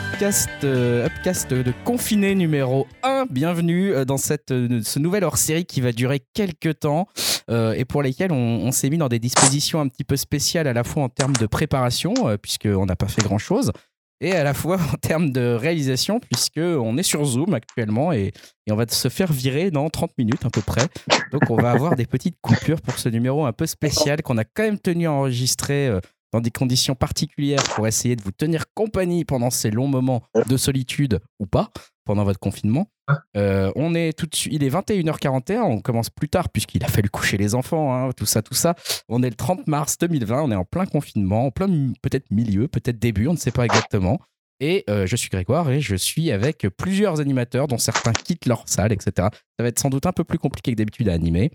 podcast, euh, Upcast de confiné numéro 1. Bienvenue euh, dans cette, euh, ce nouvel hors-série qui va durer quelques temps et pour lesquels on, s'est mis dans des dispositions un petit peu spéciales à la fois en termes de préparation, puisqu'on n'a pas fait grand-chose, et à la fois en termes de réalisation, puisqu'on est sur Zoom actuellement et, et on va se faire virer dans 30 minutes à peu près. Donc on va avoir des petites coupures pour ce numéro un peu spécial qu'on a quand même tenu à enregistrer dans des conditions particulières pour essayer de vous tenir compagnie pendant ces longs moments de solitude ou pas, pendant votre confinement. Euh, on est tout de suite, il est 21h41, on commence plus tard puisqu'il a fallu coucher les enfants, hein, tout ça, tout ça. On est le 30 mars 2020, on est en plein confinement, en plein peut-être milieu, peut-être début, on ne sait pas exactement. Et euh, je suis Grégoire et je suis avec plusieurs animateurs dont certains quittent leur salle, etc. Ça va être sans doute un peu plus compliqué que d'habitude à animer.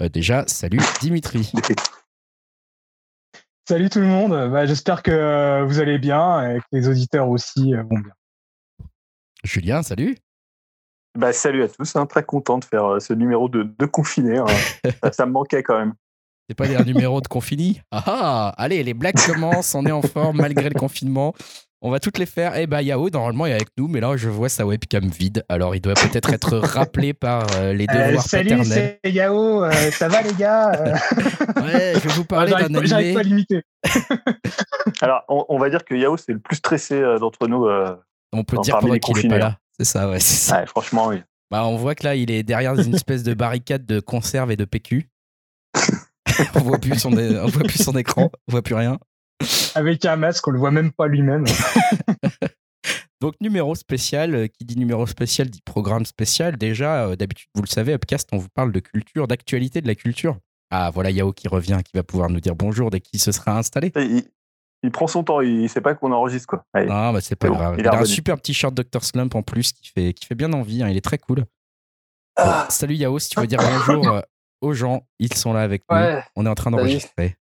Euh, déjà, salut Dimitri. Salut tout le monde, Bah, j'espère que euh, vous allez bien et que les auditeurs aussi euh, vont bien. Julien, salut. Bah, salut à tous, hein, très content de faire euh, ce numéro de, de confiné. hein. ça, ça me manquait quand même. C'est pas des numéros de confini Ah ah Allez, les blagues commencent, on est en forme malgré le confinement. On va toutes les faire. Eh ben, Yao, normalement, il est avec nous, mais là, je vois sa webcam vide. Alors, il doit peut-être être rappelé par euh, les Euh, devoirs salut, paternels. c'est Yao, euh, ça va les gars Euh, Ouais, je vais vous parler d'un pas, j'arrive pas à animé. l'imiter. Alors, on, on va dire que Yao, c'est le plus stressé euh, d'entre nous. euh. On peut dire qu'il est confinés, pas là. C'est ça, ouais, c'est ça. Ouais, franchement, oui. Bah, on voit que là, il est derrière une espèce de barricade de conserve et de PQ. on voit plus son, on voit plus son écran, on voit plus rien. Avec un masque, on le voit même pas lui-même. Donc numéro spécial, euh, qui dit numéro spécial dit programme spécial. Déjà, euh, d'habitude, vous le savez, Upcast, on vous parle de culture, d'actualité de la culture. Ah, voilà Yao qui revient, qui va pouvoir nous dire bonjour dès qu'il se sera installé. Il, il prend son temps, il sait pas qu'on enregistre. Quoi. Allez. Ah, bah c'est pas bon, grave. il a un super petit shirt Dr Slump en plus qui fait, qui fait bien envie, hein, il est très cool. Ah. Salut Yao, si tu veux dire bonjour euh, aux gens, ils sont là avec nous. On est en train d'enregistrer.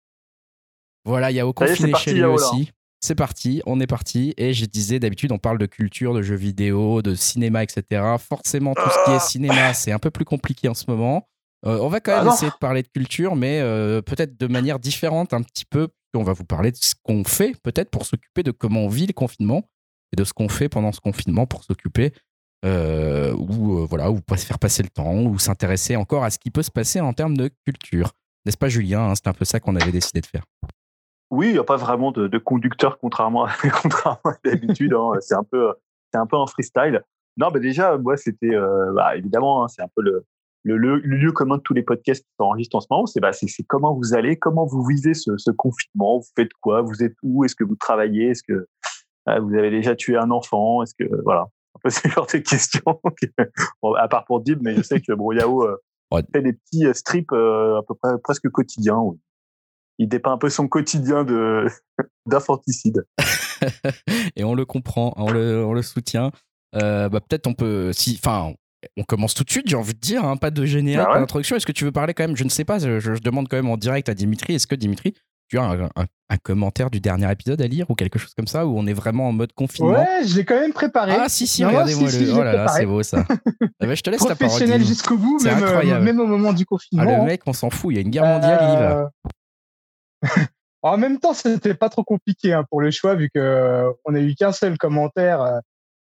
Voilà, Ça y est, c'est confiné chez lui là. aussi. C'est parti, on est parti. Et je disais, d'habitude, on parle de culture, de jeux vidéo, de cinéma, etc. Forcément, tout ce qui est cinéma, c'est un peu plus compliqué en ce moment. Euh, on va quand Ah même essayer de parler de culture, mais euh, peut-être de manière différente un petit peu. On va vous parler de ce qu'on fait, peut-être, pour s'occuper de comment on vit le confinement et de ce qu'on fait pendant ce confinement pour s'occuper euh, ou voilà ou pas se faire passer le temps ou s'intéresser encore à ce qui peut se passer en termes de culture n'est-ce pas Julien hein c'est un peu ça qu'on avait décidé de faire Oui, il n'y a pas vraiment de, de conducteur, contrairement à, contrairement à d'habitude. hein. C'est un, peu, c'est un peu un freestyle. Non, bah déjà, moi, c'était euh, bah, évidemment, hein, c'est un peu le, le, le- lieu commun de tous les podcasts qui s'enregistrent en ce moment. C'est bah, c'est c'est comment vous allez, comment vous vivez ce, ce confinement, vous faites quoi, vous êtes où, est-ce que vous travaillez, est-ce que euh, vous avez déjà tué un enfant, est-ce que voilà, un peu ce genre de questions. Bon, à part pour Dib, mais je sais que Yao euh, fait des petits euh, strips euh, à peu près presque quotidiens. où Il dépeint un peu son quotidien de d'infanticide. et on le comprend on le, on le soutient Euh, bah, peut-être on peut si enfin on commence tout de suite j'ai envie de dire hein, pas de ouais. pas d'introduction est-ce que tu veux parler quand même? Je ne sais pas je, je demande quand même en direct à Dimitri est-ce que Dimitri tu as un, un- un commentaire du dernier épisode à lire ou quelque chose comme ça où on est vraiment en mode confinement? Ouais, je l'ai quand même préparé. ah si si regardez-moi si, le si, oh là là c'est beau ça Ah bah, je te laisse la parole Professionnel jusqu'au bout, même, euh, incroyable. même au moment du confinement. Ah, le mec, on s'en fout, il y a une guerre mondiale, il y va. En même temps, c'était pas trop compliqué hein, pour le choix, vu que euh, on a eu qu'un seul commentaire, euh,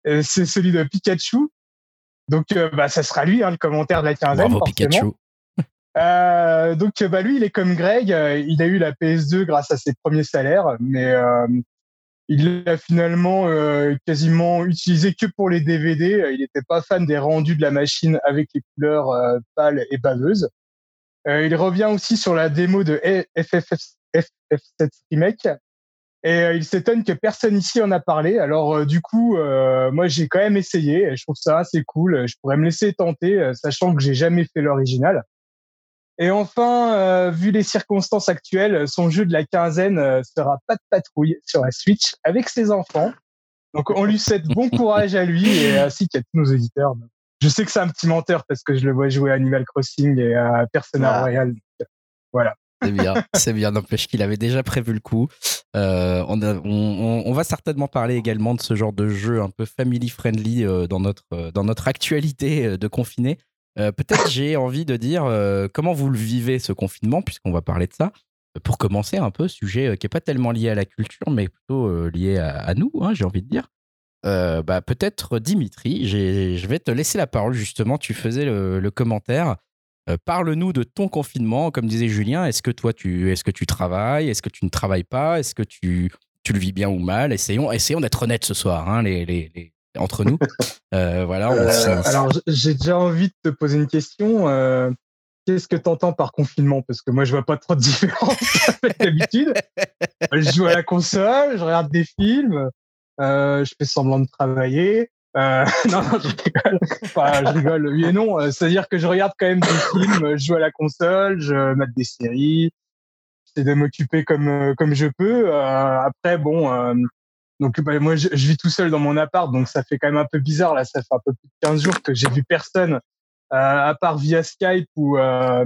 euh, c'est celui de Pikachu. Donc, euh, bah, ça sera lui, hein, le commentaire de la quinzaine. Bravo forcément. Pikachu. Euh, donc, bah, lui, il est comme Greg, euh, il a eu la PS2 grâce à ses premiers salaires, mais euh, il l'a finalement euh, quasiment utilisé que pour les DVD. Il n'était pas fan des rendus de la machine avec les couleurs euh, pâles et baveuses. Euh, il revient aussi sur la démo de FFF, FF7 Remake. Et euh, il s'étonne que personne ici en a parlé. Alors euh, du coup, euh, moi j'ai quand même essayé. Je trouve ça assez cool. Je pourrais me laisser tenter, euh, sachant que j'ai jamais fait l'original. Et enfin, euh, vu les circonstances actuelles, son jeu de la quinzaine euh, sera pas de patrouille sur la Switch avec ses enfants. Donc on lui souhaite bon courage à lui et ainsi qu'à tous nos auditeurs. Je sais que c'est un petit menteur parce que je le vois jouer à Animal Crossing et à Persona Ah. Royal. Voilà. C'est bien, c'est bien. N'empêche qu'il avait déjà prévu le coup. Euh, on, va certainement parler également de ce genre de jeu un peu family friendly euh, dans notre euh, dans notre actualité de confiné. Peut-être j'ai envie de dire comment vous le vivez ce confinement, puisqu'on va parler de ça. Pour commencer un peu, sujet qui est pas tellement lié à la culture, mais plutôt lié à, à nous, hein, j'ai envie de dire. bah, peut-être Dimitri, je vais te laisser la parole justement. Tu faisais le, commentaire. Parle-nous de ton confinement. Comme disait Julien, est-ce que toi, tu, est-ce que tu travailles? Est-ce que tu ne travailles pas? Est-ce que tu, tu le vis bien ou mal? Essayons, essayons d'être honnêtes ce soir, hein, les, les, entre nous. voilà. alors, j'ai déjà envie de te poser une question qu'est-ce que tu entends par confinement? Parce que moi, je vois pas trop de différence avec d'habitude. Je joue à la console, je regarde des films, euh, je fais semblant de travailler. Euh, non, je rigole. Enfin, je rigole, oui et non. Euh, c'est-à-dire que je regarde quand même des films, je joue à la console, je mets des séries, j'essaie de m'occuper comme euh, comme je peux. Euh, après, bon, donc bah, moi, je, vis tout seul dans mon appart, donc ça fait quand même un peu bizarre. Là, ça fait un peu plus de 15 jours que j'ai vu personne euh, à part via Skype ou euh,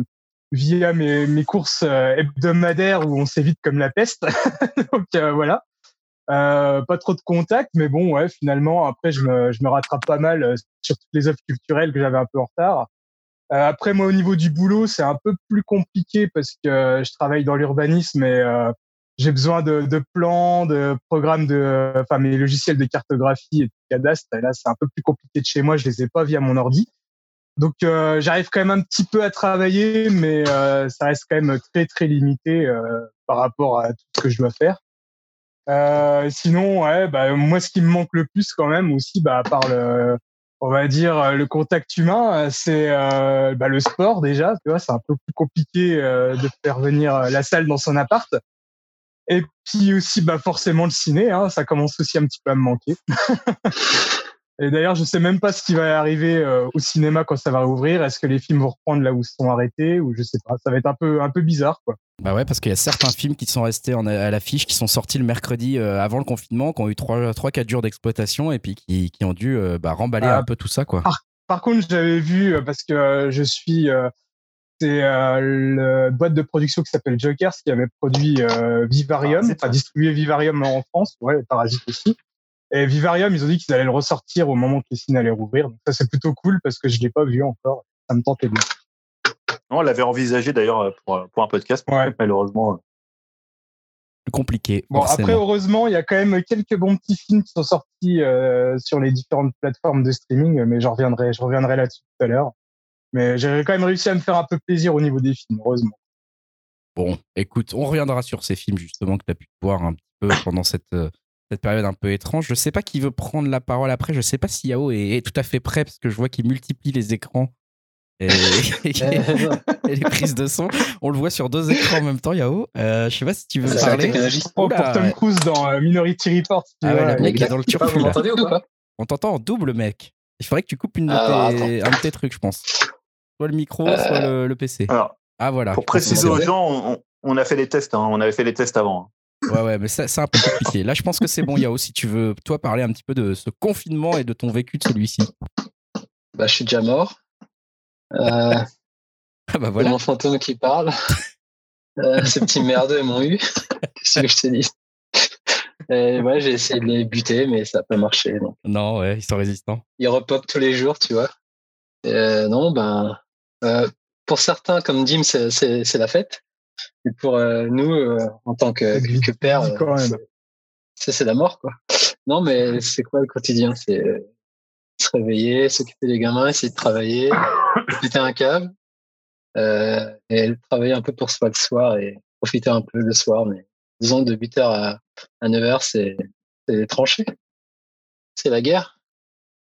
via mes, mes courses euh, hebdomadaires où on s'évite comme la peste. Donc voilà. Euh, pas trop de contact, mais bon, ouais, finalement, après, je me, je me rattrape pas mal sur toutes les offres culturelles que j'avais un peu en retard. Euh, après, moi, au niveau du boulot, c'est un peu plus compliqué parce que je travaille dans l'urbanisme et euh, j'ai besoin de, de, plans, de programmes de, enfin, mes logiciels de cartographie et de cadastre. Et là, c'est un peu plus compliqué de chez moi. Je les ai pas via mon ordi. Donc euh, j'arrive quand même un petit peu à travailler, mais euh, ça reste quand même très très limité euh, par rapport à tout ce que je dois faire. Sinon, ouais, bah, moi ce qui me manque le plus quand même aussi, bah, à part le, on va dire le contact humain, c'est bah, le sport déjà. Tu vois, c'est un peu plus compliqué de faire venir la salle dans son appart. Et puis aussi, bah forcément le ciné, hein, ça commence aussi un petit peu à me manquer. Et d'ailleurs, je sais même pas ce qui va arriver euh, au cinéma quand ça va rouvrir. Est-ce que les films vont reprendre là où ils sont arrêtés ou je sais pas. Ça va être un peu un peu bizarre quoi. Bah ouais, parce qu'il y a certains films qui sont restés en, à l'affiche, qui sont sortis le mercredi euh, avant le confinement, qui ont eu 3 trois quatre jours d'exploitation et puis qui, qui ont dû euh, bah, remballer ah. un peu tout ça quoi. Par, contre, j'avais vu parce que je suis c'est le boîte de production qui s'appelle Jokers qui avait produit Vivarium, ah, enfin distribué Vivarium en France, ouais, Parasite aussi. Et Vivarium, ils ont dit qu'ils allaient le ressortir au moment que les signes allaient rouvrir. Donc ça, c'est plutôt cool parce que je l'ai pas vu encore. Ça me tentait bien. on l'avait envisagé d'ailleurs euh, pour, euh, pour, un podcast, mais malheureusement. Euh, compliqué. Bon, après, heureusement, il y a quand même quelques bons petits films qui sont sortis sur les différentes plateformes de streaming, mais je reviendrai, je reviendrai là-dessus tout à l'heure. Mais j'ai quand même réussi à me faire un peu plaisir au niveau des films, heureusement. Bon, écoute, on reviendra sur ces films justement que tu as pu voir un petit peu pendant cette, cette période un peu étrange. Je sais pas qui veut prendre la parole après. Je sais pas si Yao est, tout à fait prêt parce que je vois qu'il multiplie les écrans et, les prises de son. On le voit sur deux écrans en même temps, Yao. Euh, je sais pas si tu veux parler. pour Tom Cruise dans euh, Minority Report. Ah ouais, le mec est dans le turfu. Vous m'entendez ou pas On t'entend en double, mec. Il faudrait que tu coupes une de ah, tes, un de tes trucs, je pense. Soit le micro, euh, soit le, PC. ah voilà. Pour préciser aux gens, on, a fait les tests. Hein. On avait fait les tests avant. Ouais, ouais, mais c'est un peu compliqué. Là, je pense que c'est bon, Yao, si tu veux, toi, parler un petit peu de ce confinement et de ton vécu de celui-ci. Bah, je suis déjà mort. Euh, ah bah voilà. Mon fantôme qui parle. Euh, ces petits merdeux m'ont eu. Qu'est-ce que je t'ai dit? Et ouais, j'ai essayé de les buter, mais ça n'a pas marché. Non, ouais, ils sont résistants. Ils repopent tous les jours, tu vois. Euh, non, ben, euh, pour certains, comme Dim, c'est la fête. Et pour euh, nous, euh, en tant que, que père, euh, c'est la mort, quoi. Non, mais c'est quoi le quotidien? C'est se réveiller, s'occuper des gamins, essayer de travailler, péter un câble, euh, et travailler un peu pour soi le soir et profiter un peu le soir. Mais disons de 8h à, à 9h, c'est tranché. C'est la guerre.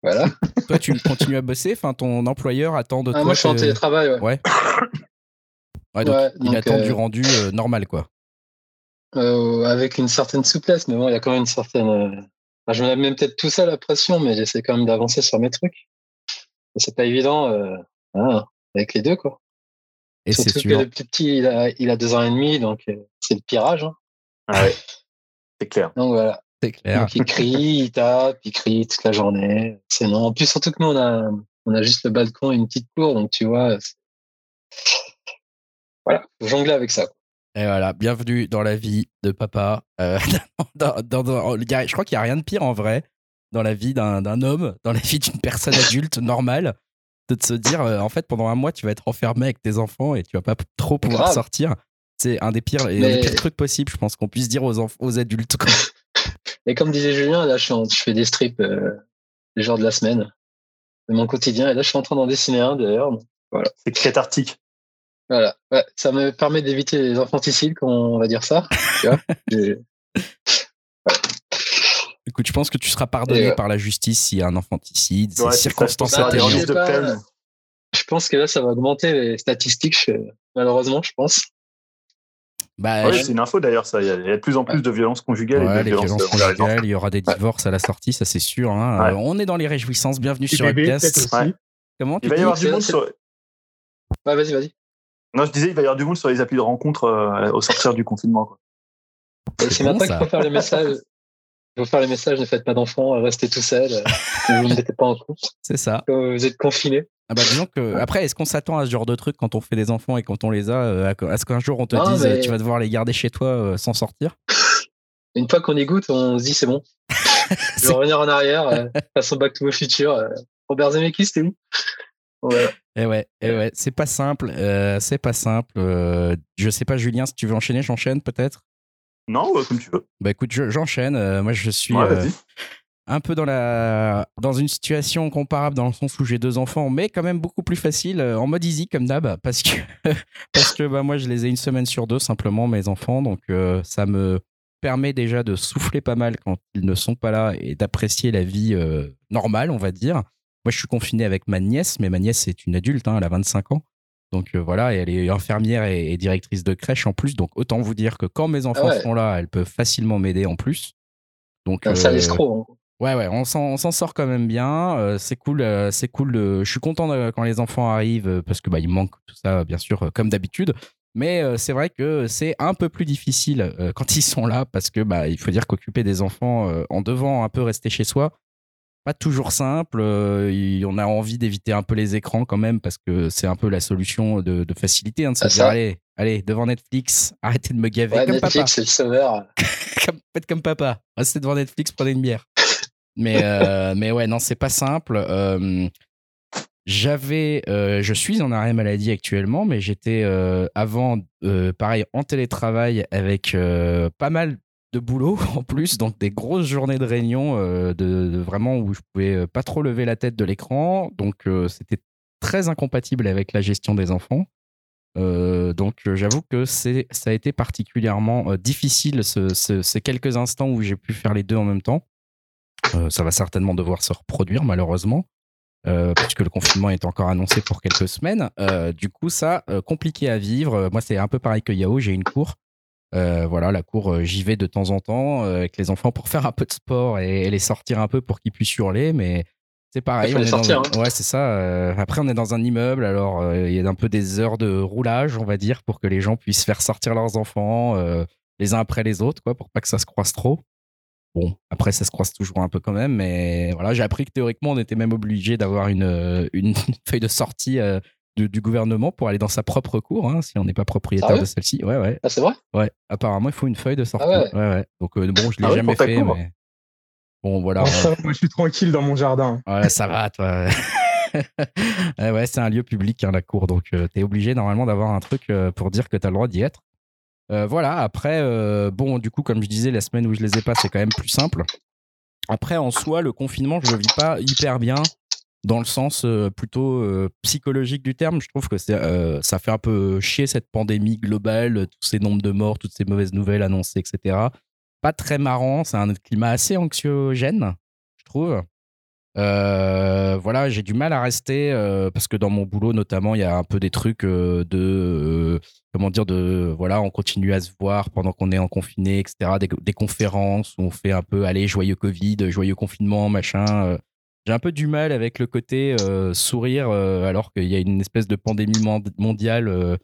Voilà. toi, tu continues à bosser? Enfin, ton employeur attend de ah, toi. Moi, je suis en télétravail, ouais. ouais. Ouais, donc, il attend du euh, rendu euh, normal, quoi. Euh, avec une certaine souplesse, mais bon, il y a quand même une certaine. je me mets peut-être tout ça la pression, mais j'essaie quand même d'avancer sur mes trucs. C'est pas évident hein, avec les deux, quoi. Et c'est sûr. que le plus petit, il a, il a deux ans et demi, donc c'est le pirage. Hein. Ah ouais, c'est clair. Donc voilà. C'est clair. Donc il crie, il tape, il crie toute la journée. C'est non. En plus, surtout que nous, on a, on a juste le balcon et une petite cour, donc tu vois, voilà, jongler avec ça. Et voilà, bienvenue dans la vie de papa. Euh, je crois qu'il n'y a rien de pire en vrai dans la vie d'un homme, dans la vie d'une personne adulte normale, de se dire euh, en fait pendant un mois tu vas être enfermé avec tes enfants et tu vas pas trop pouvoir sortir. C'est un des pires, trucs possibles, je pense qu'on puisse dire aux, aux adultes. Et comme disait Julien, là, je, fais des strips les jours de la semaine de mon quotidien. Et là, je suis en train d'en dessiner un d'ailleurs. Voilà. C'est cathartique. Voilà. Ouais, ça me permet d'éviter les infanticides, on va dire ça. Écoute, je pense que tu seras pardonné par la justice s'il y a un infanticide, c'est circonstances atténuantes. Je pense que là, ça va augmenter les statistiques, malheureusement, je pense. Bah, c'est une info d'ailleurs, ça. Il y, a, de plus en plus de violences conjugales. et de violences, conjugales, il y aura des divorces à la sortie, ça c'est sûr. Hein. on est dans les réjouissances. Bienvenue sur Upcast. Comment Il va y avoir du monde sur. Ouais, vas-y, vas-y. Non, je disais, il va y avoir du monde sur les applis de rencontre euh, au sortir du confinement. C'est maintenant qu'il faut faire les messages. Il faut faire les messages, ne faites pas d'enfants, restez tout seul, ne vous mettez pas en couple. C'est ça. Vous êtes confinés. Ah bah disons que après est-ce qu'on s'attend à ce genre de truc quand on fait des enfants et quand on les a euh, à ce qu'un jour on te dise tu vas devoir les garder chez toi euh, sans sortir? Une fois qu'on y goûte, on se dit c'est bon. Je vais revenir en arrière, euh, façon Back to the Future. Robert Zemeckis, c'était où? Et eh ouais, et eh ouais, c'est pas simple, c'est pas simple. je sais pas Julien, si tu veux enchaîner, j'enchaîne peut-être? Non, comme tu veux. Bah écoute, j'enchaîne. moi je suis un peu dans, la, dans une situation comparable dans le sens où j'ai deux enfants, mais quand même beaucoup plus facile, euh, en mode easy comme d'hab, parce que, parce que bah, moi je les ai une semaine sur deux simplement, mes enfants, donc euh, ça me permet déjà de souffler pas mal quand ils ne sont pas là et d'apprécier la vie euh, normale, on va dire. Moi je suis confiné avec ma nièce, mais ma nièce est une adulte, hein, elle a 25 ans. Donc voilà, et elle est infirmière et, directrice de crèche en plus. Donc autant vous dire que quand mes ah enfants sont là, elle peut facilement m'aider en plus. Donc, ça l'escroc. Hein. Ouais, ouais, on s'en sort quand même bien. Euh, c'est cool, euh, c'est cool. je suis content quand les enfants arrivent euh, parce que bah, il manque tout ça, bien sûr, comme d'habitude. Mais c'est vrai que c'est un peu plus difficile quand ils sont là parce que bah, il faut dire qu'occuper des enfants en devant un peu rester chez soi, pas toujours simple. on a envie d'éviter un peu les écrans quand même parce que c'est un peu la solution de, facilité hein, de se dire allez, allez, devant Netflix, arrêtez de me gaver comme Netflix, papa. c'est le sauveur. faites comme papa, restez devant Netflix, prenez une bière. Mais, euh, mais ouais, non, c'est pas simple. Euh, j'avais, euh, je suis en arrêt maladie actuellement, mais j'étais avant, pareil, en télétravail avec pas mal de boulot en plus, donc des grosses journées de réunion, de, vraiment où je pouvais pas trop lever la tête de l'écran, donc c'était très incompatible avec la gestion des enfants. donc j'avoue que c'est ça a été particulièrement difficile ces quelques instants où j'ai pu faire les deux en même temps. Euh, ça va certainement devoir se reproduire malheureusement, euh, puisque le confinement est encore annoncé pour quelques semaines. Euh, du coup, ça, compliqué à vivre. Moi, c'est un peu pareil que Yao, j'ai une cour. Voilà, la cour, j'y vais de temps en temps avec les enfants pour faire un peu de sport et, les sortir un peu pour qu'ils puissent hurler, mais c'est pareil. On sortir, hein. Ouais, c'est ça. après, on est dans un immeuble, alors il y a un peu des heures de roulage, on va dire, pour que les gens puissent faire sortir leurs enfants les uns après les autres, quoi, pour pas que ça se croise trop. Bon, après, ça se croise toujours un peu quand même, mais voilà, j'ai appris que théoriquement, on était même obligé d'avoir une, euh, une feuille de sortie euh, du, gouvernement pour aller dans sa propre cour, hein, si on n'est pas propriétaire ah de celle-ci. Ouais, ouais. Ah, c'est vrai? Ouais, apparemment, il faut une feuille de sortie. Ah ouais. ouais, Donc, euh, bon, je l'ai ah jamais fait, mais. Bon, voilà. moi, je suis tranquille dans mon jardin. Ouais, ça va, toi. ouais, c'est un lieu public, hein, la cour, donc tu es obligé normalement d'avoir un truc pour dire que tu as le droit d'y être. Euh, voilà, après, euh, bon, du coup, comme je disais, la semaine où je les ai pas, c'est quand même plus simple. Après, en soi, le confinement, je le vis pas hyper bien dans le sens euh, plutôt psychologique du terme. Je trouve que ça fait un peu chier cette pandémie globale, tous ces nombres de morts, toutes ces mauvaises nouvelles annoncées, etc. Pas très marrant, c'est un climat assez anxiogène, je trouve. Euh, voilà, j'ai du mal à rester euh, parce que dans mon boulot, notamment, il y a un peu des trucs euh, de comment dire de voilà, on continue à se voir pendant qu'on est en confiné, etc. Des, conférences où on fait un peu allez joyeux Covid, joyeux confinement, machin. J'ai un peu du mal avec le côté sourire alors qu'il y a une espèce de pandémie mondiale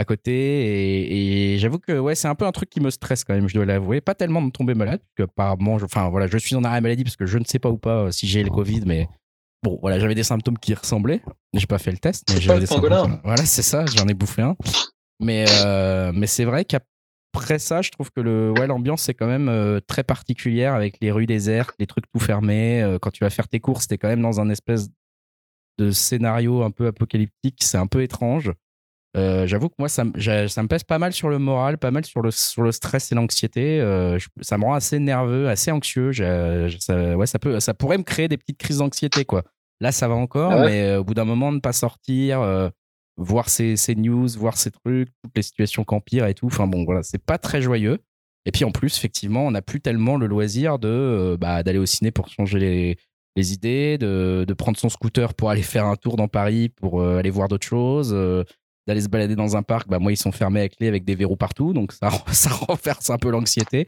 à côté. Et, j'avoue que ouais, c'est un peu un truc qui me stresse quand même, je dois l'avouer. Pas tellement de tomber malade, parce que apparemment, je, enfin voilà, je suis en arrêt maladie parce que je ne sais pas ou pas euh, si j'ai le Covid, mais bon, voilà, j'avais des symptômes qui ressemblaient. J'ai pas fait le test, mais j'avais des symptômes. Voilà, c'est ça, j'en ai bouffé un. Mais, euh, mais c'est vrai qu'après ça, je trouve que le, ouais, l'ambiance est quand même euh, très particulière avec les rues désertes, les trucs tout fermés. quand tu vas faire tes courses, t'es quand même dans un espèce de scénario un peu apocalyptique. C'est un peu étrange. J'avoue que moi, ça, ça, me pèse pas mal sur le moral, pas mal sur le, sur le stress et l'anxiété. ça me rend assez nerveux, assez anxieux. ça, ouais, ça, peut, ça pourrait me créer des petites crises d'anxiété, quoi. Là, ça va encore, ah mais au bout d'un moment, ne pas sortir, voir ces, news, voir ces trucs, toutes les situations qu'empire et tout. Enfin bon, voilà, c'est pas très joyeux. Et puis en plus, effectivement, on n'a plus tellement le loisir de bah, d'aller au ciné pour changer les, idées, de, de, prendre son scooter pour aller faire un tour dans Paris, pour aller voir d'autres choses, d'aller se balader dans un parc. Bah, moi, ils sont fermés à clé avec des verrous partout, donc ça, ça renverse un peu l'anxiété.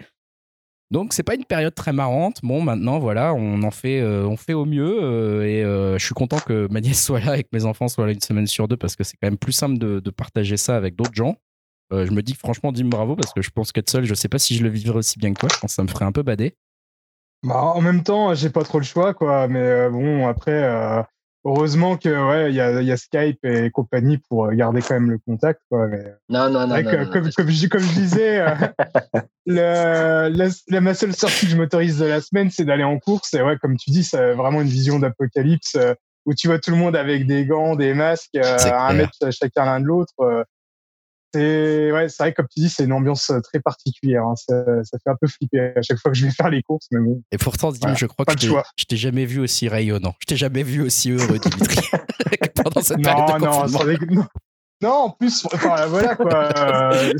Donc c'est pas une période très marrante. Bon, maintenant voilà, on en fait, euh, on fait au mieux euh, et euh, je suis content que ma nièce soit là et que mes enfants soient là une semaine sur deux parce que c'est quand même plus simple de, partager ça avec d'autres gens. je me dis franchement, dis bravo parce que je pense qu'être seul, je sais pas si je le vivrais aussi bien que toi. Je pense que ça me ferait un peu bader. Bah, en même temps, j'ai pas trop le choix, quoi. Mais bon, après, Heureusement que ouais, il y a, y a, Skype et compagnie pour euh, garder quand même le contact. Quoi, mais... Euh, non, non, non, comme, comme, je, comme, je, disais, euh, le, la, la, ma seule sortie que je m'autorise de la semaine, c'est d'aller en course. Et ouais, comme tu dis, c'est vraiment une vision d'apocalypse où tu vois tout le monde avec des gants, des masques, à un mètre chacun l'un de l'autre c'est ouais, c'est vrai comme tu dis, c'est une ambiance euh, très particulière. Hein. Ça, ça, fait un peu flipper à chaque fois que je vais faire les courses, mais bon. Et pourtant, Dim, je crois que je t'ai jamais vu aussi rayonnant. Je t'ai jamais vu aussi heureux, Dimitri, pendant cette non, période de non, non, non, en plus, enfin voilà quoi.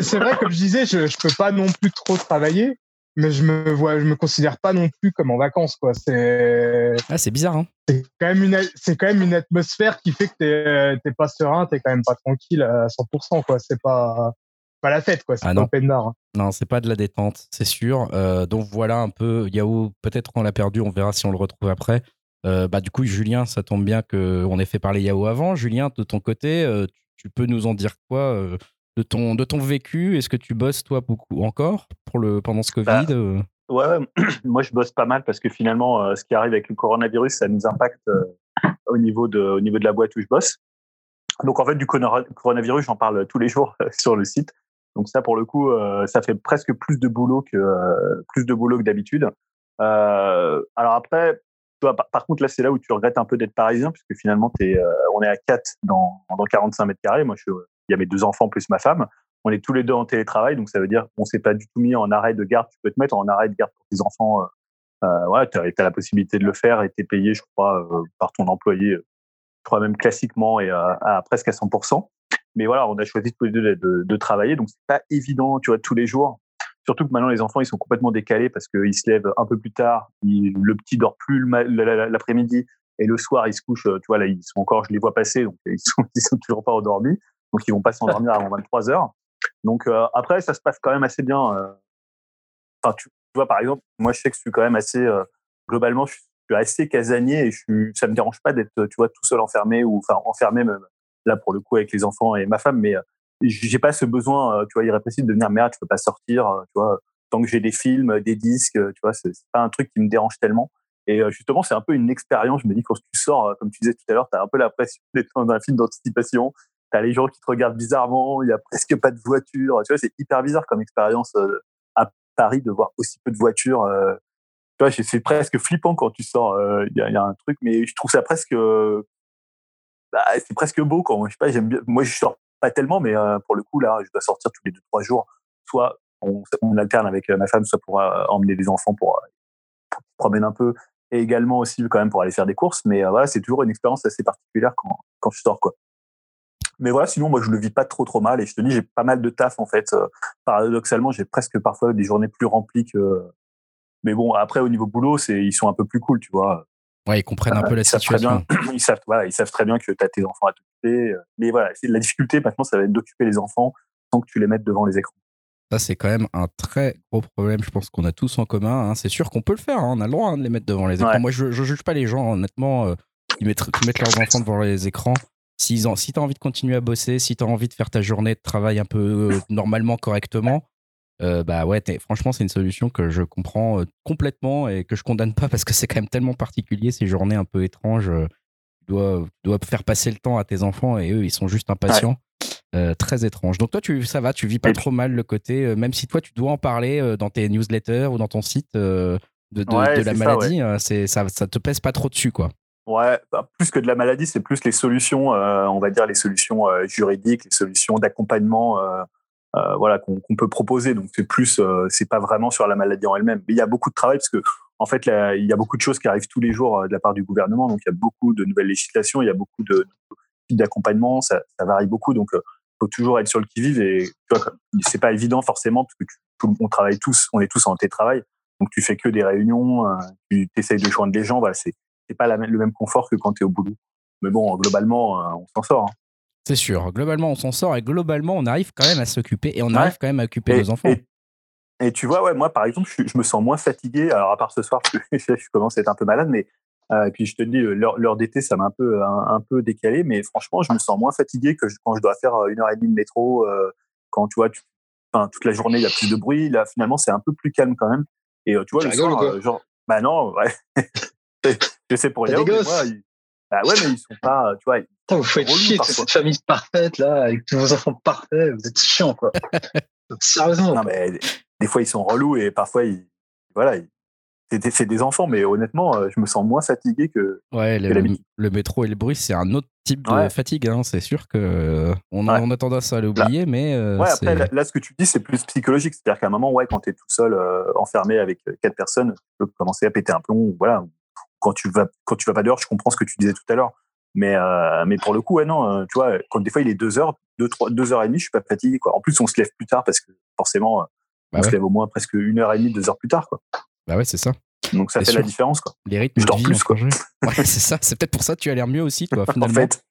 C'est vrai, comme je disais, je, je peux pas non plus trop travailler mais je me vois, je me considère pas non plus comme en vacances, quoi. C'est. Ah, c'est bizarre, hein. C'est quand même une, c'est quand même une atmosphère qui fait que t'es, t'es pas serein, t'es quand même pas tranquille à 100%, quoi. C'est pas, pas la fête, quoi. C'est ah, pas open bar. Hein. Non, c'est pas de la détente, c'est sûr. Euh, donc voilà un peu. Yahoo, peut-être qu'on l'a perdu, on verra si on le retrouve après. Euh, bah du coup, Julien, ça tombe bien qu'on ait fait parler Yahoo avant. Julien, de ton côté, euh, tu peux nous en dire quoi de ton, de ton vécu Est-ce que tu bosses, toi, beaucoup encore pour le, pendant ce bah, Covid euh? ouais, moi, je bosse pas mal parce que finalement, euh, ce qui arrive avec le coronavirus, ça nous impacte euh, au, niveau de, au niveau de la boîte où je bosse. Donc, en fait, du coronavirus, j'en parle tous les jours sur le site. Donc, ça, pour le coup, ça fait presque plus de boulot que, plus de boulot que d'habitude. alors après, toi, par, contre, là, c'est là où tu regrettes un peu d'être parisien, puisque finalement, es, on est à 4 dans, dans 45 mètres carrés. Moi, je suis il y a mes deux enfants plus ma femme. On est tous les deux en télétravail, donc ça veut dire qu'on s'est pas du tout mis en arrêt de garde. Tu peux te mettre en arrêt de garde pour tes enfants. Euh, euh ouais, tu as, la possibilité de le faire et tu es payé, je crois, euh, par ton employé, je crois même classiquement et à, presque à 100%. Mais voilà, on a choisi tous les deux de, de travailler, donc c'est pas évident, tu vois, tous les jours. Surtout que maintenant, les enfants, ils sont complètement décalés parce qu'ils se lèvent un peu plus tard. le petit dort plus l'après-midi et le soir, ils se couchent. Tu vois, là, ils sont encore, je les vois passer, donc ils sont, ils sont toujours pas endormis donc ils vont pas s'endormir avant 23 heures. Donc euh, après, ça se passe quand même assez bien. Euh. Enfin, tu, vois, par exemple, moi, je sais que je suis quand même assez euh, globalement, je suis assez casanier et je suis, ça me dérange pas d'être, tu vois, tout seul enfermé ou enfin enfermé même là pour le coup avec les enfants et ma femme, mais j'ai pas ce besoin, tu vois, irrépressible de venir merde, tu peux pas sortir, tu vois, tant que j'ai des films, des disques, tu vois, c'est pas un truc qui me dérange tellement. Et justement, c'est un peu une expérience. Je me dis quand tu sors, comme tu disais tout à l'heure, tu as un peu la pression d'être dans un film d'anticipation t'as les gens qui te regardent bizarrement, il y a presque pas de voitures. Tu vois, c'est hyper bizarre comme expérience euh, à Paris de voir aussi peu de voitures. Euh. tu vois, c'est presque flippant quand tu sors. Euh, il y, a, un truc, mais je trouve ça presque, bah, c'est presque beau quand je sais pas. J'aime bien. Moi, je sors pas tellement, mais pour le coup là, je dois sortir tous les deux trois jours. Soit on, on alterne avec ma femme, soit pour emmener les enfants pour, pour promener un peu, et également aussi quand même pour aller faire des courses. Mais voilà, c'est toujours une expérience assez particulière quand quand je sors quoi. Mais voilà, sinon, moi, je le vis pas trop, trop mal. Et je te dis, j'ai pas mal de taf, en fait. Euh, paradoxalement, j'ai presque parfois des journées plus remplies que. Mais bon, après, au niveau boulot, c'est, ils sont un peu plus cool, tu vois. Ouais, ils comprennent un peu la situation. ils, savent, voilà, ils savent très bien que tu as tes enfants à t'occuper. Euh. Mais voilà, la difficulté maintenant, ça va être d'occuper les enfants sans que tu les mettes devant les écrans. Ça, c'est quand même un très gros problème, je pense qu'on a tous en commun. Hein. C'est sûr qu'on peut le faire, hein. on a le droit hein, de les mettre devant les écrans. Moi, je ne juge pas les gens, honnêtement, euh, qui, mettent, qui mettent leurs enfants devant les écrans. Si, si tu as envie de continuer à bosser, si tu as envie de faire ta journée de travail un peu euh, normalement, correctement, euh, bah ouais, franchement, c'est une solution que je comprends euh, complètement et que je condamne pas parce que c'est quand même tellement particulier ces journées un peu étranges. tu, dois, dois faire passer le temps à tes enfants et eux, ils sont juste impatients. très étrange. Donc toi, tu, ça va, tu vis pas trop mal le côté, même si toi, tu dois en parler dans tes newsletters ou dans ton site de, de, la maladie, c'est ça, ça te pèse pas trop dessus, quoi. Ouais, bah, plus que de la maladie, c'est plus les solutions, on va dire les solutions juridiques, les solutions d'accompagnement, voilà qu'on peut proposer. Donc c'est plus, c'est pas vraiment sur la maladie en elle-même. Mais il y a beaucoup de travail parce que en fait, il y a beaucoup de choses qui arrivent tous les jours de la part du gouvernement. Donc il y a beaucoup de nouvelles législations, il y a beaucoup de, d'accompagnement, ça, ça, varie beaucoup. Donc faut toujours être sur le qui-vive et tu vois, c'est pas évident forcément parce que tout, on travaille tous, on est tous en télétravail, donc tu fais que des réunions, euh, tu essayes de joindre les gens, voilà, c'est c'est pas la, le même confort que quand tu es au boulot. Mais bon, globalement, euh, on s'en sort. Hein. C'est sûr, globalement, on s'en sort et globalement, on arrive quand même à s'occuper et on arrive quand même à occuper nos enfants. Et, tu vois, ouais, moi, par exemple, je, je, me sens moins fatigué. Alors, à part ce soir, je, je commence à être un peu malade, mais euh, et puis je te dis, l'heure d'été, ça m'a un peu un, peu décalé, mais franchement, je me sens moins fatigué que quand je dois faire euh, une heure et demie de métro. Euh, quand tu vois, tu, enfin, toute la journée, il y a plus de bruit. Là, finalement, c'est un peu plus calme quand même. Et tu vois, le soir, genre, bah non, ouais. je sais pour rien. Moi, bah ouais, mais ils sont pas, tu vois. vous faites chier, cette famille parfaite là, avec tous vos enfants parfaits, vous êtes chiants quoi. Sérieusement. Non mais des fois ils sont relous et parfois ils, voilà, ils, c'est des enfants, mais honnêtement, euh, je me sens moins fatigué que. Ouais, le, métro et le bruit, c'est un autre type de fatigue. Hein. C'est sûr que euh, on a, tendance à l'oublier, mais. Euh, ouais, après, là, ce que tu dis, c'est plus psychologique. C'est-à-dire qu'à un moment, ouais, quand tu es tout seul, enfermé avec quatre personnes, tu peux commencer à péter un plomb. Voilà. Quand tu vas, quand tu vas pas dehors, je comprends ce que tu disais tout à l'heure. Mais, mais pour le coup, ouais, non, tu vois, quand des fois il est deux heures, deux, trois, deux heures et demie, je suis pas fatigué, quoi. En plus, on se lève plus tard parce que forcément, bah on se lève au moins presque une heure et demie, deux heures plus tard, quoi. Bah ouais, c'est ça. Donc ça fait la différence quoi. Les rythmes de vie plus quoi. Ouais, c'est ça, c'est peut-être pour ça que tu as l'air mieux aussi toi finalement. en fait.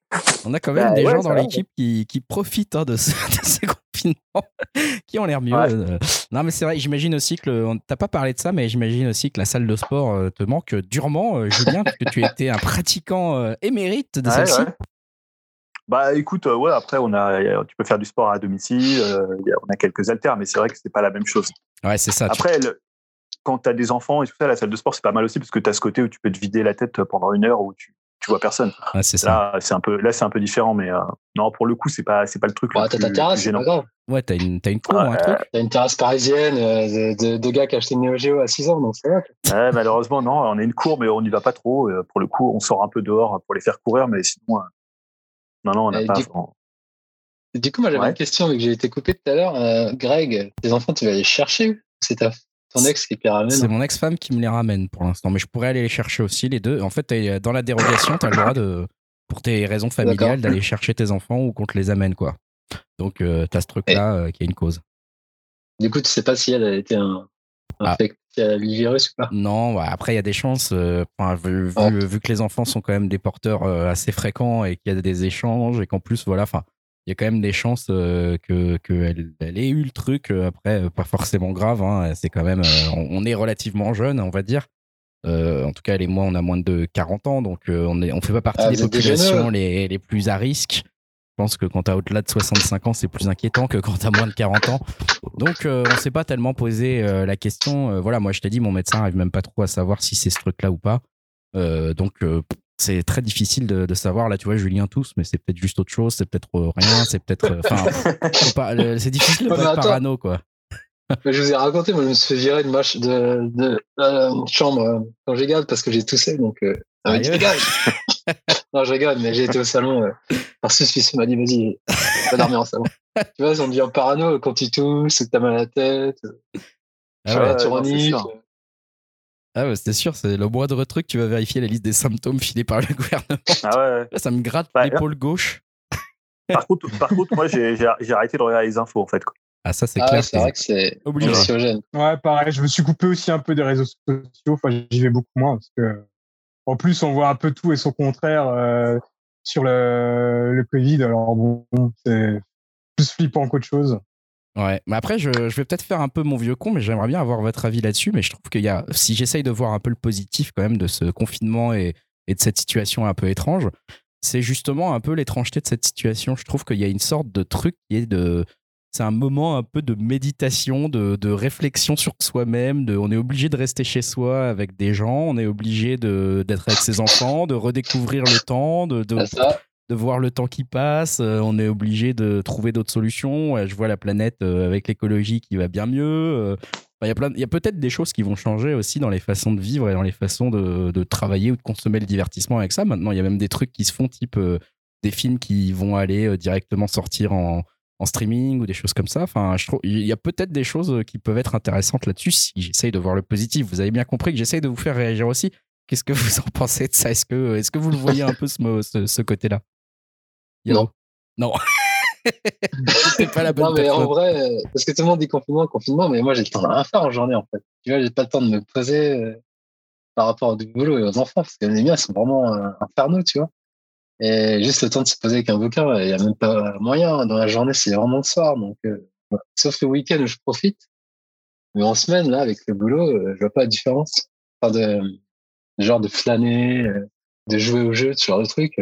On a quand même bah des gens dans l'équipe qui, qui, profitent hein, de, ce, de, ces qui ont l'air mieux. Euh. Non mais c'est vrai, j'imagine aussi que le, t'as pas parlé de ça, mais j'imagine aussi que la salle de sport euh, te manque durement, euh, Julien, parce que tu étais un pratiquant émérite de celle-ci. Bah écoute, ouais, après on a, tu peux faire du sport à domicile, on a quelques haltères, mais c'est vrai que c'est pas la même chose. Ouais, c'est ça. Après, le, quand tu as des enfants et tout ça, la salle de sport, c'est pas mal aussi parce que tu as ce côté où tu peux te vider la tête pendant une heure où tu, tu vois personne. c'est ça. Là, c'est un peu, là, c'est un peu différent, mais euh, non, pour le coup, c'est pas, c'est pas le truc. Ouais, t'as ta terrasse, c'est pas grave. Ouais, t'as une, as une cour, un truc. T'as une terrasse parisienne euh, de, de, gars qui achetaient une Neo Geo à 6 ans, donc c'est vrai. Ouais, malheureusement, non, on a une cour, mais on n'y va pas trop. Euh, pour le coup, on sort un peu dehors pour les faire courir, mais sinon, non, non, on n'a pas. Du coup, du coup, moi, j'avais une question, vu que j'ai été coupé tout à l'heure. Greg, tes enfants, tu vas les chercher C'est ta ton ex qui te ramène C'est mon ex-femme qui me les ramène pour l'instant, mais je pourrais aller les chercher aussi, les deux. En fait, dans la dérogation, tu as le droit, de, pour tes raisons familiales, d'aller chercher tes enfants ou qu'on te les amène, quoi. Donc, euh, tu as ce truc-là euh, qui a une cause. Du coup, tu sais pas si elle a été un, ah. virus ou pas? Non, après, il y a des chances, euh, vu, vu, que les enfants sont quand même des porteurs assez fréquents et qu'il y a des échanges et qu'en plus, voilà, enfin il y a quand même des chances euh, qu'elle elle ait eu le truc. Euh, après, euh, pas forcément grave. Hein, c'est quand même, on, est relativement jeune, on va dire. en tout cas, elle et moi, on a moins de 40 ans, donc on ne on fait pas partie ah, des populations les, les, plus à risque. Je pense que quand tu as au-delà de 65 ans, c'est plus inquiétant que quand tu as moins de 40 ans. Donc, on ne s'est pas tellement posé la question. voilà, moi, je t'ai dit, mon médecin n'arrive même pas trop à savoir si c'est ce truc-là ou pas. donc, c'est très difficile de, savoir. Là, tu vois, Julien tous, mais c'est peut-être juste autre chose, c'est peut-être euh, rien, c'est peut-être. Euh, enfin, c'est difficile de être parano, quoi. je vous ai raconté, moi, je me suis fait virer de, ma de, de euh, chambre quand j'ai garde parce que j'ai toussé, donc. Ah, non, je rigole, mais j'ai été au salon. parce que ce m'a dit, vas-y, va dormir en salon. tu vois, on devient parano quand tu tousses, que t'as mal à la tête. Ah ouais, tu renifles. Ah ouais, c'est sûr, c'est le moindre truc, tu vas vérifier la liste des symptômes filés par le gouvernement. Ah ouais. ça me gratte bah, l'épaule gauche. Par contre, par contre moi, j'ai arrêté de regarder les infos, en fait. Ah, ça, c'est ah clair. C'est vrai que c'est anxiogène. Ouais, pareil, je me suis coupé aussi un peu des réseaux sociaux. Enfin, j'y vais beaucoup moins parce que, en plus, on voit un peu tout et son contraire euh, sur le, le Covid. Alors, bon, c'est plus flippant qu'autre chose. Ouais, mais après, je, je vais peut-être faire un peu mon vieux con, mais j'aimerais bien avoir votre avis là-dessus. Mais je trouve qu'il y a, si j'essaye de voir un peu le positif quand même de ce confinement et, et de cette situation un peu étrange, c'est justement un peu l'étrangeté de cette situation. Je trouve qu'il y a une sorte de truc qui est de. C'est un moment un peu de méditation, de, de réflexion sur soi-même. De, on est obligé de rester chez soi avec des gens, on est obligé d'être avec ses enfants, de redécouvrir le temps, de, de, de voir le temps qui passe. Euh, on est obligé de trouver d'autres solutions. je vois la planète euh, avec l'écologie qui va bien mieux. Euh, Il y a, peut-être des choses qui vont changer aussi dans les façons de vivre et dans les façons de, travailler ou de consommer le divertissement avec ça. Maintenant, il y a même des trucs qui se font, type des films qui vont aller directement sortir en, streaming ou des choses comme ça. Enfin, je trouve il y a peut-être des choses qui peuvent être intéressantes là-dessus si j'essaye de voir le positif. Vous avez bien compris que j'essaye de vous faire réagir aussi. Qu'est-ce que vous en pensez de ça? Est-ce que, est que vous le voyez un peu ce, côté-là? Non. Non. c'est pas la bonne non, mais en vrai, parce que tout le monde dit confinement, confinement, mais moi j'ai le temps de rien faire en journée en fait. Tu vois, j'ai pas le temps de me poser euh, par rapport au boulot et aux enfants, parce que les miens sont vraiment euh, infernaux, tu vois. Et juste le temps de se poser avec un bouquin, il n'y a même pas moyen. Dans la journée, c'est vraiment le soir. Donc, euh, sauf le week-end où je profite. Mais en semaine, là, avec le boulot, euh, je vois pas la différence. Enfin, de, genre de flâner, de jouer au jeu, ce genre de truc,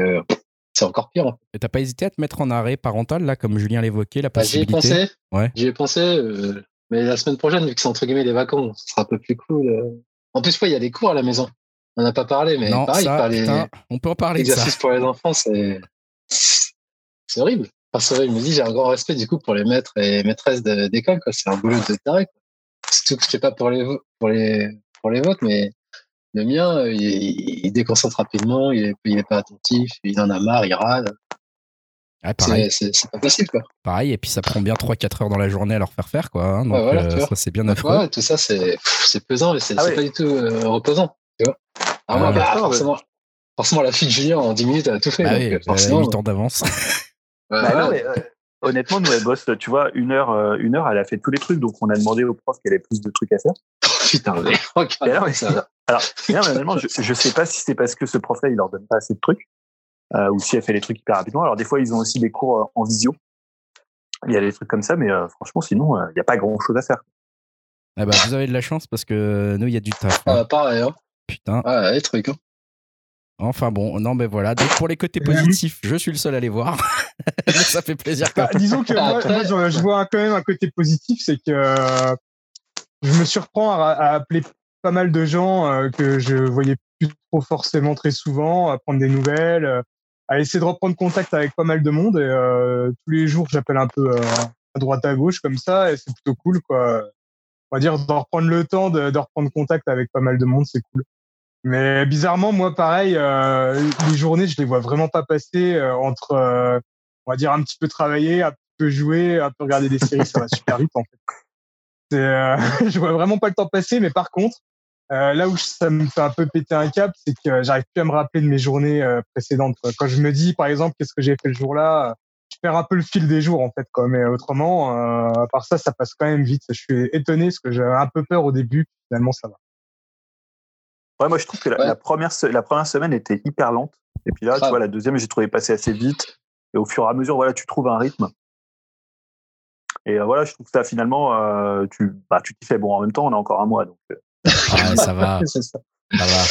c'est encore pire. Hein. Et t'as pas hésité à te mettre en arrêt parental, là, comme Julien l'évoquait, la possibilité bah, J'y ai pensé. Ouais. J'y ai pensé. mais la semaine prochaine, vu que c'est entre guillemets les vacances, ce sera un peu plus cool. En plus, il y a des cours à la maison. On n'a pas parlé, mais pareil, on peut en parler. L'exercice pour les enfants, c'est c'est horrible. Parce que je me dis, j'ai un grand respect du coup pour les maîtres et maîtresses d'école. C'est un boulot de taré. Surtout que je sais pas pour les pour les pour les vôtres, mais le mien, il, déconcentre rapidement, il est, il est pas attentif, il en a marre, il râle. c'est pas possible quoi. Pareil, et puis ça prend bien 3-4 heures dans la journée à leur faire faire quoi. Hein, donc euh, ça c'est bien affreux. tout ça c'est pesant et c'est ah pas du tout euh, reposant. Tu vois ah, bah, bah, forcément, forcément, la fille de Julien, en 10 minutes, elle a tout fait. Bah donc, forcément, 8 ans d'avance. bah, euh, honnêtement, nous, elle bosse, tu vois, une heure, euh, une heure, elle a fait tous les trucs. Donc, on a demandé au prof qu'elle ait plus de trucs à faire. Putain, mais alors, ça. Alors, finalement, je, je sais pas si c'est parce que ce prof-là, il leur donne pas assez de trucs, euh, ou si elle fait les trucs hyper rapidement. Alors, des fois, ils ont aussi des cours euh, en visio. Il y a des trucs comme ça, mais franchement, sinon, il n'y a pas grand-chose à faire. Ah bah, vous avez de la chance parce que nous, il y a du taf. Hein. Ah, pareil, hein. Putain. Ah, les trucs. Hein. Enfin bon, non mais voilà. Donc pour les côtés positifs, je suis le seul à les voir. ça fait plaisir. Bah, disons que moi, je, vois quand même un côté positif, c'est que euh, je me surprends à, appeler pas mal de gens euh, que je voyais plus trop forcément très souvent, à prendre des nouvelles, euh, à essayer de reprendre contact avec pas mal de monde. Et tous les jours, j'appelle un peu à droite à gauche comme ça, et c'est plutôt cool quoi. On va dire de reprendre le temps de, de reprendre contact avec pas mal de monde, c'est cool. Mais bizarrement, moi, pareil, euh, les journées, je les vois vraiment pas passer euh, entre, euh, on va dire, un petit peu travailler, un peu jouer, un peu regarder des séries, ça va super vite en fait. je vois vraiment pas le temps passer, mais par contre, là où ça me fait un peu péter un cap, c'est que j'arrive plus à me rappeler de mes journées précédentes. Quand je me dis, par exemple, qu'est-ce que j'ai fait le jour-là, je perds un peu le fil des jours en fait. Quoi. Mais autrement, à part ça, ça passe quand même vite. Je suis étonné parce que j'avais un peu peur au début. Finalement, ça va. Ouais, moi je trouve que la, première, la première semaine était hyper lente. Et puis là, tu vois, la deuxième, j'ai trouvé passer assez vite. Et au fur et à mesure, voilà, tu trouves un rythme. Et euh, voilà, je trouve que ça, finalement, euh, tu bah, tu t'y fais. Bon, en même temps, on a encore un mois. Donc, euh. ah, ça va. ça. ça va.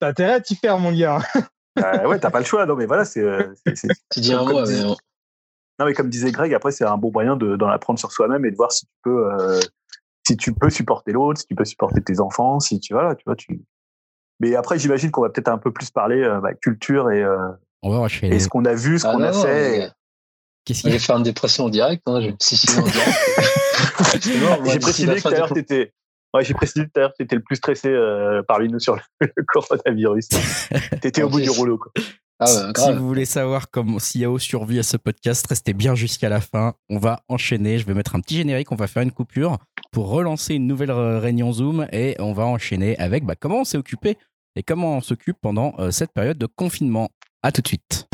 T'as intérêt à t'y faire, mon gars. bah, ouais, t'as pas le choix. Non, mais voilà, c'est. tu dis un mois, mais. Non, mais comme disait Greg, après, c'est un bon moyen d'en apprendre sur soi-même et de voir si tu peux. si tu peux supporter l'autre, si tu peux supporter tes enfants, si tu voilà, tu vois, tu, mais après, j'imagine qu'on va peut-être un peu plus parler euh, bah, culture et, euh, et ce qu'on a vu, ce ah qu'on a fait. Qu'est-ce qu'il a fait une dépression en direct, hein, je me suis en direct. J'ai précisé que tout à l'heure, t'étais. Ouais, j'ai précisé tout à l'heure que tu étais le plus stressé euh, parmi nous sur le, coronavirus. tu étais au bout du rouleau. Quoi. Ah si vous voulez savoir comment Yao survit à ce podcast, restez bien jusqu'à la fin. On va enchaîner. Je vais mettre un petit générique. On va faire une coupure pour relancer une nouvelle réunion Zoom et on va enchaîner avec bah, comment on s'est occupé et comment on s'occupe pendant euh, cette période de confinement. À tout de suite.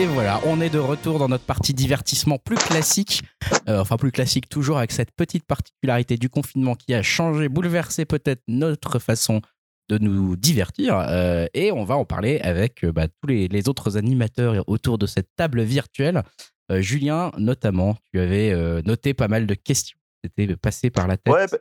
Et voilà, on est de retour dans notre partie divertissement plus classique. Euh, enfin, plus classique toujours avec cette petite particularité du confinement qui a changé, bouleversé peut-être notre façon de nous divertir. Euh, et on va en parler avec euh, bah, tous les, autres animateurs autour de cette table virtuelle. Julien, notamment, tu avais noté pas mal de questions qui étaient passées par la tête. Ouais, bah,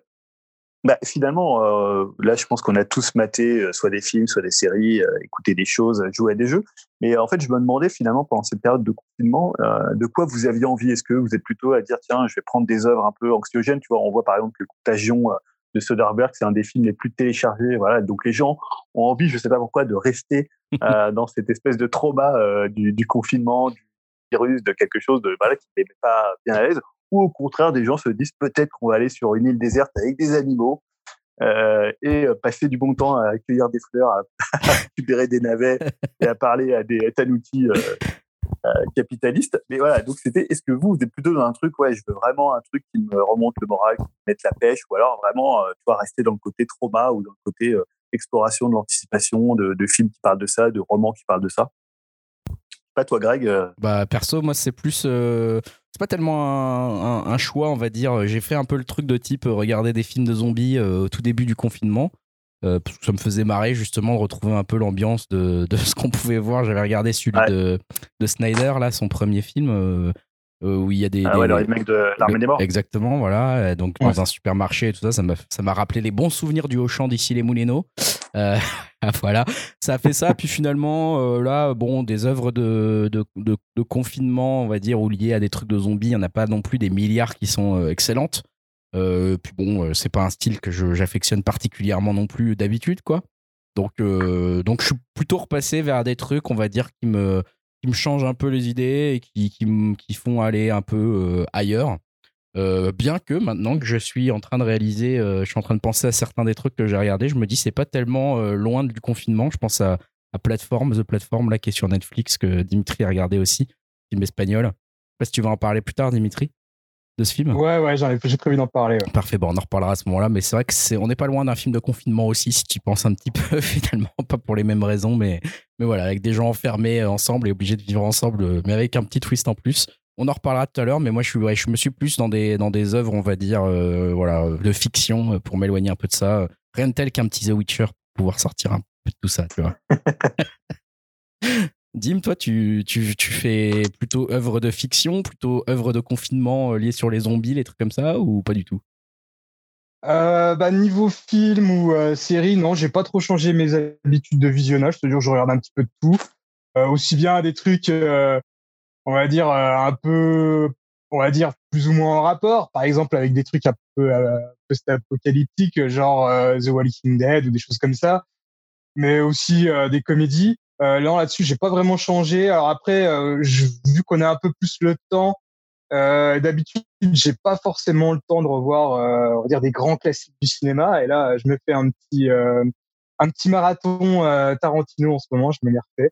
bah, finalement, euh, là, je pense qu'on a tous maté euh, soit des films, soit des séries, euh, écouté des choses, joué à des jeux. Mais en fait, je me demandais finalement pendant cette période de confinement, de quoi vous aviez envie? Est-ce que vous êtes plutôt à dire, tiens, je vais prendre des œuvres un peu anxiogènes? Tu vois, on voit par exemple que Contagion de Soderbergh, c'est un des films les plus téléchargés. Voilà, donc les gens ont envie, je sais pas pourquoi, de rester dans cette espèce de trauma du, du, confinement, du virus, de quelque chose de voilà qui n'est pas bien à l'aise ou au contraire, des gens se disent peut-être qu'on va aller sur une île déserte avec des animaux euh, et euh, passer du bon temps à accueillir des fleurs, à, récupérer des navets et à parler à des tanoutis euh, euh, capitalistes. Mais voilà, donc c'était, est-ce que vous, vous êtes plutôt dans un truc, ouais, je veux vraiment un truc qui me remonte le moral, qui me mette la pêche, ou alors vraiment, tu vois, rester dans le côté trauma ou dans le côté exploration de l'anticipation, de, de films qui parlent de ça, de romans qui parlent de ça? Pas toi, Greg Bah perso, moi c'est plus c'est pas tellement un, choix, on va dire. J'ai fait un peu le truc de type euh, regarder des films de zombies euh, au tout début du confinement. Euh, parce que ça me faisait marrer justement de retrouver un peu l'ambiance de, ce qu'on pouvait voir. J'avais regardé celui de, de, Snyder, là, son premier film, où il y a des. Ah ouais, le remake de L'Armée des Morts. Exactement, voilà. Donc dans un supermarché et tout ça, ça m'a rappelé les bons souvenirs du Auchan d'ici les Moulineaux. Ah, voilà, ça a fait ça. Puis finalement, euh, là, bon, des œuvres de, de, confinement, on va dire, ou liées à des trucs de zombies, il n'y en a pas non plus des milliards qui sont euh, excellentes. Euh, puis bon, c'est pas un style que j'affectionne particulièrement non plus d'habitude, quoi. Donc, donc je suis plutôt repassé vers des trucs, on va dire, qui me, qui me changent un peu les idées et qui, qui, font aller un peu ailleurs. Euh, bien que maintenant que je suis en train de réaliser, euh, je suis en train de penser à certains des trucs que j'ai regardés, je me dis c'est pas tellement euh, loin du confinement. Je pense à, à Platform, The Platform, là qui est sur Netflix, que Dimitri a regardé aussi, film espagnol. Je sais pas si tu vas en parler plus tard, Dimitri, de ce film. Ouais, ouais, j'ai prévu d'en parler. Parfait, bon, on en reparlera à ce moment-là, mais c'est vrai que c'est, on n'est pas loin d'un film de confinement aussi, si tu penses un petit peu, finalement, pas pour les mêmes raisons, mais, mais voilà, avec des gens enfermés ensemble et obligés de vivre ensemble, mais avec un petit twist en plus. On en reparlera tout à l'heure, mais moi je, suis, je me suis plus dans des, dans des œuvres, on va dire, euh, voilà, de fiction euh, pour m'éloigner un peu de ça. Rien de tel qu'un petit The Witcher pour pouvoir sortir un peu de tout ça, tu vois. Dim, toi, tu, tu, tu, fais plutôt œuvre de fiction, plutôt œuvre de confinement euh, liée sur les zombies, les trucs comme ça, ou pas du tout? Bah, niveau film ou série, non, j'ai pas trop changé mes habitudes de visionnage. C'est-à-dire, je regarde un petit peu de tout. aussi bien des trucs on va dire euh, un peu on va dire plus ou moins en rapport par exemple avec des trucs un peu euh, post-apocalyptiques genre euh, The Walking Dead ou des choses comme ça mais aussi des comédies là là-dessus j'ai pas vraiment changé alors après vu qu'on a un peu plus le temps d'habitude j'ai pas forcément le temps de revoir on va dire des grands classiques du cinéma et là je me fais un petit un petit marathon Tarantino en ce moment je me l'ai refait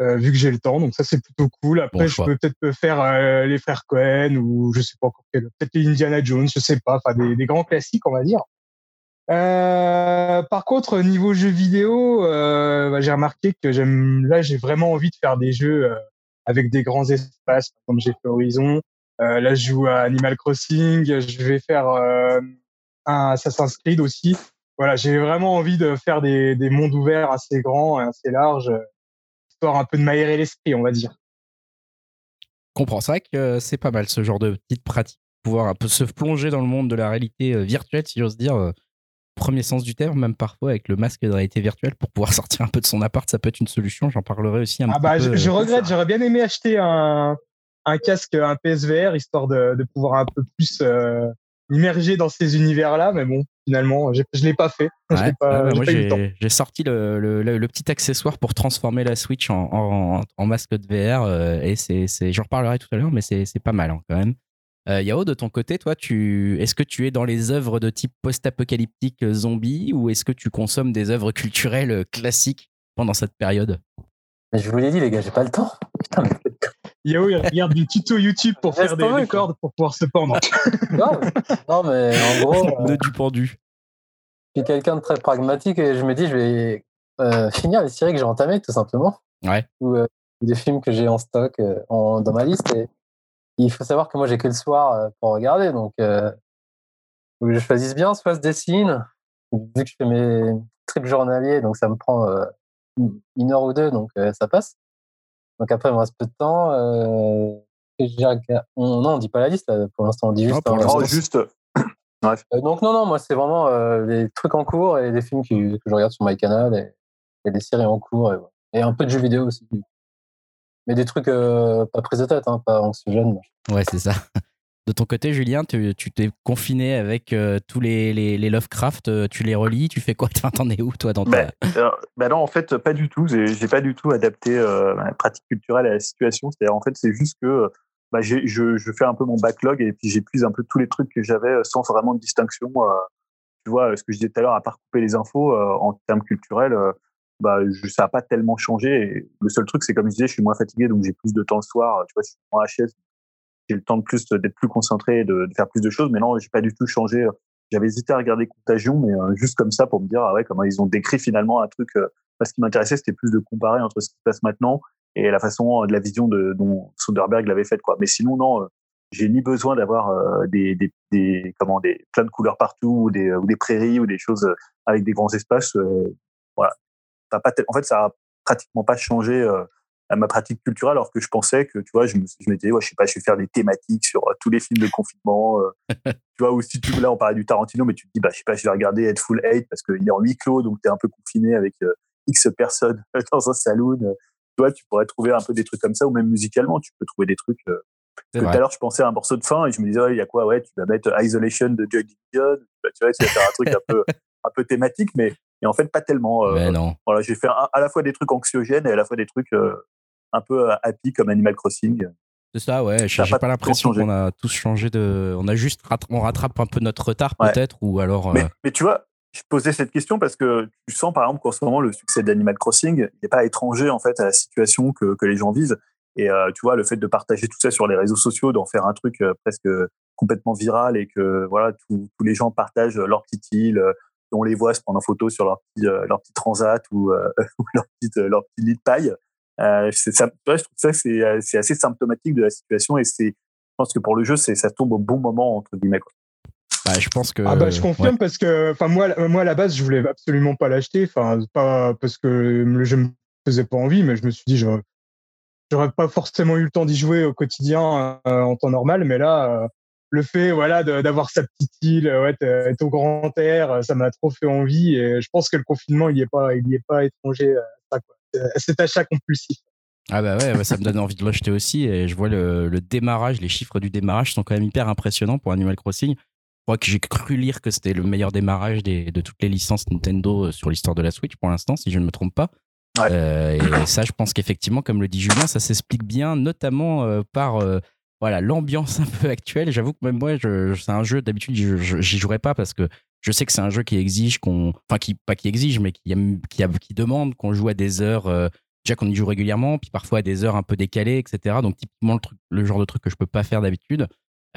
euh, vu que j'ai le temps. Donc ça, c'est plutôt cool. Après, je peux peut-être faire euh, les frères Cohen ou je sais pas encore quel, peut-être les Indiana Jones, je sais pas, enfin des, des, grands classiques, on va dire. Euh, par contre, niveau jeux vidéo, euh, bah, j'ai remarqué que là, j'ai vraiment envie de faire des jeux avec des grands espaces, comme j'ai fait Horizon. là, je joue à Animal Crossing. Je vais faire un Assassin's Creed aussi. Voilà, j'ai vraiment envie de faire des, des mondes ouverts assez grands et assez larges un peu de m'aérer l'esprit, on va dire. comprends. C'est vrai que euh, c'est pas mal ce genre de petite pratique. Pouvoir un peu se plonger dans le monde de la réalité euh, virtuelle, si j'ose dire. Euh, premier sens du terme, même parfois avec le masque de réalité virtuelle pour pouvoir sortir un peu de son appart, ça peut être une solution. J'en parlerai aussi un ah bah, Je, je regrette, j'aurais bien aimé acheter un, un casque, un PSVR, histoire de, de pouvoir un peu plus immerger dans ces univers-là, mais bon, finalement, je ne l'ai pas fait. moi, j'ai sorti le, le, petit accessoire pour transformer la Switch en, en, en masque de VR, euh, et c'est, j'en reparlerai tout à l'heure, mais c'est pas mal hein, quand même. Euh, Yao, de ton côté, toi, tu, est-ce que tu es dans les œuvres de type post-apocalyptique zombie ou est-ce que tu consommes des œuvres culturelles euh, classiques pendant cette période? Je vous l'ai dit, les gars, j'ai pas le temps. Putain, mais Yao, il regarde des tutos YouTube pour faire des, cordes pour pouvoir se pendre. non, mais en gros. Euh, du pendu. Je suis quelqu'un de très pragmatique et je me dis, je vais euh, finir les séries que j'ai entamées, tout simplement. Ouais. Ou euh, des films que j'ai en stock en, dans ma liste. Et il faut savoir que moi, j'ai que le soir pour regarder. Donc, faut que je choisisse bien, soit je dessine. Vu que je fais mes trips journaliers, donc ça me prend une heure ou deux, donc ça passe. Donc après, il me reste peu de temps. Euh, on, non, on dit pas la liste pour l'instant. On dit juste. Non, juste donc non, non, moi c'est vraiment les trucs en cours et les films que, je regarde sur MyCanal et, et des séries en cours et, un peu de jeux vidéo aussi. Mais des trucs pas prise de tête, hein, pas anxiogènes. Ouais, c'est ça. De ton côté, Julien, tu t'es confiné avec euh, tous les, les, Lovecraft, euh, tu les relis, tu fais quoi T'en es où, toi, dans ta... Ben, ben, non, en fait, pas du tout. J'ai pas du tout adapté euh, ma pratique culturelle à la situation. C'est-à-dire, en fait, c'est juste que bah, je, je, fais un peu mon backlog et puis j'épuise un peu tous les trucs que j'avais sans vraiment de distinction. tu vois, ce que je disais tout à l'heure, à part couper les infos en termes culturels, bah, ça n'a pas tellement changé. le seul truc, c'est comme je disais, je suis moins fatigué, donc j'ai plus de temps le soir. Tu vois, je suis moins HS, j'ai le temps de plus d'être plus concentré, de, de, faire plus de choses. Mais non, j'ai pas du tout changé. J'avais hésité à regarder Contagion, mais euh, juste comme ça pour me dire ah ouais comment ils ont décrit finalement un truc. Euh, parce qui m'intéressait, c'était plus de comparer entre ce qui se passe maintenant et la façon de la vision de dont Soderbergh l'avait faite quoi. Mais sinon non, euh, j'ai ni besoin d'avoir des, des, des, comment des plein de couleurs partout ou des ou des prairies ou des choses avec des grands espaces. voilà, ça pas en fait ça a pratiquement pas changé à ma pratique culturelle, alors que je pensais que, tu vois, je, je m'étais dit, ouais, je sais pas, je vais faire des thématiques sur euh, tous les films de confinement. Euh, tu vois, ou si tu là, on parlait du Tarantino, mais tu te dis, bah, je sais pas, je vais regarder Headful Eight parce qu'il est en huis clos, donc tu es un peu confiné avec euh, X personnes dans un saloon. tu vois, tu pourrais trouver un peu des trucs comme ça, ou même musicalement, tu peux trouver des trucs. tout à l'heure, je pensais à un morceau de fin et je me disais, il y a quoi? Ouais, tu vas mettre Isolation de Joy Division. Bah, tu vois, tu vas faire un truc un peu, un peu thématique, mais et en fait, pas tellement. non. Voilà, j'ai fait à la fois des trucs anxiogènes et à la fois des trucs un peu euh, happy comme Animal Crossing. C'est ça, ouais. J'ai pas, pas l'impression qu'on a tous changé de. On a juste on rattrape un peu notre retard peut-être ou alors. Euh, mais, tu vois, je posais cette question parce que tu sens par exemple qu'en ce moment le succès d'Animal Crossing n'est pas étranger en fait à la situation que, que les gens vivent. Et euh, tu vois, le fait de partager tout ça sur les réseaux sociaux, d'en faire un truc presque complètement viral et que voilà, tous les gens partagent leur petite île, on les voit se prendre en photo sur leur petit, leur petit transat ou, leur petite leur petit lit de paille. Euh, ça, je trouve ça c'est euh, c'est assez symptomatique de la situation et c'est je pense que pour le jeu c'est ça tombe au bon moment entre guillemets quoi. Bah, je pense que ah bah, je confirme parce que enfin moi moi à la base je voulais absolument pas l'acheter enfin pas parce que le jeu me faisait pas envie mais je me suis dit j'aurais pas forcément eu le temps d'y jouer au quotidien euh, en temps normal mais là le fait voilà d'avoir sa petite île ouais, être au grand air ça m'a trop fait envie et je pense que le confinement il est pas il est pas étranger à quoi cet achat compulsif. Ah bah ouais, ça me donne envie de l'acheter aussi. Et je vois le, démarrage, les chiffres du démarrage sont quand même hyper impressionnants pour Animal Crossing. Je crois que j'ai cru lire que c'était le meilleur démarrage de toutes les licences Nintendo euh, sur l'histoire de la Switch pour l'instant, si je ne me trompe pas. Euh, et ça, je pense qu'effectivement, comme le dit Julien, ça s'explique bien, notamment euh, par voilà l'ambiance un peu actuelle. J'avoue que même moi, c'est un jeu d'habitude, j'y jouerais pas parce que je sais que c'est un jeu qui exige qu'on, enfin qui pas qui exige, mais qui demande qu'on joue à des heures. Euh, déjà qu'on y joue régulièrement, puis parfois à des heures un peu décalées, etc. Donc typiquement le, truc, le genre de truc que je peux pas faire d'habitude.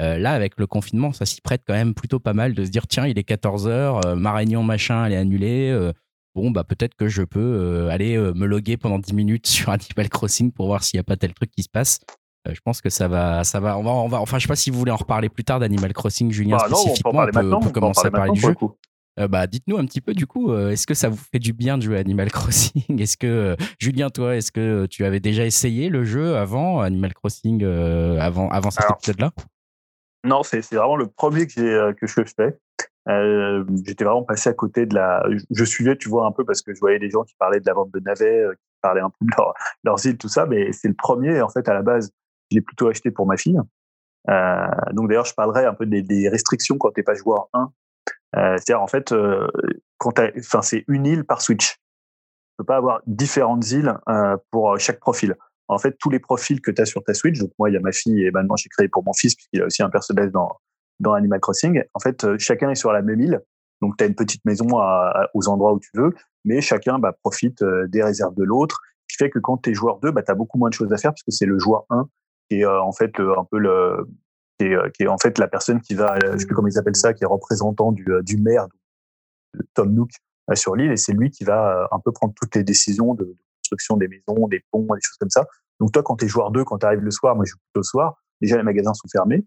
Euh, là, avec le confinement, ça s'y prête quand même plutôt pas mal de se dire tiens, il est 14 heures, euh, ma réunion machin, elle est annulée. bon, bah peut-être que je peux aller me loguer pendant 10 minutes sur Animal Crossing pour voir s'il n'y a pas tel truc qui se passe. Je pense que ça va, ça va. On va, on va. Enfin, je sais pas si vous voulez en reparler plus tard d'Animal Crossing, Julien bah spécifiquement. on, peut, on peut commencer à parler du jeu. Euh, bah, dites-nous un petit peu du coup, euh, est-ce que ça vous fait du bien de jouer à Animal Crossing? Est-ce que euh, Julien, toi, est-ce que tu avais déjà essayé le jeu avant Animal Crossing, avant, avant cet épisode-là? Non, c'est vraiment le premier que, j'ai que je fais. J'étais vraiment passé à côté de la. Je suivais, tu vois, un peu parce que je voyais des gens qui parlaient de la vente de navets, qui parlaient un peu de leur, leurs îles, tout ça, mais c'est le premier. En fait, à la base, je l'ai plutôt acheté pour ma fille. donc d'ailleurs, je parlerai un peu des, restrictions quand t'es pas joueur 1 euh, c'est-à-dire en fait, euh, quand enfin c'est une île par Switch. Tu peux pas avoir différentes îles euh, pour chaque profil. En fait, tous les profils que tu as sur ta Switch, donc moi il y a ma fille et maintenant j'ai créé pour mon fils puisqu'il a aussi un personnage dans dans Animal Crossing. En fait, chacun est sur la même île. Donc, tu as une petite maison aux endroits où tu veux, mais chacun bah, profite des réserves de l'autre. Ce qui fait que quand tu es joueur 2, bah, tu as beaucoup moins de choses à faire puisque c'est le joueur 1 qui est en fait un peu le, euh, qui est, en fait la personne qui va, je sais plus comment ils appellent ça, qui est représentant du, euh, du maire, Tom Nook, euh, sur l'île, et c'est lui qui va un peu prendre toutes les décisions de, construction des maisons, des ponts, des choses comme ça. Donc toi, quand tu es joueur 2, quand tu arrives le soir, moi je joue plutôt le soir, déjà les magasins sont fermés.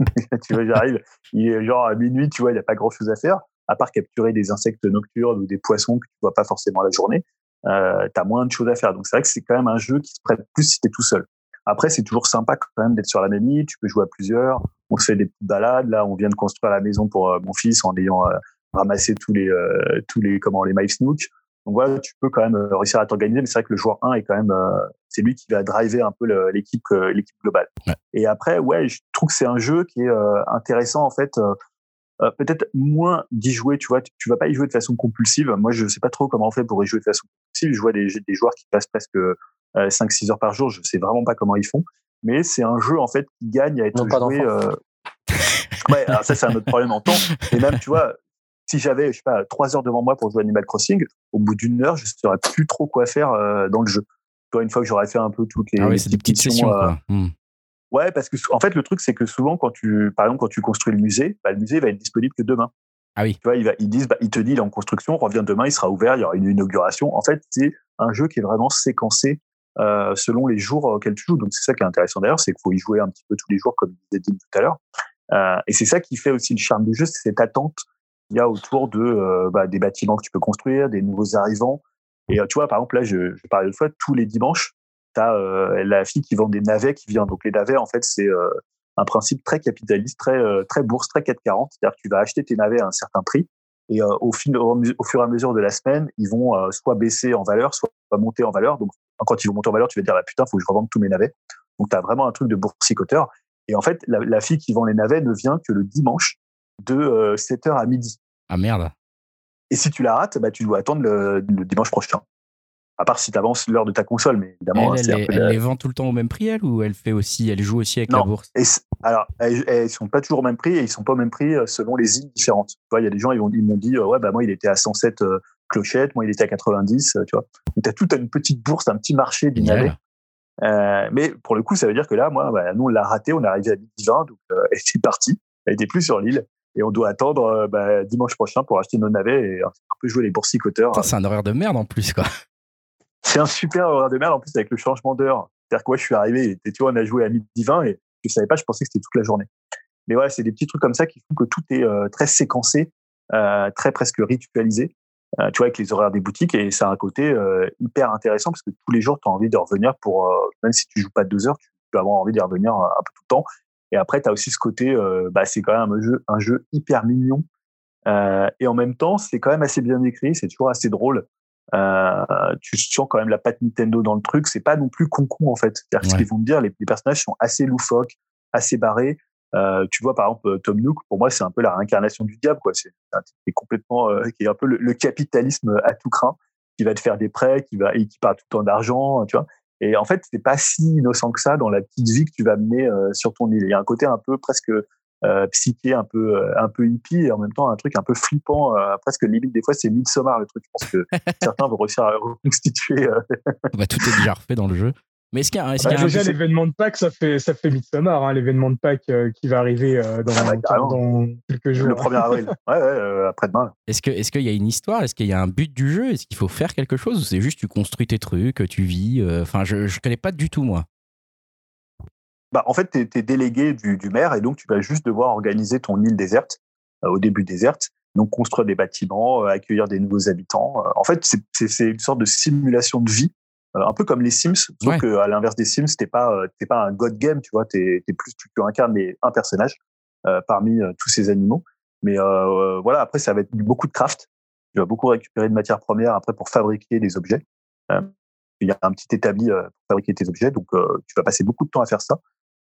tu vois, j'arrive, il est genre à minuit, tu vois, il n'y a pas grand chose à faire, à part capturer des insectes nocturnes ou des poissons que tu vois pas forcément la journée. Euh, tu as moins de choses à faire. Donc c'est vrai que c'est quand même un jeu qui se prête plus si tu es tout seul. Après, c'est toujours sympa quand même d'être sur la même île. Tu peux jouer à plusieurs. on se fait des petites balades. Là, on vient de construire la maison pour mon fils en ayant ramassé tous les tous les comment les Mive Snook. Donc voilà, tu peux quand même réussir à t'organiser, mais c'est vrai que le joueur 1 est quand même, c'est lui qui va driver un peu l'équipe l'équipe globale. Et après, ouais, je trouve que c'est un jeu qui est intéressant en fait. peut-être moins d'y jouer, tu vois, tu, vas pas y jouer de façon compulsive. Moi, je sais pas trop comment on fait pour y jouer de façon compulsive. Je vois des, des joueurs qui passent presque 5-6 heures par jour. Je sais vraiment pas comment ils font. Mais c'est un jeu, en fait, qui gagne à être joué. ouais, alors ça, c'est un autre problème en temps. Et même, tu vois, si j'avais, je sais pas, trois heures devant moi pour jouer Animal Crossing, au bout d'une heure, je ne saurais plus trop quoi faire euh, dans le jeu. Toi, une fois que j'aurais fait un peu toutes les, ah oui, c'est des petites sessions. Euh, hmm. Ouais, parce que en fait, le truc, c'est que souvent, quand tu, par exemple, quand tu construis le musée, bah, le musée va être disponible que demain. Ah oui. Tu vois, ils, disent, bah, ils te disent, il est en construction, reviens demain, il sera ouvert, il y aura une inauguration. En fait, c'est un jeu qui est vraiment séquencé euh, selon les jours auxquels tu joues. Donc, c'est ça qui est intéressant d'ailleurs, c'est qu'il faut y jouer un petit peu tous les jours, comme disait dit tout à l'heure. Euh, et c'est ça qui fait aussi le charme du jeu, c'est cette attente il y a autour de euh, bah, des bâtiments que tu peux construire, des nouveaux arrivants. Et euh, tu vois, par exemple, là, je, je parlais de fois, tous les dimanches, tu as euh, la fille qui vend des navets qui vient. Donc les navets, en fait, c'est un principe très capitaliste, très, très bourse, très 440. C'est-à-dire que tu vas acheter tes navets à un certain prix. Et au, fil, au, fur et à mesure de la semaine, ils vont soit baisser en valeur, soit monter en valeur. Donc, quand ils vont monter en valeur, tu vas dire, bah, putain, faut que je revende tous mes navets. Donc, tu as vraiment un truc de boursicoteur. Et en fait, la, la, fille qui vend les navets ne vient que le dimanche de 7h à midi. Ah merde. Et si tu la rates, bah, tu dois attendre le, dimanche prochain. À part si tu avances l'heure de ta console, mais évidemment. Elle, elle, les vend tout le temps au même prix, elle, ou elle fait aussi, elle joue aussi avec la bourse? Alors, elles, ne sont pas toujours au même prix et ils sont pas au même prix euh, selon les îles différentes. il y a des gens, ils, m'ont dit, euh, ouais, bah moi, il était à 107 euh, clochettes, moi, il était à 90, tu vois. Tu as toute une petite bourse, un petit marché du mais pour le coup, ça veut dire que là, moi, bah, nous, on l'a raté, on est arrivé à midi 20, donc elle était partie, elle était plus sur l'île et on doit attendre euh, bah, dimanche prochain pour acheter nos navets et un peu jouer les boursicoteurs. C'est un horaire de merde en plus, quoi. C'est un super horaire de merde en plus avec le changement d'heure. C'est-à-dire que moi, je suis arrivé, et, tu vois, on a joué à midi 20 et je savais pas, je pensais que c'était toute la journée. Mais voilà, c'est des petits trucs comme ça qui font que tout est euh, très séquencé, euh, très presque ritualisé. Euh, tu vois, avec les horaires des boutiques et a un côté euh, hyper intéressant parce que tous les jours, tu as envie de revenir pour, même si tu joues pas deux heures, tu peux avoir envie d'y revenir un peu tout le temps. Et après, tu as aussi ce côté, euh, bah, c'est quand même un jeu, un jeu hyper mignon. Euh, et en même temps, c'est quand même assez bien écrit, c'est toujours assez drôle. Euh, tu sens quand même la patte Nintendo dans le truc. C'est pas non plus con-con en fait. C'est-à-dire ce qu'ils vont te dire, les, personnages sont assez loufoques, assez barrés. Euh, tu vois par exemple Tom Nook, pour moi c'est un peu la réincarnation du diable quoi. C'est est complètement, euh, qui est un peu le, le, capitalisme à tout craint, qui va te faire des prêts, qui va et qui part tout le temps d'argent, tu vois. Et en fait, c'est pas si innocent que ça dans la petite vie que tu vas mener euh, sur ton île. Il y a un côté un peu presque euh, psyché, un peu euh, un peu hippie, et en même temps un truc un peu flippant, presque limite. Des fois, c'est Midsommar le truc. Je pense que certains vont réussir à reconstituer. bah, tout est déjà refait dans le jeu. Mais est-ce qu'il y a, est-ce bah, déjà l'événement de Pâques, ça fait ça fait Midsommar, hein, l'événement de Pâques euh, qui va arriver euh, dans, ah bah, dans, quelques jours. Le 1er avril. ouais, ouais euh, après-demain. Est-ce que est-ce qu'il y a une histoire? Est-ce qu'il y a un but du jeu? Est-ce qu'il faut faire quelque chose ou c'est juste tu construis tes trucs, tu vis Enfin, je je connais pas du tout moi. Bah, en fait, tu es, délégué du, du, maire et donc tu vas juste devoir organiser ton île déserte, au début déserte, donc construire des bâtiments, accueillir des nouveaux habitants. en fait, c'est une sorte de simulation de vie un peu comme les Sims, sauf que à l'inverse des Sims, t'es pas euh, t'es pas un god game, tu vois, t'es es plus tu incarnes un personnage euh, parmi tous ces animaux. Mais voilà, après ça va être beaucoup de craft. Tu vas beaucoup récupérer de matières premières après pour fabriquer des objets. il y a un petit établi pour fabriquer tes objets, donc tu vas passer beaucoup de temps à faire ça.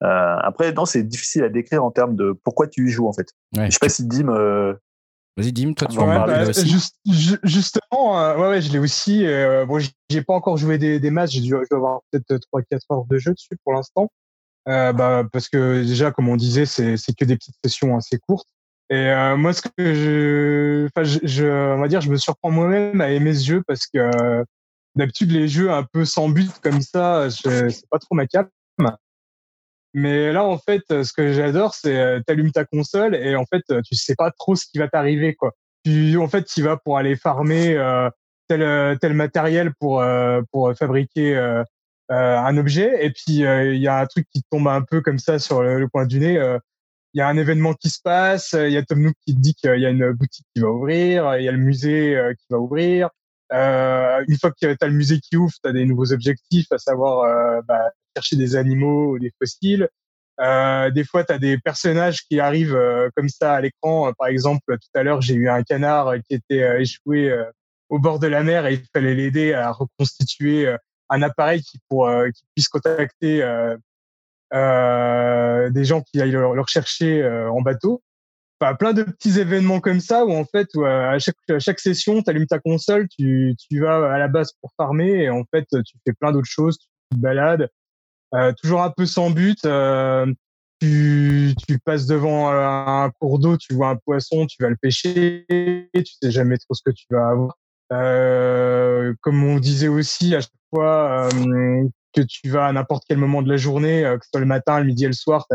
après, non, c'est difficile à décrire en termes de pourquoi tu y joues en fait. Je sais pas si Dim Vas-y, Dim, toi, tu en parles bah, aussi. justement, euh, ouais, ouais, je l'ai aussi. Euh, bon, j'ai pas encore joué des, des matchs. J'ai dû, avoir peut-être 3-4 heures de jeu dessus pour l'instant. Euh, bah, parce que déjà, comme on disait, c'est que des petites sessions assez courtes. Et euh, moi, ce que je, enfin, je, je, on va dire, je me surprends moi-même à aimer ce jeu parce que euh, d'habitude, les jeux un peu sans but comme ça, c'est pas trop ma cam. Mais là, en fait, ce que j'adore, c'est euh, t'allumes ta console et en fait, tu sais pas trop ce qui va t'arriver, quoi. Tu, en fait, tu vas pour aller farmer euh, tel euh, tel matériel pour euh, pour fabriquer euh, un objet. Et puis il y a un truc qui tombe un peu comme ça sur le, coin du nez. Il y a un événement qui se passe. Il y a Tom Nook qui te dit qu'il y a une boutique qui va ouvrir. Il y a le musée qui va ouvrir. Une fois que tu as le musée qui ouvre, tu as des nouveaux objectifs, à savoir bah, chercher des animaux ou des fossiles. des fois, tu as des personnages qui arrivent comme ça à l'écran. Par exemple, tout à l'heure, j'ai eu un canard qui était échoué au bord de la mer et il fallait l'aider à reconstituer un appareil qui, pour, qui puisse contacter des gens qui aillent le, rechercher en bateau plein de petits événements comme ça où en fait à chaque à chaque session tu allumes ta console tu tu vas à la base pour farmer et en fait tu fais plein d'autres choses tu te balades euh, toujours un peu sans but euh, tu tu passes devant un cours d'eau tu vois un poisson tu vas le pêcher tu sais jamais trop ce que tu vas avoir. Euh, comme on disait aussi à chaque fois euh, que tu vas à n'importe quel moment de la journée que ce soit le matin le midi et le soir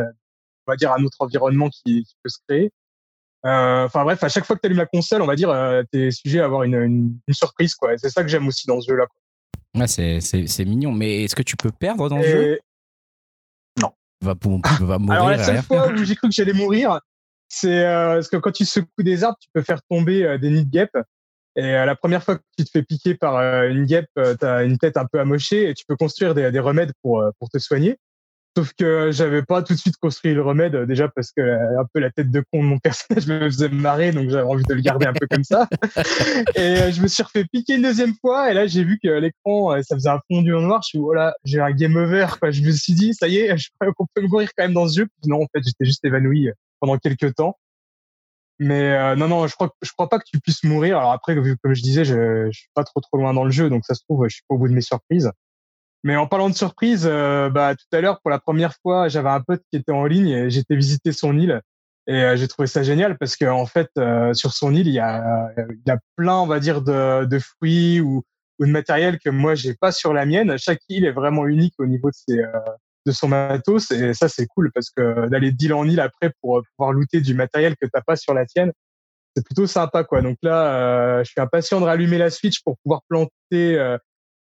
on va dire un autre environnement qui, qui peut se créer. euh, enfin bref, à chaque fois que tu allumes la console, on va dire, euh, tu es sujet à avoir une, une, surprise. quoi. C'est ça que j'aime aussi dans ce jeu-là. Ouais, c'est mignon. Mais est-ce que tu peux perdre dans le jeu? Non. Va, va mourir. Alors la seule fois où j'ai cru que j'allais mourir, c'est euh, parce que quand tu secoues des arbres, tu peux faire tomber des nids de guêpes. Et la première fois que tu te fais piquer par une guêpe, tu as une tête un peu amochée et tu peux construire des, des remèdes pour, pour te soigner. Sauf que j'avais pas tout de suite construit le remède, déjà parce que euh, un peu la tête de con de mon personnage me faisait marrer, donc j'avais envie de le garder un peu comme ça. Et euh, je me suis refait piquer une deuxième fois, et là j'ai vu que l'écran, euh, ça faisait un fondu en noir. Je suis voilà, oh j'ai un game over. Quoi. Je me suis dit, ça y est, je crois qu'on peut mourir quand même dans ce jeu. non, en fait, j'étais juste évanoui pendant quelques temps. Mais non, non, je crois, je crois pas que tu puisses mourir. Alors après, comme je disais, je, je suis pas trop trop loin dans le jeu, donc ça se trouve, je suis pas au bout de mes surprises. Mais en parlant de surprise, euh, bah, tout à l'heure, pour la première fois, j'avais un pote qui était en ligne et j'étais visiter son île. Et euh, j'ai trouvé ça génial parce qu'en en fait, euh, sur son île, il y a, il y a plein, on va dire, de, de fruits ou, ou, de matériel que moi, j'ai pas sur la mienne. Chaque île est vraiment unique au niveau de, ses, de son matos. Et ça, c'est cool parce que d'aller d'île en île après pour pouvoir looter du matériel que t'as pas sur la tienne, c'est plutôt sympa, quoi. Donc là, je suis impatient de rallumer la Switch pour pouvoir planter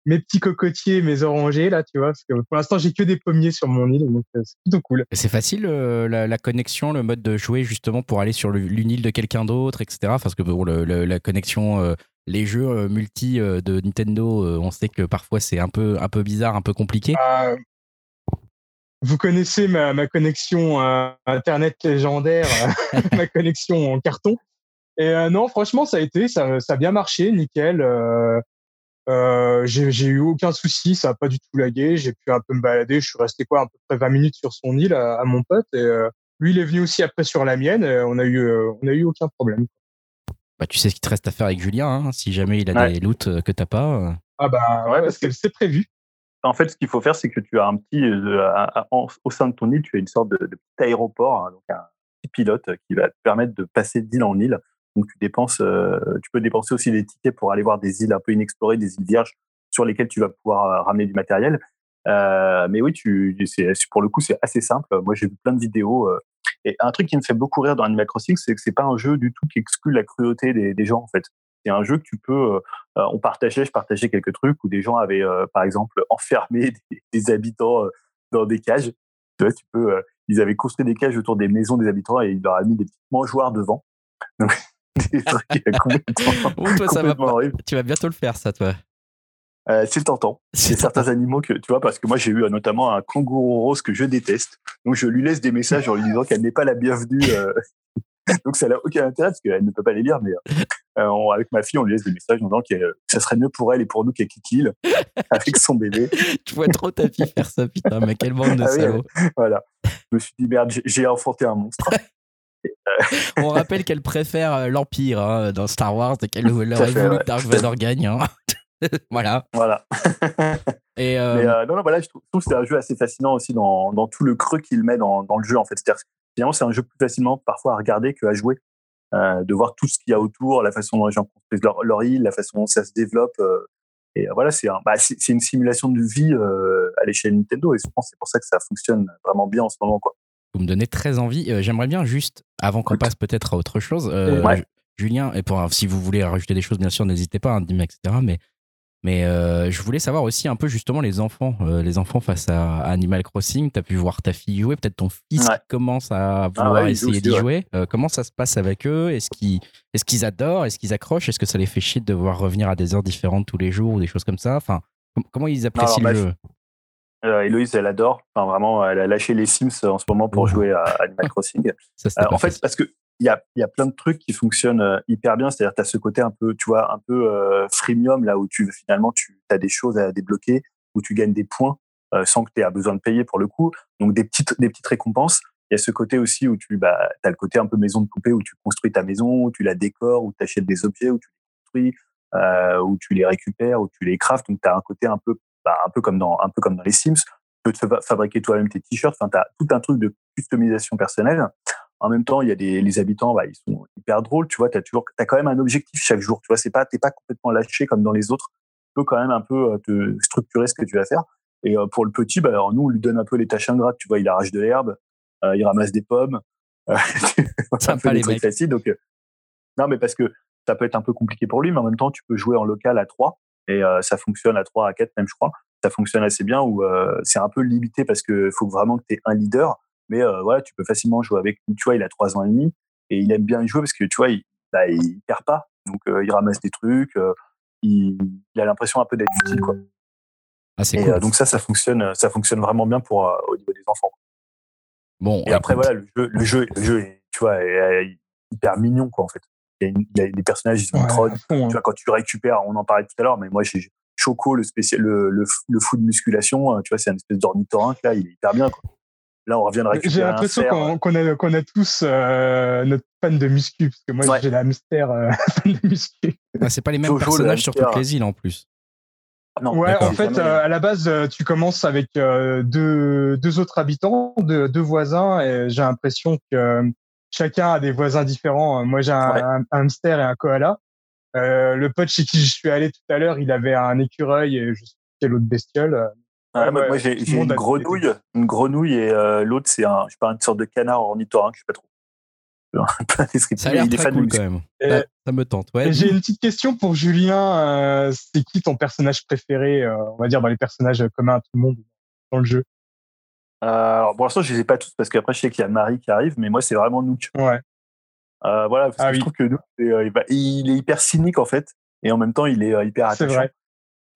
mes petits cocotiers, mes orangers là, tu vois, parce que pour l'instant j'ai que des pommiers sur mon île, donc euh, c'est plutôt cool. C'est facile euh, la, connexion, le mode de jouer justement pour aller sur l'une île de quelqu'un d'autre, etc. Parce que pour la connexion, euh, les jeux multi de Nintendo, on sait que parfois c'est un peu un peu bizarre, un peu compliqué. Bah, vous connaissez ma, ma connexion internet légendaire, ma connexion en carton. Et non, franchement, ça a été, ça, ça a bien marché, nickel. Euh, j'ai eu aucun souci, ça a pas du tout lagué. J'ai pu un peu me balader. Je suis resté quoi à peu près 20 minutes sur son île à, mon pote. Et euh, lui, il est venu aussi après sur la mienne. Et on a eu, euh, on a eu aucun problème. Bah, tu sais ce qu'il te reste à faire avec Julien, hein, si jamais il a des loots que t'as pas. Ah bah ouais, parce que c'est prévu. En fait, ce qu'il faut faire, c'est que tu as un petit, au sein de ton île, tu as une sorte de, petit aéroport, hein, donc un petit pilote qui va te permettre de passer d'île en île. Donc tu dépenses, euh, tu peux dépenser aussi des tickets pour aller voir des îles un peu inexplorées, des îles vierges sur lesquelles tu vas pouvoir euh, ramener du matériel. Euh, mais oui, tu, pour le coup, c'est assez simple. Moi, j'ai vu plein de vidéos. et un truc qui me fait beaucoup rire dans Animal Crossing, c'est que c'est pas un jeu du tout qui exclut la cruauté des, gens, en fait. C'est un jeu que tu peux. on partageait, je partageais quelques trucs où des gens avaient, par exemple, enfermé des, habitants dans des cages. Tu vois, tu peux. ils avaient construit des cages autour des maisons des habitants et ils leur avaient mis des petits mangeoires devant. toi, ça va Tu vas bientôt le faire, ça, toi. Euh, c'est tentant. C'est certains animaux que tu vois parce que moi j'ai eu euh, notamment un kangourou rose que je déteste. Donc je lui laisse des messages en lui disant qu'elle n'est pas la bienvenue. Euh. Donc ça n'a aucun intérêt parce qu'elle ne peut pas les lire. Mais avec ma fille, on lui laisse des messages en disant que ça serait mieux pour elle et pour nous qu'elle kikille avec son bébé. tu vois trop ta fille faire ça, putain, mais quelle bande de ah salauds. voilà. Je me suis dit merde, j'ai enfanté un monstre. On rappelle qu'elle préfère euh, l'Empire hein, dans Star Wars et qu'elle aurait voulu que Dark Vador gagne. Hein. voilà. Voilà. Et euh, Mais euh, non, non, voilà, je trouve, que c'est un jeu assez fascinant aussi dans, dans tout le creux qu'il met dans, dans, le jeu en fait. C'est-à-dire, finalement, c'est un jeu plus facilement parfois à regarder qu'à jouer. de voir tout ce qu'il y a autour, la façon dont les gens construisent leur, leur île, la façon dont ça se développe. et voilà, c'est un, bah, c'est une simulation de vie à l'échelle Nintendo. Et je pense que c'est pour ça que ça fonctionne vraiment bien en ce moment. Quoi. Vous me donnez très envie. Euh, j'aimerais bien juste, avant qu'on passe peut-être à autre chose, euh, Julien, et pour, si vous voulez rajouter des choses, bien sûr, n'hésitez pas, hein, etc. Mais, mais euh, je voulais savoir aussi un peu justement les enfants, les enfants face à Animal Crossing. Tu as pu voir ta fille jouer, peut-être ton fils commence à ah vouloir essayer d'y jouer. comment ça se passe avec eux? Est-ce qu'ils est qu'ils adorent? Est-ce qu'ils accrochent? Est-ce que ça les fait chier de devoir revenir à des heures différentes tous les jours ou des choses comme ça? Enfin, comment ils apprécient le jeu? Euh, Héloïse, elle adore. Enfin, vraiment, elle a lâché les Sims en ce moment pour jouer à Animal Crossing. en fait, parce que il y a, y a plein de trucs qui fonctionnent hyper bien. C'est-à-dire, tu as ce côté un peu, tu vois, un peu freemium, là où tu finalement, tu as des choses à débloquer, où tu gagnes des points sans que tu aies besoin de payer pour le coup. Donc, des petites, des petites récompenses. Il y a ce côté aussi où tu bah, as le côté un peu maison de poupée, où tu construis ta maison, où tu la décores, où tu achètes des objets, où tu les construis, euh, où tu les récupères, où tu les craftes. Donc, tu as un côté un peu, bah, un, peu comme dans, un peu comme dans les Sims. Tu peux te fabriquer toi-même tes t-shirts. Enfin, tu as tout un truc de customisation personnelle. En même temps, il y a des les habitants, bah, ils sont hyper drôles. Tu vois, tu as toujours, as quand même un objectif chaque jour. Tu vois, c'est pas, t'es pas complètement lâché comme dans les autres. Tu peux quand même un peu euh, te structurer ce que tu vas faire. Et euh, pour le petit, bah, alors nous, on lui donne un peu les tâches ingrates. Tu vois, il arrache de l'herbe, euh, il ramasse des pommes. c'est un peu des trucs faciles. Donc, non, mais parce que ça peut être un peu compliqué pour lui, mais en même temps, tu peux jouer en local à 3 et ça fonctionne à 3, à 4 même, je crois. Ça fonctionne assez bien ou c'est un peu limité parce qu'il faut vraiment que tu aies un leader mais euh, voilà, tu peux facilement jouer avec lui. Tu vois, il a trois ans et demi et il aime bien y jouer parce que tu vois, il, bah, il perd pas. Donc, euh, il ramasse des trucs. Euh, il, il, a l'impression un peu d'être utile, quoi. Ah, et cool. donc ça, ça fonctionne, ça fonctionne vraiment bien pour au niveau des enfants. Bon. Et après, voilà, le jeu, le jeu, le jeu, est, tu vois, est, hyper mignon, quoi, en fait. Il y a, y des personnages, ils sont ouais, Tu vois, quand tu récupères, on en parlait tout à l'heure, mais moi, j'ai Choco, le spécial, le, le, le fou de musculation, tu vois, c'est un espèce d'ornithorynque, là, il est hyper bien, quoi. Là, on revient de récupérer J'ai l'impression qu'on a, qu'on a tous euh, notre fan de muscu, parce que moi, ouais. j'ai l'hamster euh, fan de muscu. Ah, c'est pas les mêmes Jojo, personnages sur toutes les îles, en plus. Non, ouais, en fait, euh, à la base, euh, tu commences avec euh, deux, deux autres habitants, deux, deux voisins, et j'ai l'impression que chacun a des voisins différents. Moi, j'ai un, ouais. un, un, hamster et un koala. le pote chez qui je suis allé tout à l'heure, il avait un écureuil et je sais quelle autre bestiole. Ouais, moi, moi j'ai une grenouille, une grenouille et euh, l'autre c'est un, je sais pas, une sorte de canard ornithorynque, je sais pas trop. Ça a l'air très cool quand même. Et, ça, ça, me tente. Ouais. J'ai une petite question pour Julien. Euh, c'est qui ton personnage préféré, euh, on va dire dans les personnages communs à tout le monde dans le jeu? euh, Alors pour l'instant, je les ai pas tous parce qu'après je sais qu'il y a Marie qui arrive, mais moi c'est vraiment Nook. Ouais. voilà, parce ah, que oui. je trouve que Nook, il est hyper cynique en fait, et en même temps il est hyper attachant. C'est vrai.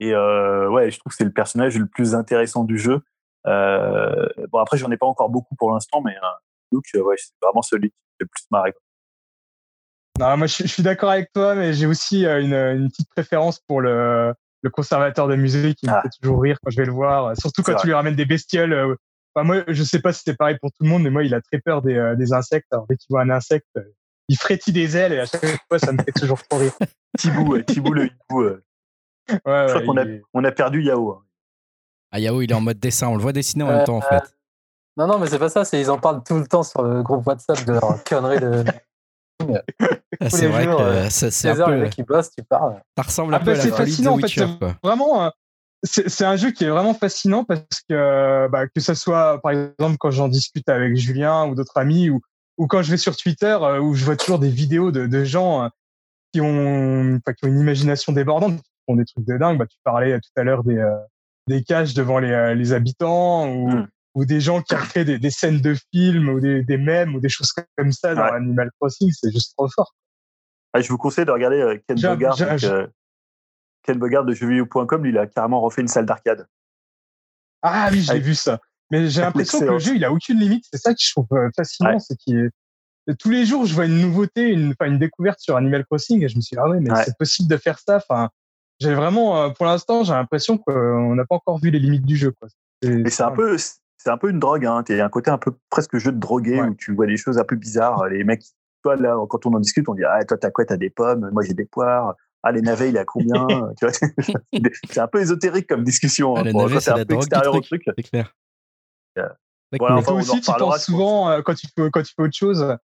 Et euh, ouais, je trouve que c'est le personnage le plus intéressant du jeu. Euh, bon, après, j'en ai pas encore beaucoup pour l'instant, mais euh, Luke, ouais, c'est vraiment celui qui fait le plus marrer. Non, moi, je, je suis d'accord avec toi, mais j'ai aussi une, une, petite préférence pour le, le conservateur de musée qui ah. me fait toujours rire quand je vais le voir, surtout quand tu lui ramènes des bestioles. Enfin, moi, je sais pas si c'est pareil pour tout le monde, mais moi, il a très peur des, des insectes. Alors, dès qu'il voit un insecte, il frétille des ailes et à chaque fois, ça me fait toujours trop rire. Thibou, Thibou le hibou. Ouais, ouais, je crois qu'on a, on a perdu Yao. Hein. Ah, Yao, il est en mode dessin, on le voit dessiner en euh, même temps, en fait. Non, non, mais c'est pas ça, c'est ils en parlent tout le temps sur le groupe WhatsApp de leur connerie de. Ah, c'est vrai jours, que euh, c'est un heures, peu. Les mecs qui bossent, tu parles. Ça ressemble un ah, peu bah, à la fascinant, de Witcher, en fait, Vraiment, c'est un jeu qui est vraiment fascinant parce que bah, que ça soit, par exemple, quand j'en discute avec Julien ou d'autres amis ou, ou quand je vais sur Twitter euh, où je vois toujours des vidéos de, de gens qui ont, qui ont une imagination débordante, font des trucs de dingue. Bah, tu parlais tout à l'heure des, euh, des caches devant les, euh, les habitants ou, mm. ou des gens qui créent des, des scènes de films ou des, des mèmes ou des choses comme ça dans ouais. Animal Crossing. C'est juste trop fort. Ah, je vous conseille de regarder euh, Ken euh, Ken Bogard de jeuxvideo.com, il a carrément refait une salle d'arcade. Ah oui, j'ai vu ça. Mais j'ai l'impression que le jeu, il a aucune limite. C'est ça que je trouve fascinant, ouais. c'est qu'il est tous les jours, je vois une nouveauté, une, enfin, une découverte sur Animal Crossing et je me suis dit, ah ouais, mais ouais. c'est possible de faire ça. Enfin, j'ai vraiment, euh, pour l'instant, j'ai l'impression qu'on n'a pas encore vu les limites du jeu. Quoi. Mais c'est un peu, c'est un peu une drogue. Hein. A un côté un peu presque jeu de drogué ouais. où tu vois des choses un peu bizarres. Les mecs, toi là, quand on en discute, on dit ah toi t'as quoi? T'as des pommes? Moi j'ai des poires. Ah les navets, il a combien vois, c'est un peu ésotérique comme discussion. Ah, hein, les navets, c'est un peu extérieur au truc. C'est clair. Euh, voilà, enfin, toi aussi, tu penses souvent euh, quand tu fais quand tu fais autre chose?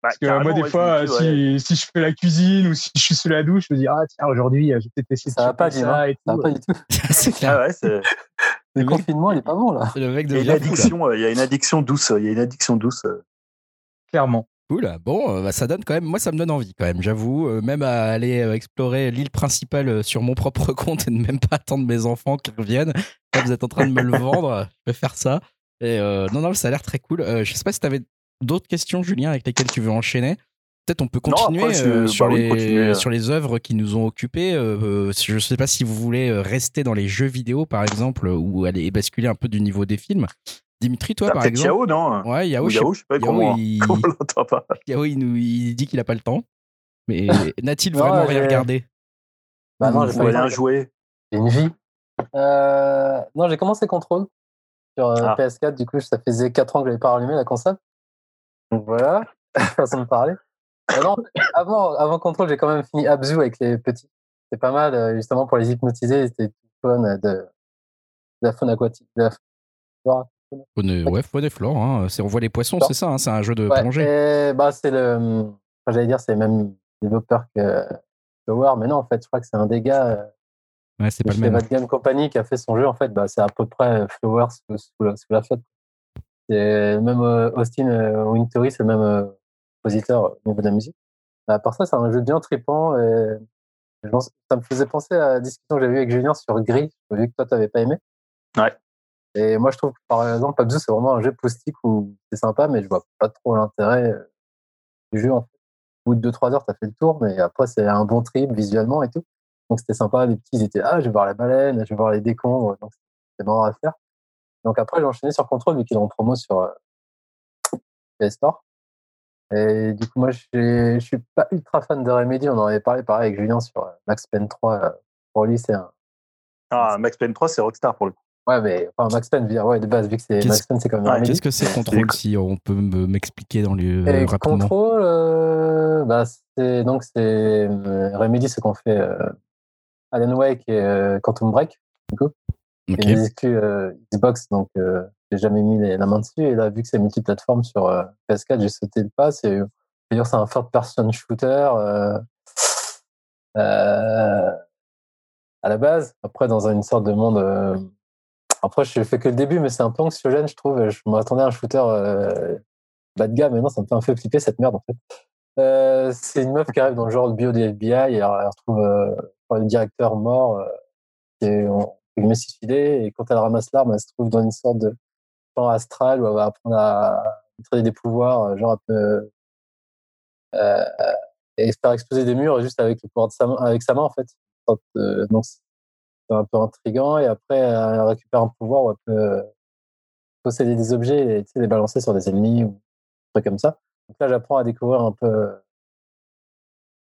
Parce que moi, des ouais, fois, dis, si, ouais. si je fais la cuisine ou si je suis sous la douche, je me dis, ah, tiens, aujourd'hui, je vais peut-être essayer ça va pas, ça, ça et tout. Ça va pas du tout. c'est clair. Ah ouais, c'est... Le confinement, il est pas bon, là. Le mec de il, y a une addiction, il y a une addiction douce. Il y a une addiction douce. Clairement. Cool. Bon, bah, ça donne quand même, moi, ça me donne envie quand même, j'avoue. Euh, même à aller euh, explorer l'île principale sur mon propre compte et ne même pas attendre mes enfants qui reviennent. Là, vous êtes en train de me le vendre. Je vais faire ça. Et euh, non, non, ça a l'air très cool. je sais pas si tu avais d'autres questions, Julien, avec lesquelles tu veux enchaîner. Peut-être on peut continuer sur, bah les, sur les œuvres qui nous ont occupés. je ne sais pas si vous voulez rester dans les jeux vidéo, par exemple, ou aller basculer un peu du niveau des films. Dimitri, toi, par exemple. Yao, non Ouais, Yao, je sais pas comment, il... l'entend pas. Yao, il, nous, il dit qu'il n'a pas le temps. Mais n'a-t-il vraiment rien regardé Bah non, j'ai pas rien joué. une vie. Euh, non, j'ai commencé Control sur euh, ah. PS4. Du coup, ça faisait 4 ans que je n'avais pas rallumé la console. Donc voilà, façon de parler. non, avant, avant Control, j'ai quand même fini Abzu avec les petits. C'est pas mal, euh, justement, pour les hypnotiser. C'était fun de, de la faune aquatique. De la flore. Ouais, faune et flore. Hein. On voit les poissons, c'est ça. Hein. C'est un jeu de plongée. Et, bah, c'est le. J'allais dire, c'est même développeur que Flower, mais non, en fait, je crois que c'est un des gars Ouais, c'est pas le même. Game Company qui a fait son jeu, en fait, bah, c'est à peu près Flowers sous, sous, la, sous la flotte. C'est même euh, Austin euh, Wintory, c'est le même euh, compositeur au niveau de la musique. À part ça, c'est un jeu bien tripant. Et ça me faisait penser à la discussion que j'avais eue avec Julien sur Gris, vu que toi, tu n'avais pas aimé. Ouais. Et moi, je trouve que, par exemple, Pabzu, c'est vraiment un jeu plastique où c'est sympa, mais je vois pas trop l'intérêt du jeu. En fait. Au bout de 2-3 heures, tu as fait le tour, mais après, c'est un bon trip visuellement et tout. Donc c'était sympa. Les petits, ils étaient ah, je vais voir la baleine, je vais voir les décombres. Donc c'était marrant à faire. Donc après, j'ai enchaîné sur Control vu qu'il est en promo sur euh, PS Store. Et du coup, moi, je suis pas ultra fan de Remedy. On en avait parlé pareil avec Julien sur euh, Max Payne 3. Euh, pour lui, c'est un. Ah, Max Payne 3, c'est Rockstar pour le coup. Ouais, mais enfin, Max Payne, ouais, de base, vu que c'est Max Payne, c'est comme même. Qu'est-ce que c'est Control si on peut m'expliquer dans les rapidement Control, bah, c'est donc c'est Remedy, ce qu'on fait Alan Wake et euh, Quantum Break, du coup. Okay. Et euh, Xbox, donc euh, j'ai jamais mis la main dessus. Et là, vu que c'est multiplateforme sur PS4, j'ai sauté le pas. C'est, dire, c'est un third-person shooter à la base. Après, dans une sorte de monde. Après, je fais que le début, mais c'est un peu anxiogène, je trouve. Je m'attendais à un shooter bas de gamme, mais non, ça me fait un peu flipper cette merde, en fait. c'est une meuf qui arrive dans le genre de bio des FBI et elle retrouve le directeur mort euh, qui est guillemets suicidé. Et quand elle ramasse l'arme, elle se trouve dans une sorte de champ astral où elle va apprendre à utiliser des pouvoirs, euh, genre un peu. Euh, et faire exploser des murs juste avec le pouvoir de sa main, avec sa main en fait. Un peu intrigant. Et après, elle récupère un pouvoir où elle peut posséder des objets et les balancer sur des ennemis ou des trucs comme ça. Donc là, j'apprends à découvrir un peu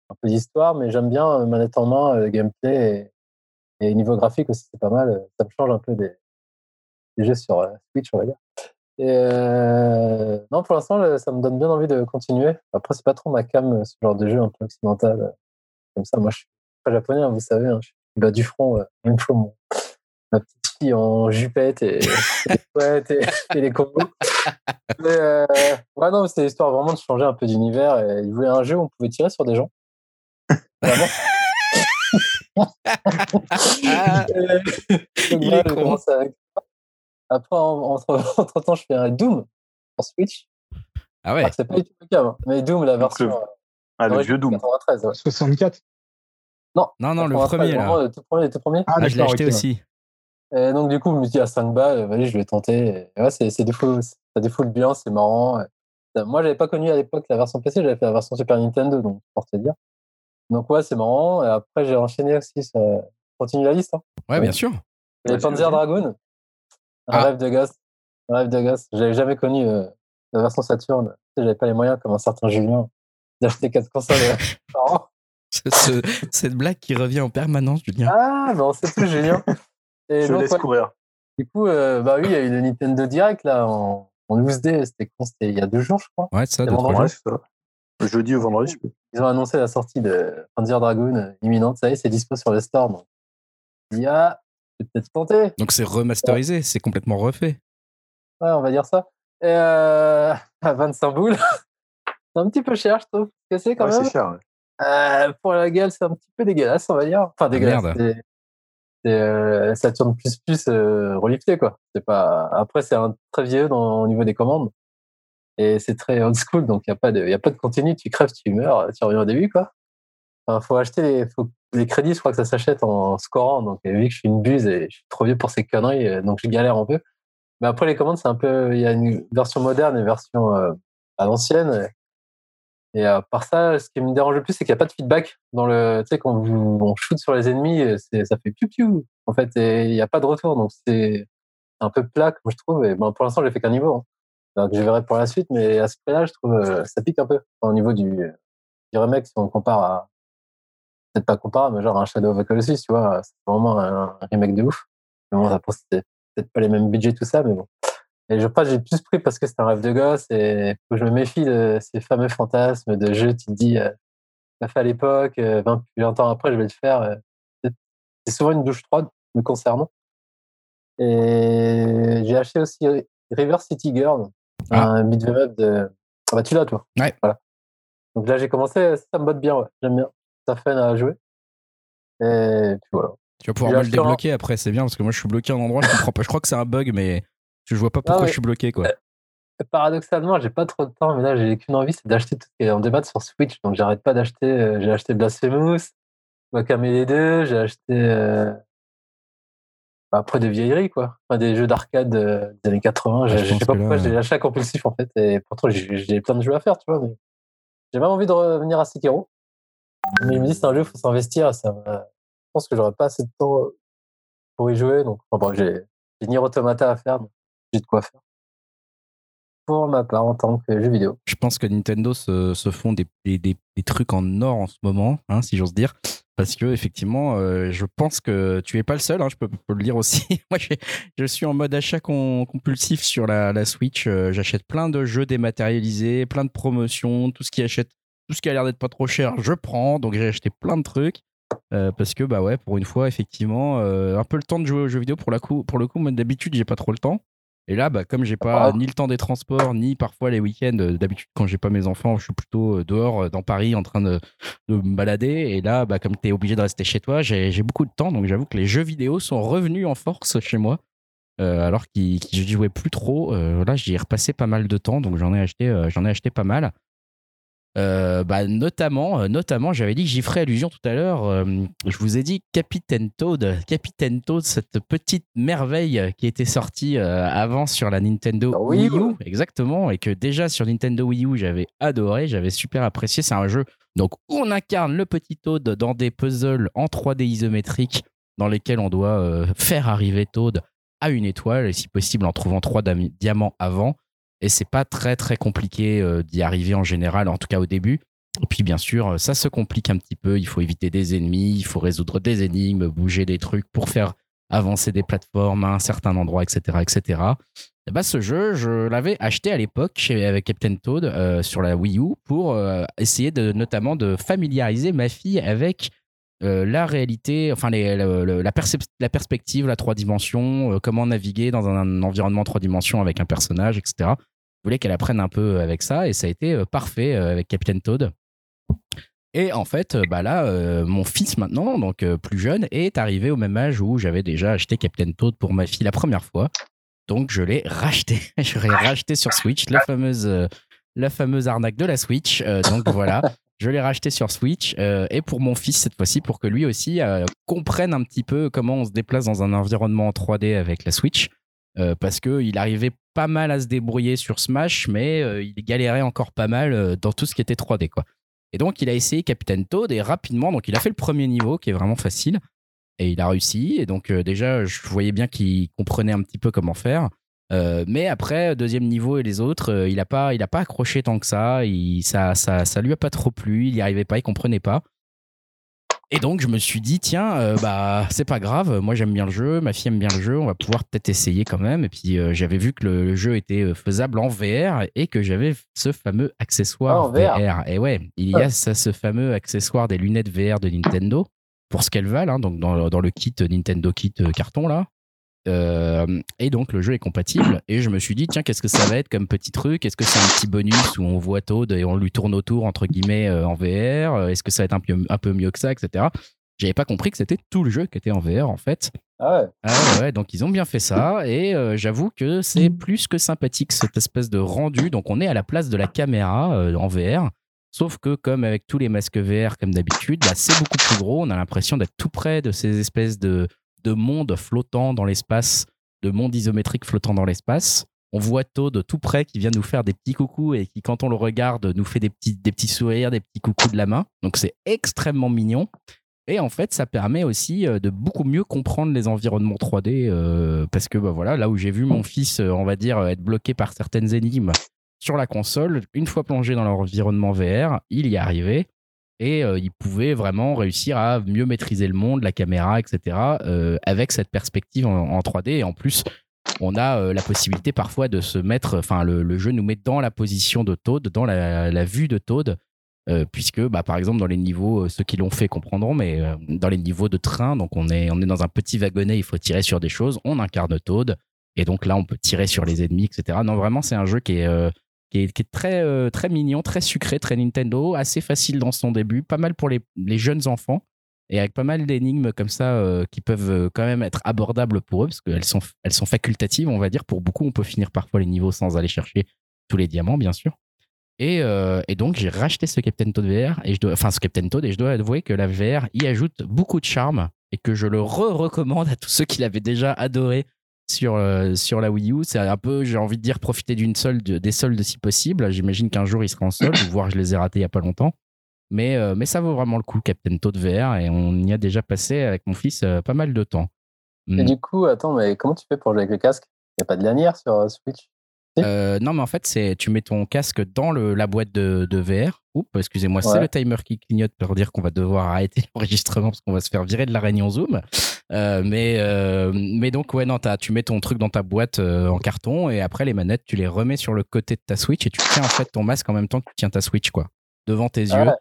un peu d'histoire, mais j'aime bien euh, manette en main, le euh, gameplay et, niveau graphique aussi, c'est pas mal. Euh, ça me change un peu des, jeux sur Switch, on va dire. Non, pour l'instant, ça me donne bien envie de continuer. Après, c'est pas trop ma cam, ce genre de jeu un peu occidental. Comme ça, moi, je suis pas japonais, hein, vous savez. Hein, je bas du front, même chose. ma petite fille en jupette et, et, les combos. Mais, ouais, non, c'était l'histoire vraiment de changer un peu d'univers. Et il voulait un jeu où on pouvait tirer sur des gens. Après, entre, temps, je fais un Doom sur Switch. Ah ouais. c'est pas du tout le cas, hein. mais Doom, la version. Euh, ah, le vieux Doom. 93, 64 Non, non, non, le premier là. Le tout premier, tout premier. Ah, ah je l'ai acheté aussi. Et donc, du coup, je me dis à 5 balles, vas-y, je vais tenter. ouais, c'est des fous, ça défoule bien, c'est marrant. Moi, j'avais pas connu à l'époque la version PC, j'avais fait la version Super Nintendo, donc pour te dire. Donc ouais, c'est marrant. Et après, j'ai enchaîné aussi. Ça... Continue la liste. Hein. Ouais, bien sûr. Et Panzer Dragoon. Un ah. rêve de gosse. Un rêve de gosse. J'avais jamais connu euh, la version Saturn. J'avais pas les moyens, comme un certain Julien, d'acheter quatre consoles cette blague qui revient en permanence, Julien. Ah, non, c'est tout, Julien. Et Je donc, laisse courir. Du coup, euh, bah oui, il y a eu le Nintendo Direct là en, en 12D. C'était C'était il y a deux jours, je crois. Ouais, ça, deux, trois jours. Jeudi ou vendredi, je peux. Ils ont annoncé la sortie de Panzer Dragoon imminente. Ça y est, c'est dispo sur le store. Donc, il y a peut-être tenter. Donc c'est remasterisé, c'est complètement refait. Ouais, on va dire ça. Et euh, à 25 boules, c'est un petit peu cher, je trouve. C'est quand même. C'est cher. Euh, pour la gueule, c'est un petit peu dégueulasse, on va dire. Enfin, ah, dégueulasse. c'est euh, Saturn plus plus euh, relifté, quoi. C'est pas. Après, c'est un très vieux dans, au niveau des commandes. Et c'est très old school, donc il n'y a, pas de, y a pas de continu, tu crèves, tu meurs, tu reviens au début, quoi. Enfin, faut acheter les, faut, les crédits, je crois que ça s'achète en scorant, donc vu que je suis une buse et je suis trop vieux pour ces conneries, euh, donc je galère un peu. Mais après, les commandes, c'est un peu, il y a une version moderne et une version euh, à l'ancienne. Et à part ça, ce qui me dérange le plus, c'est qu'il n'y a pas de feedback dans le. Tu sais, quand on shoot sur les ennemis, ça fait piou piou. En fait, il n'y a pas de retour. Donc, c'est un peu plat, comme je trouve. Et bon, pour l'instant, j'ai fait qu'un niveau. Hein. Donc, je verrai pour la suite, mais à ce prix-là, je trouve euh, ça pique un peu. au niveau du, du remake, si on compare à. Peut-être pas comparable, mais genre un Shadow of the Colossus, tu vois, c'est vraiment un, remake de ouf. Mais bon, c'est peut-être pas les mêmes budgets, tout ça, mais bon. Et je crois que j'ai plus pris parce que c'est un rêve de gosse et que je me méfie de ces fameux fantasmes de jeu. Tu te dis, euh, l'a fait à l'époque, 20, euh, 20, ans après, je vais le faire. Euh, c'est souvent une douche froide me concernant. Et j'ai acheté aussi River City Girl, ah. un beat'em up de. Ah bah tu l'as toi. Ouais. Voilà. Donc là j'ai commencé, ça me botte bien, ouais. J'aime bien. Ça fait à jouer. Et puis voilà. Tu vas pouvoir me le débloquer après, c'est bien parce que moi je suis bloqué à un endroit, je comprends pas. Je crois que c'est un bug, mais je vois pas pourquoi je suis bloqué, quoi. Euh, paradoxalement, j'ai pas trop de temps, mais là, j'ai qu'une envie, c'est d'acheter tout ce qui est en débat sur Switch. Donc, j'arrête pas d'acheter. Euh, j'ai acheté Blasphemous, les deux, j'ai acheté. Euh, bah, après des vieilleries, quoi. Enfin, des jeux d'arcade des années 80. je, sais pas pourquoi j'ai l'achat compulsif, en fait. Et pourtant, j'ai plein de jeux à faire, tu vois. Mais j'ai même envie de revenir à Sekiro. Mais il me dit, c'est un jeu, il faut s'investir. Ça Je pense que j'aurais pas assez de temps pour y jouer. Donc, enfin, bon, j'ai Nier Automata à faire de quoi faire. Pour ma part, en tant que jeu vidéo. Je pense que Nintendo se, font des, trucs en or en ce moment, hein, si j'ose dire. Parce que effectivement, euh, je pense que tu es pas le seul. Hein, je peux, le dire aussi. Moi, je suis en mode achat compulsif sur la, la Switch. Euh, j'achète plein de jeux dématérialisés, plein de promotions, tout ce qui achète, tout ce qui a l'air d'être pas trop cher, je prends. Donc j'ai acheté plein de trucs. Euh, parce que bah ouais, pour une fois, effectivement, un peu le temps de jouer aux jeux vidéo pour, la coup, pour le coup, moi d'habitude, j'ai pas trop le temps. Et là, bah, comme j'ai pas ni le temps des transports, ni parfois les week-ends, euh, d'habitude quand j'ai pas mes enfants, je suis plutôt euh, dehors euh, dans Paris en train de, me balader. Et là, bah, comme tu es obligé de rester chez toi, j'ai beaucoup de temps. Donc j'avoue que les jeux vidéo sont revenus en force chez moi. alors que je n'y jouais plus trop. là, j'y ai repassé pas mal de temps. Donc j'en ai, acheté, j'en ai acheté pas mal. Euh, bah, notamment, euh, notamment j'avais dit que j'y ferais allusion tout à l'heure. Euh, je vous ai dit Capitaine Toad. Capitaine Toad, cette petite merveille qui était sortie avant sur la Nintendo ah Wii U. Exactement. Et que déjà sur Nintendo Wii U, j'avais adoré, j'avais super apprécié. C'est un jeu donc, où on incarne le petit Toad dans des puzzles en 3D isométrique dans lesquels on doit faire arriver Toad à une étoile et si possible en trouvant trois diamants avant. Et c'est pas très très compliqué euh, d'y arriver en général, en tout cas au début. Et puis bien sûr, euh, ça se complique un petit peu. Il faut éviter des ennemis, il faut résoudre des énigmes, bouger des trucs pour faire avancer des plateformes à un certain endroit, etc., etc. Et bah, ce jeu, je l'avais acheté à l'époque avec Captain Toad euh, sur la Wii U pour essayer de notamment de familiariser ma fille avec la réalité, enfin la, perspective, la trois dimensions, comment naviguer dans un, environnement trois dimensions avec un personnage, etc. Je voulais qu'elle apprenne un peu avec ça et ça a été parfait avec Captain Toad. Et en fait, bah là, mon fils maintenant, donc plus jeune, est arrivé au même âge où j'avais déjà acheté Captain Toad pour ma fille la première fois. Donc je l'ai racheté. je l'ai racheté sur Switch, la fameuse, la fameuse arnaque de la Switch. donc voilà. Je l'ai racheté sur Switch euh, et pour mon fils cette fois-ci pour que lui aussi euh, comprenne un petit peu comment on se déplace dans un environnement en 3D avec la Switch. Euh, parce qu'il arrivait pas mal à se débrouiller sur Smash, mais il galérait encore pas mal dans tout ce qui était 3D. Quoi. Et donc il a essayé Captain Toad et rapidement, donc il a fait le premier niveau qui est vraiment facile et il a réussi. Et donc déjà, je voyais bien qu'il comprenait un petit peu comment faire. Euh, mais après, deuxième niveau et les autres, euh, il n'a pas, il a pas accroché tant que ça. Il, ça, ça, ça lui a pas trop plu. Il n'y arrivait pas, il comprenait pas. Et donc, je me suis dit, tiens, euh, bah, c'est pas grave. Moi, j'aime bien le jeu. Ma fille aime bien le jeu. On va pouvoir peut-être essayer quand même. Et puis, j'avais vu que le, jeu était faisable en VR et que j'avais ce fameux accessoire VR. Et ouais, il y a ça, ce fameux accessoire des lunettes VR de Nintendo pour ce qu'elles valent. Hein, donc, dans, dans, le kit Nintendo Kit carton là. Euh, et donc le jeu est compatible. Et je me suis dit, tiens, qu'est-ce que ça va être comme petit truc? Est-ce que c'est un petit bonus où on voit Toad et on lui tourne autour, entre guillemets, euh, en VR Est-ce que ça va être un peu, un peu mieux que ça, etc. J'avais pas compris que c'était tout le jeu qui était en VR, en fait. Ah ouais. Ah ouais, donc ils ont bien fait ça. Et euh, j'avoue que c'est plus que sympathique, cette espèce de rendu. Donc on est à la place de la caméra en VR. Sauf que, comme avec tous les masques VR, comme d'habitude, bah, c'est beaucoup plus gros. On a l'impression d'être tout près de ces espèces de, de monde flottant dans l'espace, de monde isométrique flottant dans l'espace. on voit Toad tout près qui vient nous faire des petits coucous et qui, quand on le regarde, nous fait des petits, des petits sourires, des petits coucous de la main. Donc c'est extrêmement mignon. Et en fait, ça permet aussi euh, de beaucoup mieux comprendre les environnements 3D euh, parce que bah, voilà, là où j'ai vu mon fils, euh, on va dire, être bloqué par certaines énigmes sur la console, une fois plongé dans l'environnement VR, il y arrivait et il pouvait vraiment réussir à mieux maîtriser le monde, la caméra, etc. avec cette perspective en, 3D. Et en plus, on a la possibilité parfois de se mettre, enfin le, jeu nous met dans la position de Toad, dans la, vue de Toad euh, puisque bah, par exemple dans les niveaux, euh, ceux qui l'ont fait comprendront, mais euh, dans les niveaux de train, donc on est, on est dans un petit wagonnet, il faut tirer sur des choses, on incarne Toad, et donc là on peut tirer sur les ennemis, etc. Non, vraiment c'est un jeu qui est, qui est, qui est, très, très mignon, très sucré, très Nintendo, assez facile dans son début, pas mal pour les, jeunes enfants, et avec pas mal d'énigmes comme ça qui peuvent quand même être abordables pour eux, parce qu'elles sont, elles sont facultatives, on va dire. Pour beaucoup, on peut finir parfois les niveaux sans aller chercher tous les diamants, bien sûr. Euh, et, donc, j'ai racheté ce Captain Toad VR, et je dois, enfin ce Captain Toad, et je dois avouer que la VR y ajoute beaucoup de charme et que je le re-recommande à tous ceux qui l'avaient déjà adoré sur, euh, sur la Wii U. C'est un peu, j'ai envie de dire, profiter d'une solde, des soldes si possible. J'imagine qu'un jour il sera en solde, voire je les ai ratés il n'y a pas longtemps. Mais, euh, mais ça vaut vraiment le coup, Captain Toad VR, et on y a déjà passé avec mon fils pas mal de temps. Et hmm. du coup, attends, mais comment tu fais pour jouer avec le casque? Il n'y a pas de lanière sur Switch? Euh, non, mais en fait, c'est tu mets ton casque dans le, la boîte de, de VR. Oups, excusez-moi, c'est le timer qui clignote pour dire qu'on va devoir arrêter l'enregistrement parce qu'on va se faire virer de la réunion Zoom. Euh, mais, euh, mais donc, ouais, non, tu mets ton truc dans ta boîte en carton et après, les manettes, tu les remets sur le côté de ta Switch et tu tiens en fait ton masque en même temps que tu tiens ta Switch, quoi, devant tes ah yeux.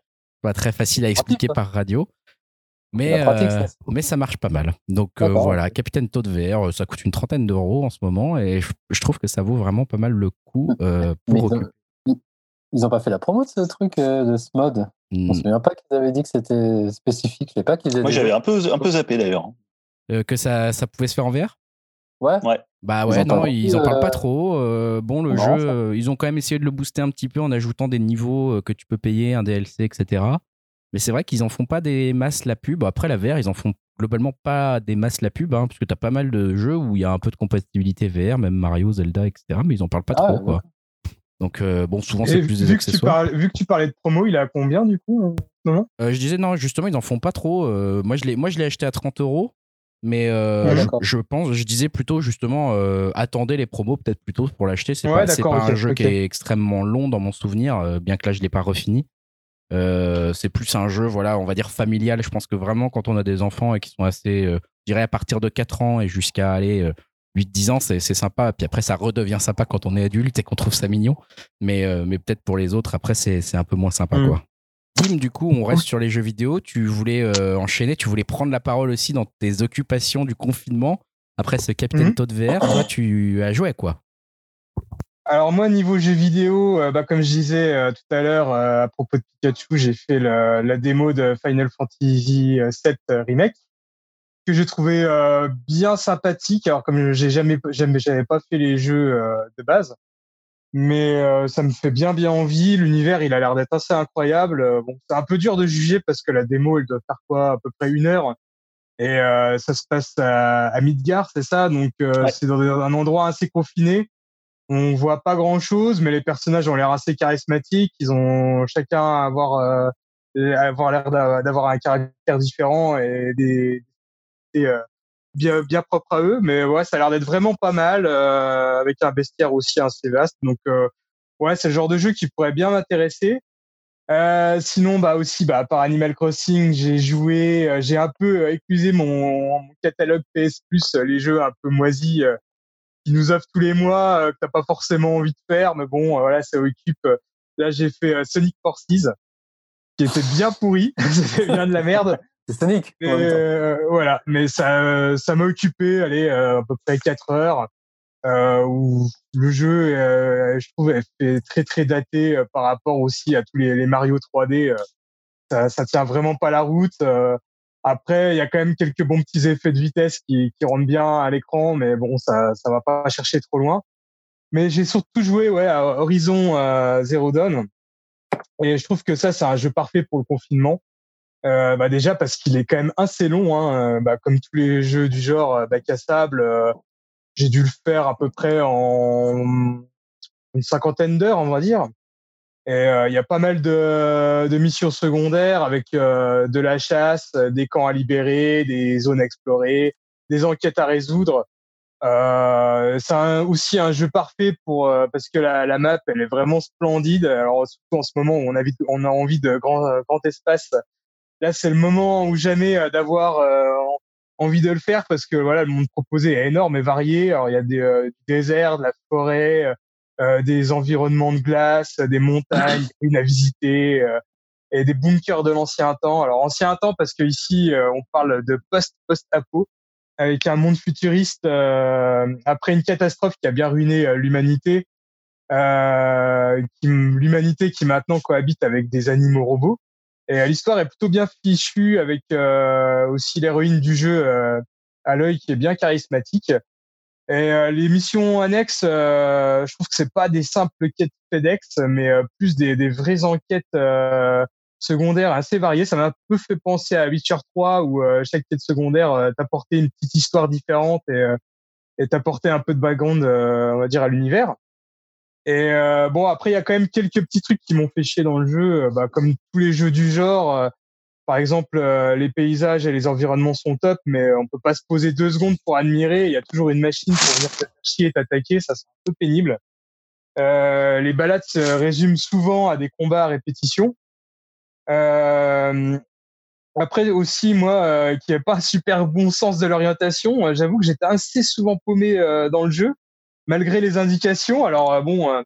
Pas très facile à expliquer par radio. Mais, euh, mais ça marche pas mal. Donc euh, voilà, Capitaine Toad VR, euh, ça coûte une trentaine d'euros en ce moment et je, trouve que ça vaut vraiment pas mal le coup pour ils, ont, pas fait la promo de ce truc, de ce mode? Je me hmm. souviens pas qu'ils avaient dit que c'était spécifique. Je sais pas qu'ils Moi j'avais un peu, un peu zappé d'ailleurs. que ça, ça pouvait se faire en VR Ouais. ouais. Bah ouais, non, ils en parlent pas trop. bon, le jeu, ils ont quand même essayé de le booster un petit peu en ajoutant des niveaux que tu peux payer, un DLC, etc. Mais c'est vrai qu'ils en font pas des masses la pub. Après, la VR, ils en font globalement pas des masses la pub, hein, parce que tu as pas mal de jeux où il y a un peu de compatibilité VR, même Mario, Zelda, etc. Mais ils en parlent pas ah trop, quoi. Donc, euh, bon, souvent, c'est plus des accessoires. vu que tu parlais de promo, il est à combien, du coup non euh, Je disais, non, justement, ils en font pas trop. Euh, moi, je l'ai acheté à 30 euros. Mais je, pense, je disais plutôt justement, attendez les promos peut-être plutôt pour l'acheter. C'est pas, pas un jeu qui est extrêmement long dans mon souvenir, bien que là je l'ai pas refini. Euh, c'est plus un jeu, voilà, on va dire familial. Je pense que vraiment, quand on a des enfants et qui sont assez, euh, je dirais à partir de 4 ans et jusqu'à aller 8-10 euh, ans, c'est sympa. Puis après, ça redevient sympa quand on est adulte et qu'on trouve ça mignon. Mais, mais peut-être pour les autres, après, c'est un peu moins sympa, mm. quoi. Tim, du coup, on reste sur les jeux vidéo. Tu voulais enchaîner, tu voulais prendre la parole aussi dans tes occupations du confinement. Après ce Captain mm. Toad VR, toi, tu as joué quoi? Alors moi, niveau jeux vidéo, euh, bah, comme je disais euh, tout à l'heure euh, à propos de Pikachu, j'ai fait la démo de Final Fantasy VII Remake que j'ai trouvé bien sympathique. Alors comme j'ai jamais, jamais, j'avais pas fait les jeux de base, mais ça me fait bien bien envie. L'univers, il a l'air d'être assez incroyable. bon, c'est un peu dur de juger parce que la démo, elle doit faire quoi, à peu près une heure. Et ça se passe à, Midgard, c'est ça? Donc c'est dans un endroit assez confiné on voit pas grand chose, mais les personnages ont l'air assez charismatiques. Ils ont chacun avoir euh, avoir l'air d'avoir un caractère différent et des, euh, bien bien propres à eux. Mais ouais, ça a l'air d'être vraiment pas mal euh, avec un bestiaire aussi assez vaste. Donc ouais, c'est le genre de jeu qui pourrait bien m'intéresser. sinon, bah aussi, bah par Animal Crossing, j'ai joué, j'ai un peu éclusé mon, mon, catalogue PS Plus, les jeux un peu moisis qui nous offre tous les mois euh, que t'as pas forcément envie de faire, mais bon, euh, voilà, ça occupe. Euh, là, j'ai fait Sonic Forces, qui était bien pourri, c'était bien de la merde. C'est Sonic. voilà, mais ça, ça m'a occupé, allez, à peu près 4 heures. Euh, où le jeu, je trouve, est très très daté par rapport aussi à tous les, les Mario 3D. ça, ça tient vraiment pas la route. Après, il y a quand même quelques bons petits effets de vitesse qui, qui rentrent bien à l'écran, mais bon, ça ça va pas chercher trop loin. Mais j'ai surtout joué ouais, à Horizon euh, Zero Dawn. Et je trouve que ça, c'est un jeu parfait pour le confinement. Euh, bah déjà parce qu'il est quand même assez long, hein, euh, bah, comme tous les jeux du genre euh, bac à sable. Euh, j'ai dû le faire à peu près en une cinquantaine d'heures, on va dire. Et il y a pas mal de, de missions secondaires avec de la chasse, des camps à libérer, des zones à explorer, des enquêtes à résoudre. Euh, c'est aussi un jeu parfait pour parce que la, la, map elle est vraiment splendide. Alors surtout en ce moment où on a, on a envie de grand, grand espace, là c'est le moment ou jamais d'avoir envie de le faire parce que voilà le monde proposé est énorme et varié. Alors il y a des, du désert, de la forêt, euh, des environnements de glace, des montagnes, une à visiter euh, et des bunkers de l'ancien temps. Alors ancien temps parce que ici euh, on parle de post post apo avec un monde futuriste après une catastrophe qui a bien ruiné l'humanité. l'humanité qui maintenant cohabite avec des animaux robots. Et l'histoire est plutôt bien fichue avec aussi l'héroïne du jeu à l'œil qui est bien charismatique. Et euh, les missions annexes, euh, je trouve que c'est pas des simples quêtes FedEx, mais euh, plus des, des, vraies enquêtes secondaires assez variées. Ça m'a un peu fait penser à Witcher 3 où chaque quête secondaire t'apportait une petite histoire différente et, et t'apportait un peu de background, on va dire, à l'univers. Et bon, après, il y a quand même quelques petits trucs qui m'ont fait chier dans le jeu, bah, comme tous les jeux du genre par exemple, euh, les paysages et les environnements sont top, mais on peut pas se poser deux secondes pour admirer. Il y a toujours une machine pour venir chier et t'attaquer. Ça, c'est un peu pénible. Euh, les balades se résument souvent à des combats à répétition. Euh, après aussi, moi, euh, qui n'ai pas un super bon sens de l'orientation, j'avoue que j'étais assez souvent paumé dans le jeu, malgré les indications. Alors bon,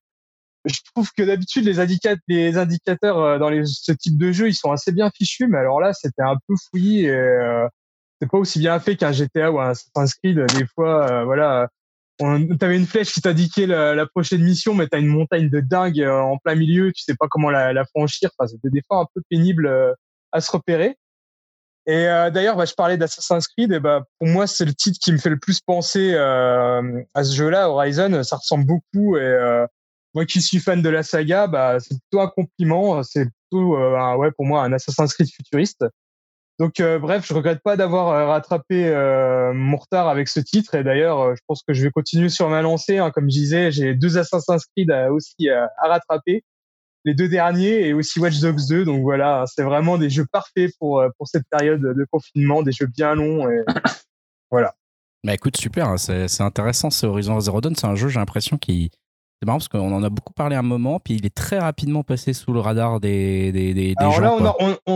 je trouve que d'habitude les, les indicateurs euh, dans les, ce type de jeu ils sont assez bien fichus mais alors là c'était un peu fouillis et euh, c'est pas aussi bien fait qu'un GTA ou un Assassin's Creed. Des fois euh, voilà t'avais une flèche qui t'indiquait la, la, prochaine mission mais t'as une montagne de dingue euh, en plein milieu tu sais pas comment la, la franchir. Enfin c'était des fois un peu pénible à se repérer. Et d'ailleurs bah, je parlais d'Assassin's Creed et bah pour moi c'est le titre qui me fait le plus penser à ce jeu-là Horizon. Ça ressemble beaucoup et moi qui suis fan de la saga, bah, c'est plutôt un compliment. C'est plutôt, euh, ouais, pour moi, un Assassin's Creed futuriste. Donc, euh, bref, je regrette pas d'avoir euh, rattrapé euh, mon retard avec ce titre. Et d'ailleurs, je pense que je vais continuer sur ma lancée. Hein. Comme je disais, j'ai deux Assassin's Creed aussi à rattraper, les deux derniers et aussi Watch Dogs 2. Donc voilà, c'est vraiment des jeux parfaits pour pour cette période de confinement, des jeux bien longs. Voilà. Bah écoute, super, hein. c'est intéressant ce Horizon Zero Dawn. C'est un jeu, j'ai l'impression, qui, c'est marrant parce qu'on en a beaucoup parlé un moment, puis il est très rapidement passé sous le radar des, des, des, Alors gens. là, on, on,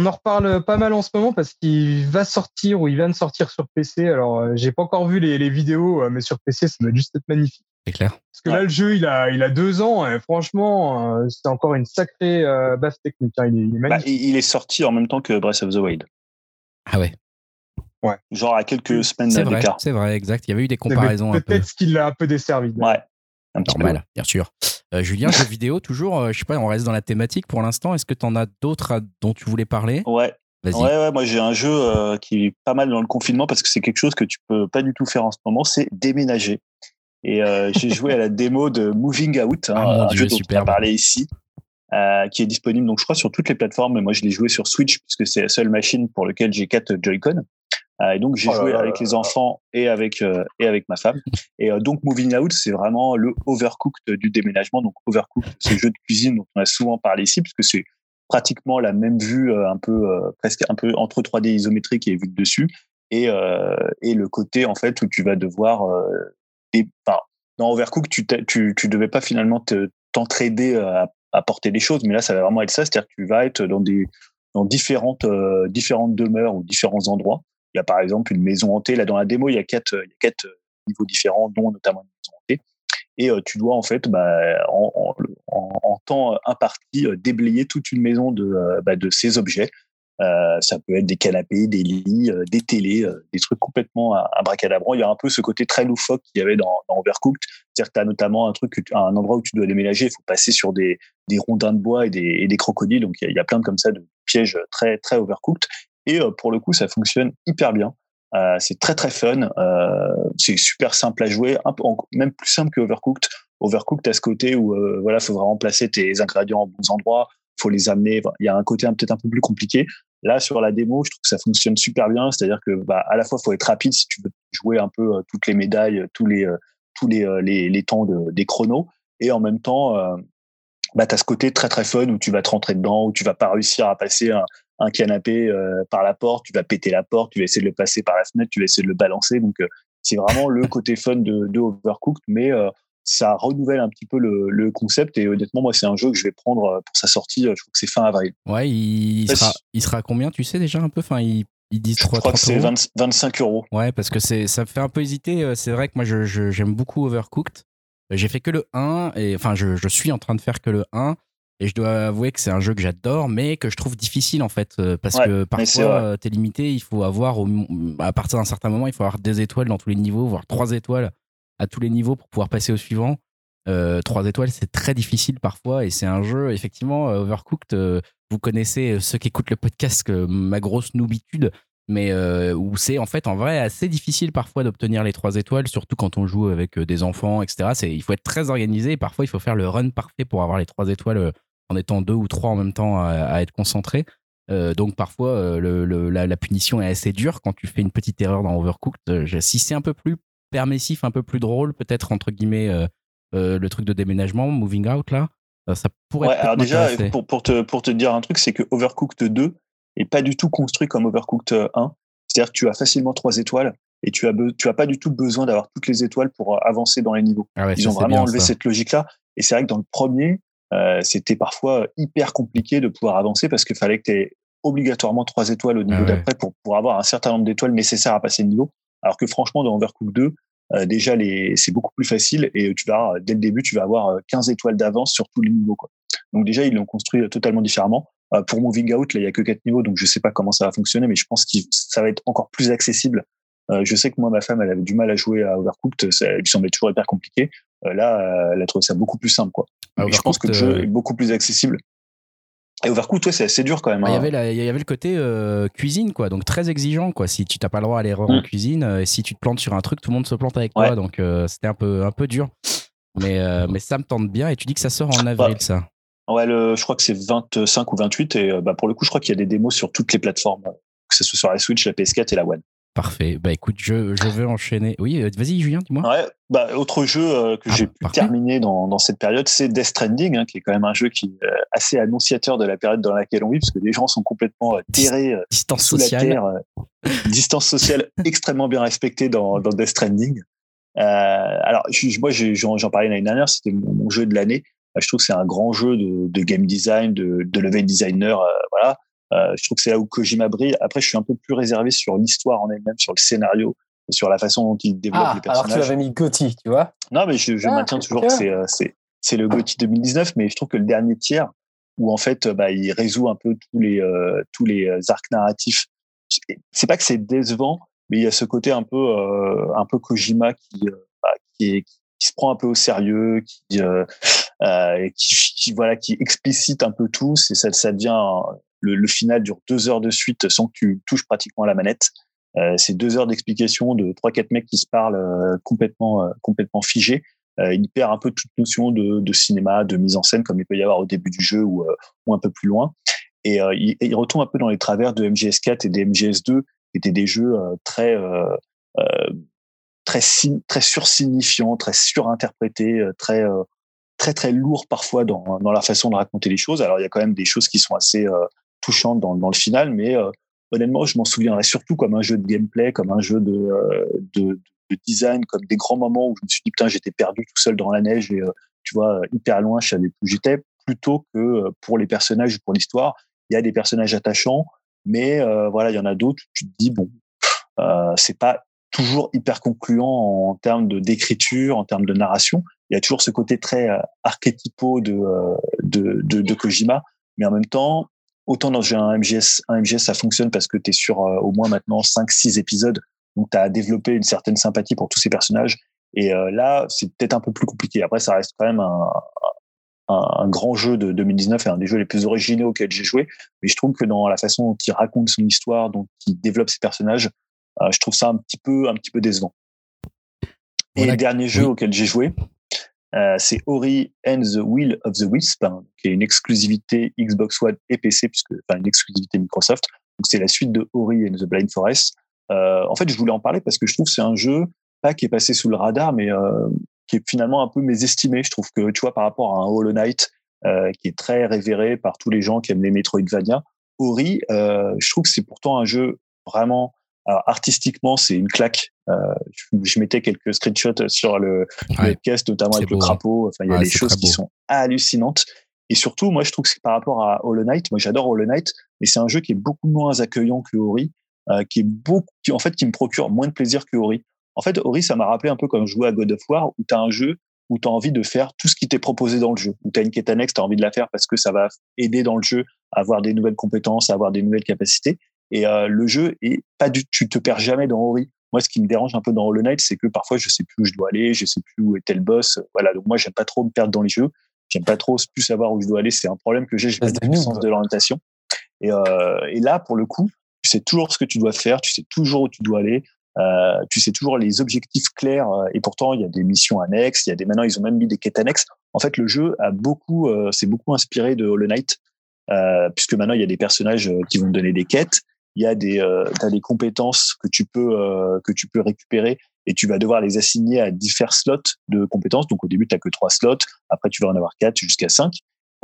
on, en reparle pas mal en ce moment parce qu'il va sortir ou il vient de sortir sur PC. Alors, euh, j'ai pas encore vu les, les, vidéos, euh, mais sur PC, ça doit juste être magnifique. C'est clair. Parce que là, le jeu, il a, il a deux ans. Et franchement, euh, c'est encore une sacrée euh, base technique. Hein. Il, est, il, est, bah, magnifique. il est sorti en même temps que Breath of the Wild. Ah ouais. Ouais. Genre à quelques semaines d'écart. C'est vrai, exact. Il y avait eu des comparaisons. Peut-être qu'il l'a un peu desservi. Ouais. Normal, bien sûr. Euh, Julien, jeux vidéo, toujours, euh, je sais pas, on reste dans la thématique pour l'instant. Est-ce que tu en as d'autres dont tu voulais parler? Ouais. Ouais, ouais, moi j'ai un jeu euh, qui est pas mal dans le confinement parce que c'est quelque chose que tu peux pas du tout faire en ce moment, c'est déménager. Et euh, j'ai joué à la démo de Moving Out, hein, Ah, un Dieu, jeu dont on superbe. a parlé ici, euh, qui est disponible donc je crois sur toutes les plateformes. Mais moi je l'ai joué sur Switch puisque c'est la seule machine pour laquelle j'ai quatre Joy-Con. Euh, et donc j'ai Oh joué là avec là les enfants et avec euh, et avec ma femme. Et euh, donc Moving Out, c'est vraiment le overcooked du déménagement. Donc Overcooked, ce jeu de cuisine dont on a souvent parlé ici, puisque c'est pratiquement la même vue, euh, un peu euh, presque un peu entre 3D isométrique et vue de dessus, et euh, et le côté en fait où tu vas devoir euh, et, enfin, dans Overcooked, tu, tu tu devais pas finalement te t'entraider à, à porter des choses, mais là ça va vraiment être ça, c'est-à-dire que tu vas être dans des dans différentes euh, différentes demeures ou différents endroits. Il y a par exemple une maison hantée. Là, dans la démo, il y a quatre, quatre euh, niveaux différents, dont notamment une maison hantée. Et euh, tu dois en fait, bah, en, temps imparti, euh, déblayer toute une maison de, euh, bah, ces objets. Euh, ça peut être des canapés, des lits, euh, des télés, euh, des trucs complètement abracadabrants. Il y a un peu ce côté très loufoque qu'il y avait dans, Overcooked. C'est-à-dire que tu as notamment un truc, un endroit où tu dois déménager, il faut passer sur des, rondins de bois et des, et crocodiles. Donc il y, y a plein de comme ça de pièges très très Overcooked. Et euh, pour le coup, ça fonctionne hyper bien. Euh, c'est très très fun. Euh, c'est super simple à jouer, un peu, même plus simple que Overcooked. Overcooked, à ce côté où euh, voilà, faut vraiment placer tes ingrédients en bons endroits, faut les amener. Il y a un côté peut-être un peu plus compliqué. Là, sur la démo, je trouve que ça fonctionne super bien. C'est-à-dire que bah, à la fois, faut être rapide si tu veux jouer un peu toutes les médailles, tous les tous les, les, les temps de, des chronos, et en même temps, bah, tu as ce côté très très fun où tu vas te rentrer dedans, où tu vas pas réussir à passer un canapé par la porte, tu vas péter la porte, tu vas essayer de le passer par la fenêtre, tu vas essayer de le balancer. Donc c'est vraiment le côté fun de, de Overcooked, mais ça renouvelle un petit peu le, le, concept. Et honnêtement, moi, c'est un jeu que je vais prendre pour sa sortie. Je crois que c'est fin avril. Ouais, il, sera, il sera combien Tu sais déjà un peu? Enfin, il, ils disent 3, je crois que c'est 25 euros. Ouais, parce que ça me fait un peu hésiter. C'est vrai que moi, je, j'aime beaucoup Overcooked. J'ai fait que le 1, et enfin, je, je, suis en train de faire que le 1. Et je dois avouer que c'est un jeu que j'adore, mais que je trouve difficile en fait, parce que parfois t'es limité, il faut avoir, à partir d'un certain moment, il faut avoir des étoiles dans tous les niveaux, voire trois étoiles à tous les niveaux pour pouvoir passer au suivant. Euh, 3 étoiles, c'est très difficile parfois et c'est un jeu, effectivement, euh, Overcooked. Euh, vous connaissez euh, ceux qui écoutent le podcast, que ma grosse noobitude, mais où c'est en fait en vrai assez difficile parfois d'obtenir les 3 étoiles, surtout quand on joue avec des enfants, etc. Il faut être très organisé et parfois il faut faire le run parfait pour avoir les 3 étoiles en étant deux ou trois en même temps à, être concentré. donc parfois le, la, la, punition est assez dure quand tu fais une petite erreur dans Overcooked. si c'est un peu plus permissif, un peu plus drôle, peut-être entre guillemets euh, euh, le truc de déménagement, moving out là, euh, ça pourrait. Ouais, alors déjà pour, pour, te pour te dire un truc, c'est que Overcooked 2 est pas du tout construit comme Overcooked 1. C'est-à-dire que tu as facilement trois étoiles et tu as tu as pas du tout besoin d'avoir toutes les étoiles pour avancer dans les niveaux. Ah Ils ont vraiment enlevé cette logique-là. Et c'est vrai que dans le premier, c'était parfois hyper compliqué de pouvoir avancer parce qu'il fallait que tu aies obligatoirement trois étoiles au niveau ah d'après pour, pour avoir un certain nombre d'étoiles nécessaires à passer le niveau. Alors que franchement, dans Overcooked 2, euh, déjà les, c'est beaucoup plus facile et tu vas dès le début, tu vas avoir 15 euh, étoiles d'avance sur tous les niveaux. Quoi. Donc déjà, ils l'ont construit euh, totalement différemment. pour Moving Out, là, il y a que quatre niveaux, donc je sais pas comment ça va fonctionner, mais je pense que ça va être encore plus accessible. je sais que moi, ma femme, elle avait du mal à jouer à Overcooked, ça lui semblait toujours hyper compliqué. là, elle a trouvé ça beaucoup plus simple, quoi. Ah, je pense que le jeu est beaucoup plus accessible. Et Overcooked, toi, c'est assez dur quand même. Bah, il, y hein. y avait le côté euh, cuisine, quoi. Donc très exigeant, quoi. Si tu n'as pas le droit à l'erreur en mm. cuisine, euh, et si tu te plantes sur un truc, tout le monde se plante avec toi. Donc euh, c'était un peu, un peu dur. Mais, mais ça me tente bien. Et tu dis que ça sort en avril, ça. Ouais, je crois que c'est 25 ou 28. Et bah, pour le coup, je crois qu'il y a des démos sur toutes les plateformes, que ce soit sur la Switch, la PS4 et la One. Parfait. Bah écoute, je, je veux enchaîner. Oui, euh, vas-y Julien, dis-moi. Ouais, bah, autre jeu euh, que ah, j'ai pu terminer dans, dans, cette période, c'est Death Stranding, hein, qui est quand même un jeu qui est euh, assez annonciateur de la période dans laquelle on vit, parce que les gens sont complètement terrés distance sous sociale. la terre. distance sociale extrêmement bien respectée dans, dans Death Stranding. alors, moi, j'en parlais l'année dernière, c'était mon, jeu de l'année. Je trouve que c'est un grand jeu de, de game design, de, de level designer, voilà euh, je trouve que c'est là où Kojima brille. Après, je suis un peu plus réservé sur l'histoire en elle-même, sur le scénario, sur la façon dont il développe ah, les personnages. Alors tu avais mis Gotti, tu vois Non, mais je, je ah, maintiens toujours que c'est euh, c'est c'est le Gotti 2019, mais je trouve que le dernier tiers où en fait bah, il résout un peu tous les euh, tous les arcs narratifs. C'est pas que c'est décevant, mais il y a ce côté un peu euh, un peu Kojima qui bah, qui, est, qui se prend un peu au sérieux, qui euh, qui, qui, voilà qui explicite un peu tout. C'est ça, ça devient le, final dure deux heures de suite sans que tu touches pratiquement à la manette. Euh, c'est deux heures d'explication de trois quatre mecs qui se parlent euh, complètement euh, complètement figés. il perd un peu toute notion de, de, cinéma, de mise en scène comme il peut y avoir au début du jeu ou, ou un peu plus loin. Et il, il, retombe un peu dans les travers de MGS4 et des MGS2, qui étaient des jeux très très très sursignifiants, très surinterprétés, très très très lourds parfois dans, dans la façon de raconter les choses. Alors il y a quand même des choses qui sont assez touchante dans, dans le final, mais euh, honnêtement, je m'en souviendrai surtout comme un jeu de gameplay, comme un jeu de, euh, de, de, design, comme des grands moments où je me suis dit, putain, j'étais perdu tout seul dans la neige et, euh, tu vois, hyper loin, je savais où j'étais, plutôt que pour les personnages, pour l'histoire. Il y a des personnages attachants, mais voilà, il y en a d'autres, tu te dis, bon, euh, c'est pas toujours hyper concluant en termes d'écriture, en termes de narration. Il y a toujours ce côté très archétypaux de, de, de, de Kojima, mais en même temps, autant dans un MGS, un MGS, ça fonctionne parce que tu es sur euh, au moins maintenant 5-6 épisodes, donc tu as développé une certaine sympathie pour tous ces personnages. Et euh, là, c'est peut-être un peu plus compliqué. Après, ça reste quand même un, un, grand jeu de 2019 et un des jeux les plus originaux auxquels j'ai joué. Mais je trouve que dans la façon dont il raconte son histoire, dont il développe ses personnages, euh, je trouve ça un petit peu, un petit peu décevant. Et le dernier jeu auquel j'ai joué, euh, c'est Ori and the Will of the Wisp, hein, qui est une exclusivité Xbox One et PC, puisque enfin une exclusivité Microsoft. Donc c'est la suite de Ori and the Blind Forest. en fait, je voulais en parler parce que je trouve que c'est un jeu pas qui est passé sous le radar, mais qui est finalement un peu mésestimé. Je trouve que, tu vois, par rapport à un Hollow Knight, qui est très révéré par tous les gens qui aiment les Metroidvania, Ori, je trouve que c'est pourtant un jeu vraiment alors, artistiquement, c'est une claque. Euh, je, mettais quelques screenshots sur le, ouais, notamment avec le crapaud. Enfin, il y a des choses qui sont hallucinantes. Et surtout, moi, je trouve que c'est par rapport à Hollow Knight. Moi, j'adore Hollow Knight, mais c'est un jeu qui est beaucoup moins accueillant que Ori, euh, qui est beaucoup, qui, en fait, qui me procure moins de plaisir que Ori. En fait, Ori, ça m'a rappelé un peu comme jouer à God of War, où tu as un jeu où tu as envie de faire tout ce qui t'est proposé dans le jeu, où tu as une quête annexe, tu as envie de la faire parce que ça va aider dans le jeu à avoir des nouvelles compétences, à avoir des nouvelles capacités. Et euh, le jeu est pas du, tu te perds jamais dans Ori. Moi, ce qui me dérange un peu dans Hollow Knight, c'est que parfois je sais plus où je dois aller, je sais plus où est tel boss. Voilà, donc moi j'aime pas trop me perdre dans les jeux. J'aime pas trop plus savoir où je dois aller. C'est un problème que j'ai. J'ai pas de sens de l'orientation. Et, euh, et là, pour le coup, tu sais toujours ce que tu dois faire, tu sais toujours où tu dois aller. Euh, tu sais toujours les objectifs clairs euh, et pourtant il y a des missions annexes, il y a des maintenant ils ont même mis des quêtes annexes. En fait, le jeu a beaucoup, euh, c'est beaucoup inspiré de Hollow Knight euh, puisque maintenant il y a des personnages qui vont te donner des quêtes il y a des, euh, as des compétences que tu peux euh, que tu peux récupérer et tu vas devoir les assigner à différents slots de compétences. Donc au début, tu n'as que trois slots, après tu vas en avoir quatre jusqu'à cinq,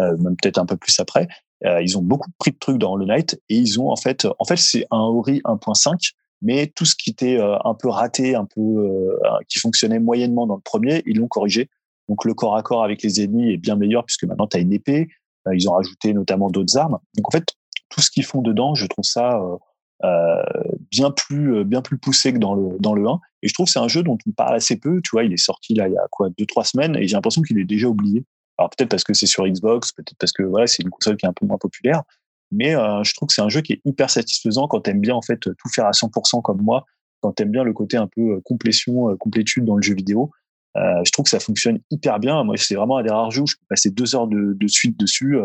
euh, même peut-être un peu plus après. Euh, ils ont beaucoup pris de trucs dans le Night et ils ont en fait, en fait c'est un Ori 1.5, mais tout ce qui était euh, un peu raté, un peu qui fonctionnait moyennement dans le premier, ils l'ont corrigé. Donc le corps à corps avec les ennemis est bien meilleur puisque maintenant tu as une épée. ils ont rajouté notamment d'autres armes. Donc en fait, tout ce qu'ils font dedans, je trouve ça euh, euh, bien plus euh, bien plus poussé que dans le dans le 1 et je trouve que c'est un jeu dont on parle assez peu tu vois il est sorti là il y a quoi deux trois semaines et j'ai l'impression qu'il est déjà oublié. Alors peut-être parce que c'est sur Xbox peut-être parce que voilà c'est une console qui est un peu moins populaire mais je trouve que c'est un jeu qui est hyper satisfaisant quand t'aimes bien en fait tout faire à 100% comme moi quand t'aimes bien le côté un peu complétion complétude dans le jeu vidéo. Je trouve que ça fonctionne hyper bien. Moi c'est vraiment un des rares jeux où je peux passer deux heures de, de suite dessus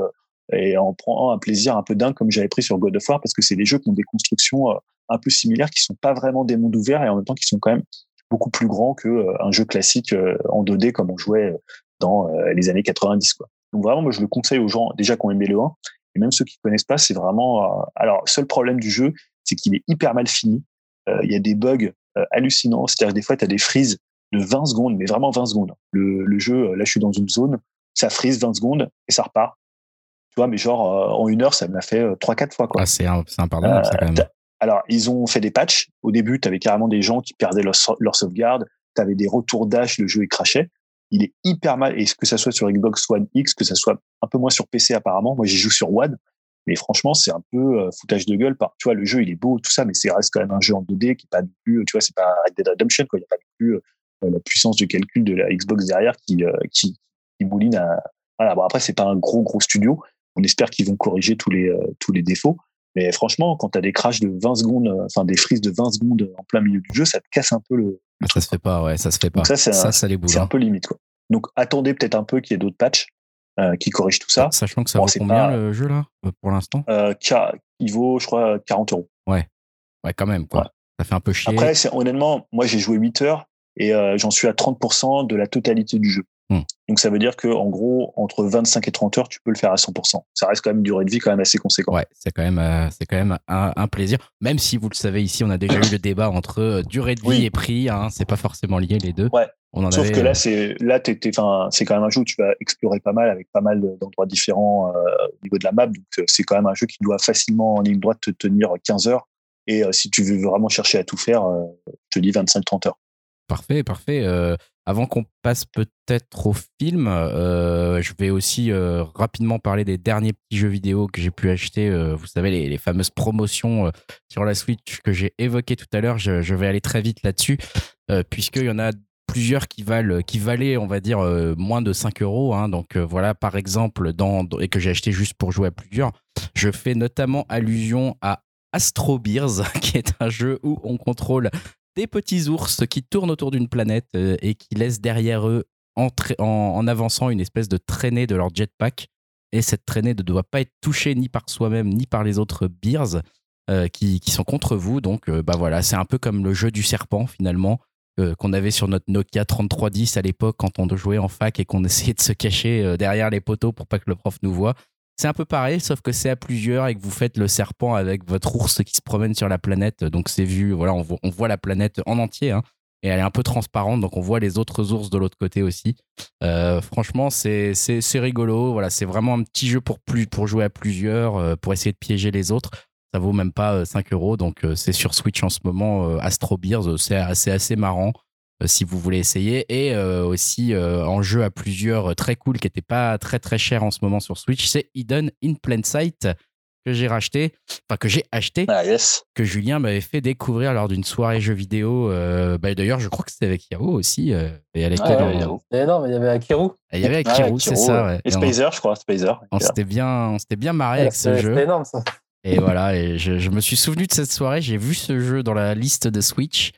et en prenant un plaisir un peu dingue comme j'avais pris sur God of War parce que c'est des jeux qui ont des constructions euh, un peu similaires qui sont pas vraiment des mondes ouverts et en même temps qui sont quand même beaucoup plus grands que euh, un jeu classique euh, en 2D comme on jouait dans les années 90 quoi. Donc vraiment moi je le conseille aux gens déjà qui ont aimé le 1 et même ceux qui connaissent pas c'est vraiment alors seul problème du jeu c'est qu'il est hyper mal fini. Il y a des bugs hallucinants, c'est-à-dire des fois tu as des frises de 20 secondes mais vraiment 20 secondes. Le jeu là je suis dans une zone, ça frise 20 secondes et ça repart tu vois, mais genre, euh, en une heure, ça m'a fait euh, trois, quatre fois, quoi. Ah, c'est impardonnable, ça, quand même. Euh, alors, ils ont fait des patchs. Au début, tu avais carrément des gens qui perdaient leur, leur sauvegarde. Tu avais des retours d'âge, le jeu est crachait. Il est hyper mal. Et que ça soit sur Xbox One X, que ça soit un peu moins sur PC apparemment. Moi, j'y joue sur One. Mais franchement, c'est un peu foutage de gueule. Par, tu vois, le jeu, il est beau, tout ça, mais c'est reste quand même un jeu en 2D qui est pas non plus, tu vois, c'est pas Red Dead Redemption, quoi. Il n'y a pas non plus la puissance de calcul de la Xbox derrière qui, qui, qui mouline à, voilà. Bon, après, c'est pas un gros, gros studio on espère qu'ils vont corriger tous les, euh, tous les défauts. Mais franchement, quand tu as des crashs de 20 secondes, euh, enfin des frises de 20 secondes en plein milieu du jeu, ça te casse un peu le. Ça se fait pas, ouais, ça se fait pas. ça, c'est ça, ça, C'est un peu limite, quoi. Donc attendez peut-être un peu qu'il y ait d'autres patchs euh, qui corrigent tout ça. Sachant que ça vaut combien le jeu là, pour l'instant? Euh, Il vaut, je crois, 40 euros. Ouais, ouais, quand même, quoi. Ça fait un peu chier. Après, honnêtement, moi j'ai joué 8 heures et j'en suis à 30% de la totalité du jeu. Hmm. Donc ça veut dire que en gros entre 25 et 30 heures tu peux le faire à 100%. Ça reste quand même une durée de vie quand même assez conséquente. Ouais, c'est quand même euh, c'est quand même un, plaisir. Même si vous le savez ici, on a déjà eu le débat entre euh, durée de vie et prix. Hein, c'est pas forcément lié les deux. Ouais. Sauf que là euh, c'est là enfin c'est quand même un jeu où tu vas explorer pas mal avec pas mal d'endroits différents au niveau de la map. Donc c'est quand même un jeu qui doit facilement en ligne droite te tenir 15 heures. Et si tu veux vraiment chercher à tout faire, je te dis 25-30 heures. Parfait, parfait. Euh, avant qu'on passe peut-être au film, euh, je vais aussi euh, rapidement parler des derniers petits jeux vidéo que j'ai pu acheter. vous savez, les, fameuses promotions sur la Switch que j'ai évoquées tout à l'heure. Je, vais aller très vite là-dessus, puisqu'il y en a plusieurs qui valent, qui valaient, on va dire, moins de 5 euros. Hein. donc voilà, par exemple, dans, et que j'ai acheté juste pour jouer à plusieurs. Je fais notamment allusion à Astro Beers, qui est un jeu où on contrôle des petits ours qui tournent autour d'une planète euh, et qui laissent derrière eux, en, avançant, une espèce de traînée de leur jetpack. Et cette traînée ne doit pas être touchée ni par soi-même ni par les autres beers euh, qui, qui, sont contre vous. Donc, euh, bah voilà, c'est un peu comme le jeu du serpent finalement. qu'on avait sur notre Nokia 3310 à l'époque quand on jouait en fac et qu'on essayait de se cacher derrière les poteaux pour pas que le prof nous voit. C'est un peu pareil, sauf que c'est à plusieurs et que vous faites le serpent avec votre ours qui se promène sur la planète. Donc c'est vu, voilà, on voit, la planète en entier. Hein, et elle est un peu transparente, donc on voit les autres ours de l'autre côté aussi. Euh, franchement, c'est rigolo. Voilà, c'est vraiment un petit jeu pour, plus, pour jouer à plusieurs, euh, pour essayer de piéger les autres. Ça vaut même pas 5 euros, donc c'est sur Switch en ce moment. Astro Beers, c'est assez, assez marrant. Euh, si vous voulez essayer. Et euh, aussi euh, en jeu à plusieurs très cool qui n'était pas très très cher en ce moment sur Switch, c'est Hidden in Plain Sight que j'ai racheté, enfin que j'ai acheté, ah, yes. que Julien m'avait fait découvrir lors d'une soirée jeux vidéo. bah, D'ailleurs, je crois que c'était avec Yao aussi. et avec ah, non, mais il y avait Akiru. il y avait Akiru, c'est ça. Et Spazer, je crois, Spazer. On s'était bien, on s'était bien marré avec ce jeu. C'était énorme ça. Et voilà, et je, je, me suis souvenu de cette soirée. J'ai vu ce jeu dans la liste de Switch.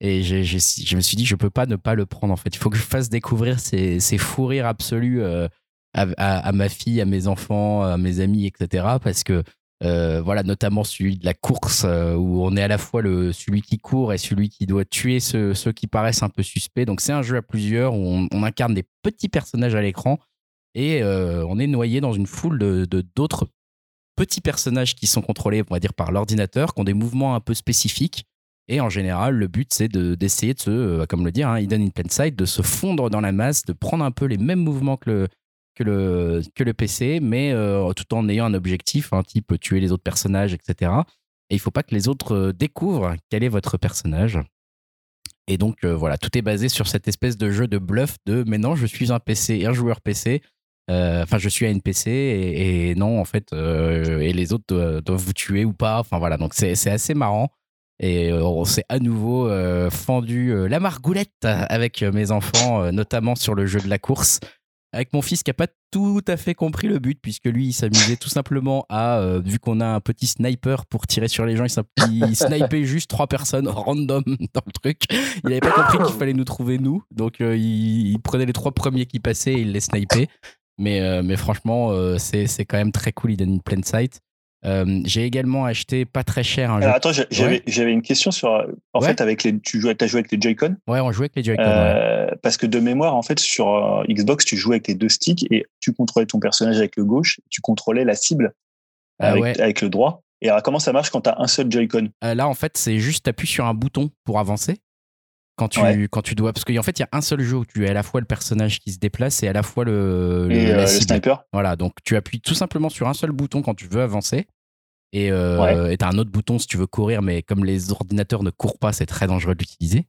Et je me suis dit, je peux pas ne pas le prendre en fait. Il faut que je fasse découvrir ces, ces fous rires absolus euh, à, ma fille, à mes enfants, à mes amis, etc. Parce que euh, voilà, notamment celui de la course euh, où on est à la fois le, celui qui court et celui qui doit tuer ceux, qui paraissent un peu suspects. Donc c'est un jeu à plusieurs où on, incarne des petits personnages à l'écran et on est noyé dans une foule de d'autres petits personnages qui sont contrôlés, on va dire, par l'ordinateur, qui ont des mouvements un peu spécifiques et en général, le but, c'est d'essayer de, se, euh, comme le dire, hein, Hidden in Plain Sight, de se fondre dans la masse, de prendre un peu les mêmes mouvements que le, que le, que le PC, mais euh, tout en ayant un objectif, un type tuer les autres personnages, etc. Et il faut pas que les autres euh, découvrent quel est votre personnage. Et donc, voilà, tout est basé sur cette espèce de jeu de bluff de mais non, je suis un PC, un joueur PC. Enfin, je suis à NPC et, et non, en fait, et les autres doivent vous tuer ou pas. Enfin, voilà, donc c'est assez marrant. Et euh, on s'est à nouveau euh, fendu euh, la margoulette avec mes enfants, notamment sur le jeu de la course. Avec mon fils qui n'a pas tout à fait compris le but, puisque lui, il s'amusait tout simplement à, vu qu'on a un petit sniper pour tirer sur les gens, il, snipait juste trois personnes random dans le truc. Il n'avait pas compris qu'il fallait nous trouver nous. Donc, il, prenait les trois premiers qui passaient et il les snipait. Mais, mais franchement, c'est quand même très cool, il donne une pleine sight. Euh, j'ai également acheté pas très cher un jeu. attends, j'avais une question sur. En fait, avec les, tu jouais, as joué avec les Joy-Con? Ouais, on jouait avec les Joy-Con. Euh, parce que de mémoire, en fait, sur euh, Xbox, tu jouais avec les deux sticks et tu contrôlais ton personnage avec le gauche, tu contrôlais la cible ah avec, le droit. Et alors, comment ça marche quand tu as un seul Joy-Con? Là, en fait, c'est juste tu appuies sur un bouton pour avancer. Quand tu, quand tu dois. Parce qu'en fait, il y a un seul jeu où tu es à la fois le personnage qui se déplace et à la fois le, le, sniper. Voilà, donc tu appuies tout simplement sur un seul bouton quand tu veux avancer. Et euh, tu as un autre bouton si tu veux courir, mais comme les ordinateurs ne courent pas, c'est très dangereux de l'utiliser.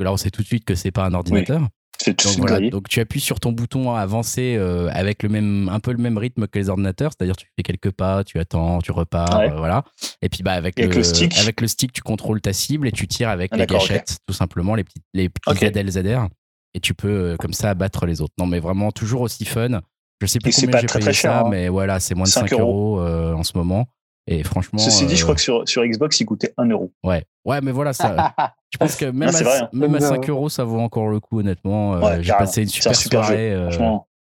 Là, on sait tout de suite que c'est pas un ordinateur. Donc, donc tu appuies sur ton bouton à avancer euh, avec le même, un peu le même rythme que les ordinateurs, c'est-à-dire tu fais quelques pas, tu attends, tu repars, euh, voilà. Et puis bah avec, le, stick. avec le stick, tu contrôles ta cible et tu tires avec ah, les gâchettes, tout simplement les petits, les petits ZLZR, et tu peux euh, comme ça abattre les autres. Non, mais vraiment toujours aussi fun. Je sais plus combien j'ai payé ça, hein. mais voilà, c'est moins de 5, euros, en ce moment. Et franchement. Ceci dit, je crois euh, que sur, sur Xbox, il coûtait 1 euro. Ouais. Ouais, mais voilà, ça. je pense que même, à, même à 5 euros, ça vaut encore le coup, honnêtement. Euh, j'ai passé une super, soirée. Euh,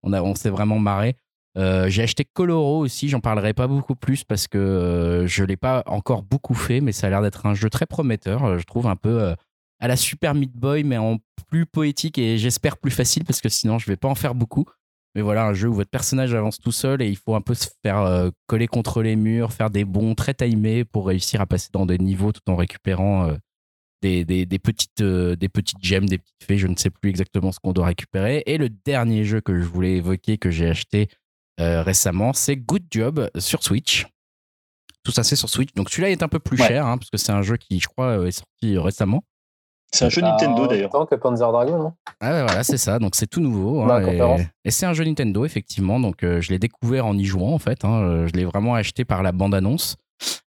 on, a, on s'est vraiment marré. j'ai acheté Coloro aussi, j'en parlerai pas beaucoup plus parce que je l'ai pas encore beaucoup fait, mais ça a l'air d'être un jeu très prometteur. je trouve un peu à la Super Meat Boy, mais en plus poétique et j'espère plus facile parce que sinon je vais pas en faire beaucoup. Mais voilà, un jeu où votre personnage avance tout seul et il faut un peu se faire euh, coller contre les murs, faire des bons très timés pour réussir à passer dans des niveaux tout en récupérant euh, des, des, des, petites, euh, des petites gemmes, des petites fées. Je ne sais plus exactement ce qu'on doit récupérer. Et le dernier jeu que je voulais évoquer, que j'ai acheté récemment, c'est Good Job sur Switch. Tout ça, c'est sur Switch. Donc celui-là est un peu plus cher, hein, parce que c'est un jeu qui, je crois, est sorti récemment. C'est un jeu Nintendo d'ailleurs. Tant que Panzer Dragon, non? Ah ouais, voilà, c'est ça. Donc c'est tout nouveau. Hein, et, c'est un jeu Nintendo, effectivement. Donc euh, je l'ai découvert en y jouant, en fait. Hein. Euh, je l'ai vraiment acheté par la bande-annonce.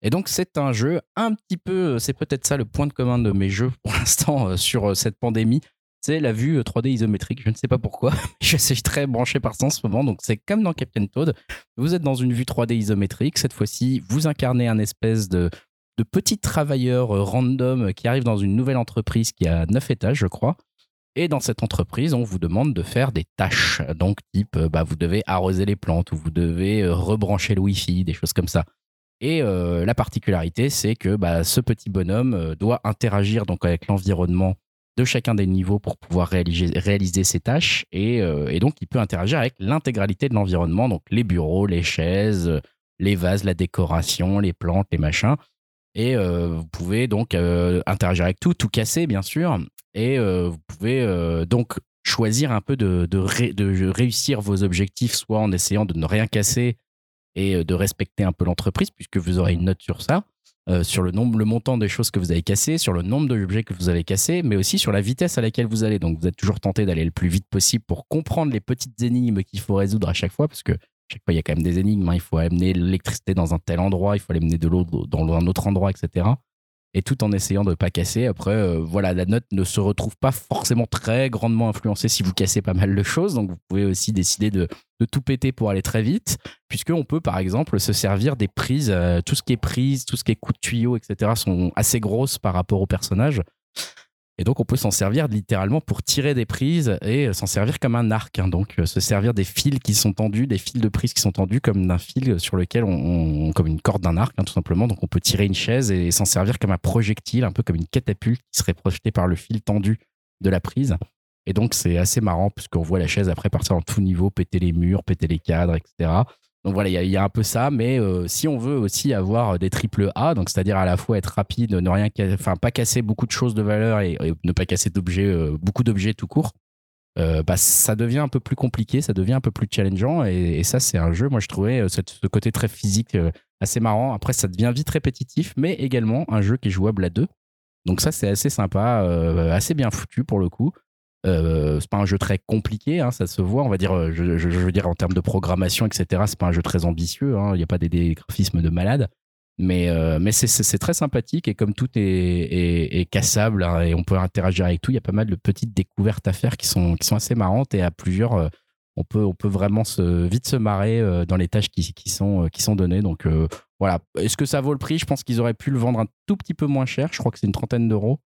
Et donc c'est un jeu un petit peu, c'est peut-être ça le point de commun de mes jeux pour l'instant euh, sur cette pandémie. C'est la vue 3D isométrique. Je ne sais pas pourquoi. je suis très branché par ça en ce moment. Donc c'est comme dans Captain Toad. Vous êtes dans une vue 3D isométrique. Cette fois-ci, vous incarnez un espèce de de petits travailleurs euh, random qui arrivent dans une nouvelle entreprise qui a 9 étages, je crois. Et dans cette entreprise, on vous demande de faire des tâches. Donc, type, euh, bah, vous devez arroser les plantes ou vous devez euh, rebrancher le Wi-Fi, des choses comme ça. Et la particularité, c'est que bah, ce petit bonhomme doit interagir donc avec l'environnement de de chacun des niveaux pour pouvoir réaliser, réaliser ses tâches. Et, et donc, il peut interagir avec l'intégralité de l'environnement, donc les bureaux, les chaises, les vases, la décoration, les plantes, les machins. Et vous pouvez donc interagir avec tout, tout casser, bien sûr. Et vous pouvez donc choisir un peu de, de, réussir vos objectifs, soit en essayant de ne rien casser et de respecter un peu l'entreprise, puisque vous aurez une note sur ça, sur le nombre, le montant des choses que vous avez cassées, sur le nombre d'objets que vous avez cassés, mais aussi sur la vitesse à laquelle vous allez. Donc vous êtes toujours tenté d'aller le plus vite possible pour comprendre les petites énigmes qu'il faut résoudre à chaque fois, parce que chaque fois il y a quand même des énigmes. Hein. Il faut amener l'électricité dans un tel endroit, il faut amener de l'eau dans un autre endroit, etc et tout en essayant de ne pas casser. Après, euh, voilà, la note ne se retrouve pas forcément très grandement influencée si vous cassez pas mal de choses. Donc, vous pouvez aussi décider de, tout péter pour aller très vite, puisqu'on peut, par exemple, se servir des prises. Euh, tout ce qui est prise, tout ce qui est coup de tuyau, etc., sont assez grosses par rapport au personnage. Et donc, on peut s'en servir littéralement pour tirer des prises et s'en servir comme un arc. Hein. Donc, euh, se servir des fils qui sont tendus, des fils de prise qui sont tendus comme d'un fil sur lequel on, comme une corde d'un arc, hein, tout simplement. Donc, on peut tirer une chaise et s'en servir comme un projectile, un peu comme une catapulte qui serait projetée par le fil tendu de la prise. Et donc, c'est assez marrant puisqu'on voit la chaise après partir en tout niveau, péter les murs, péter les cadres, etc. Donc voilà, il y, a un peu ça, mais euh, si on veut aussi avoir des triple A, donc c'est-à-dire à la fois être rapide, ne rien, enfin pas casser beaucoup de choses de valeur et, ne pas casser d'objets, euh, beaucoup d'objets tout court, euh, bah, ça devient un peu plus compliqué, ça devient un peu plus challengeant et, ça c'est un jeu, moi je trouvais ce côté très physique assez marrant. Après ça devient vite répétitif, mais également un jeu qui est jouable à deux. Donc ça c'est assez sympa, assez bien foutu pour le coup. Euh, c'est pas un jeu très compliqué, hein, ça se voit. On va dire, euh, je, veux dire en termes de programmation, etc. C'est pas un jeu très ambitieux. Hein, il n'y a pas des, graphismes de malade, mais euh, c'est très sympathique et comme tout est, cassable hein, et on peut interagir avec tout, il y a pas mal de petites découvertes à faire qui sont assez marrantes et à plusieurs. Euh, on peut, vraiment vite se marrer dans les tâches qui sont données. Donc voilà. Est-ce que ça vaut le prix? Je pense qu'ils auraient pu le vendre un tout petit peu moins cher. Je crois que c'est une trentaine d'euros.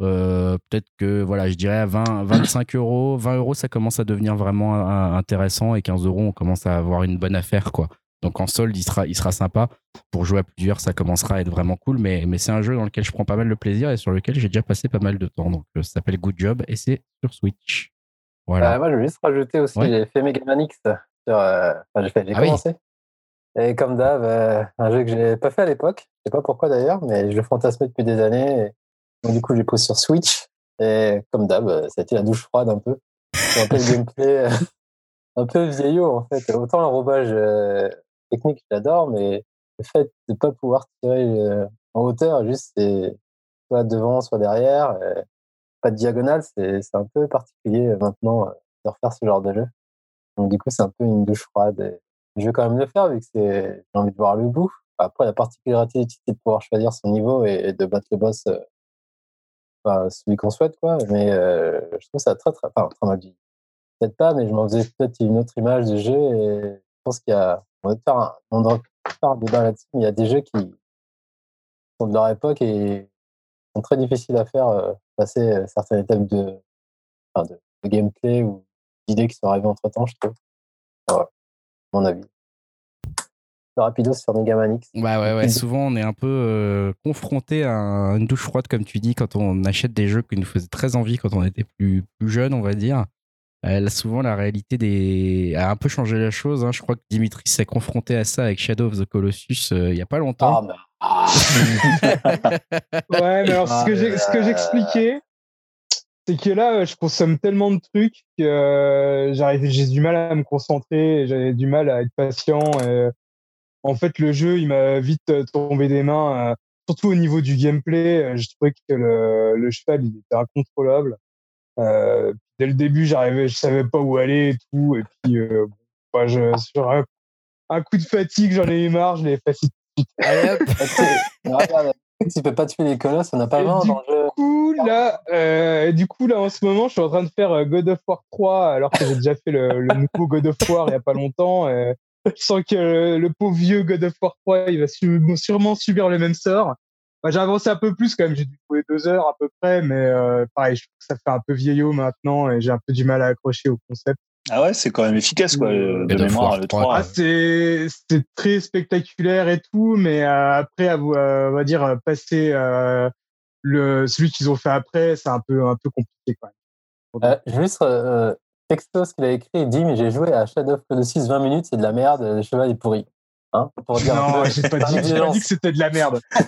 Euh, peut-être que voilà, je dirais à 20, 25 euros, 20 euros, ça commence à devenir vraiment intéressant et 15 euros, on commence à avoir une bonne affaire quoi. Donc en solde, il sera, il sera sympa. Pour jouer à plusieurs, ça commencera à être vraiment cool. Mais, mais c'est un jeu dans lequel je prends pas mal de plaisir et sur lequel j'ai déjà passé pas mal de temps. Donc euh, ça s'appelle Good Job et c'est sur Switch. Voilà. Euh, moi, je vais juste rajouter aussi, j'ai fait Mega Man X. Sur, j'ai ah commencé. Et comme d'hab, un jeu que j'ai pas fait à l'époque. Je sais pas pourquoi d'ailleurs, mais je fantasmais depuis des années. Du coup, j'ai pris sur Switch. Et comme d'hab, euh, ça a été la douche froide un peu. Un peu le gameplay, euh, un peu vieillot en fait. Autant l'enrobage euh, technique, j'adore, mais le fait de ne pas pouvoir tirer en hauteur, juste c'est soit devant, soit derrière, pas de diagonale, c'est un peu particulier maintenant de refaire ce genre de jeu. Donc du coup, c'est un peu une douche froide. je vais quand même le faire vu que j'ai envie de voir le bout. Après, la particularité c'est de pouvoir choisir son niveau et de battre le boss celui qu'on souhaite, quoi. Mais euh, je trouve ça très, très, enfin, très mal dit. Peut-être pas, mais je m'en faisais peut-être une autre image du jeu et je pense qu'il y a, on va faire un, on débat là-dessus, mais il y a des jeux qui sont de leur époque et sont très difficiles à faire euh, passer euh, certaines étapes de, enfin, de, gameplay ou d'idées qui sont arrivées entre temps, je trouve. Voilà, mon avis rapidos sur Megaman X. Ouais, ouais, ouais. Souvent, on est un peu euh, confronté à une douche froide, comme tu dis, quand on achète des jeux qui nous faisaient très envie quand on était plus, plus jeune, on va dire. Euh, là, souvent, la réalité des... a un peu changé la chose. Hein. Je crois que Dimitri s'est confronté à ça avec Shadow of the Colossus euh, il n'y a pas longtemps. Ah, ouais, mais alors ce que j'expliquais, c'est que là, je consomme tellement de trucs que j'ai du mal à me concentrer, j'avais du mal à être patient. Et en fait, le jeu, il m'a vite euh, tombé des mains, euh, surtout au niveau du gameplay. Euh, je trouvais que le, le cheval, il était incontrôlable. Euh, dès le début, j'arrivais, je savais pas où aller et tout. Et puis, euh, bah, je, sur un, coup de fatigue, j'en ai eu marre, je l'ai facile. tu peux pas tuer les colosses, on n'a pas vraiment dans le jeu. Coup, là, euh, du coup, là, en ce moment, je suis en train de faire God of War 3, alors que j'ai déjà fait le, le, nouveau God of War il y a pas longtemps. Et je sens que le pauvre vieux God of War 3, il va sûrement subir le même sort. j'ai avancé un peu plus quand même, j'ai dû jouer deux heures à peu près, mais euh, pareil, je trouve que ça fait un peu vieillot maintenant et j'ai un peu du mal à accrocher au concept. Ah ouais, c'est quand même efficace quoi, de mémoire le 3. Ah, c'est très spectaculaire et tout, mais euh, après, on va dire passer le celui qu'ils ont fait après, c'est un peu un peu compliqué quand même. Euh, juste euh, texto ce qu'il a écrit, il dit mais j'ai joué à Shadow of the 6 20 minutes, c'est de la merde, le cheval est pourri. Hein, pour dire non, j'ai pas, dit, pas dit que c'était de la merde.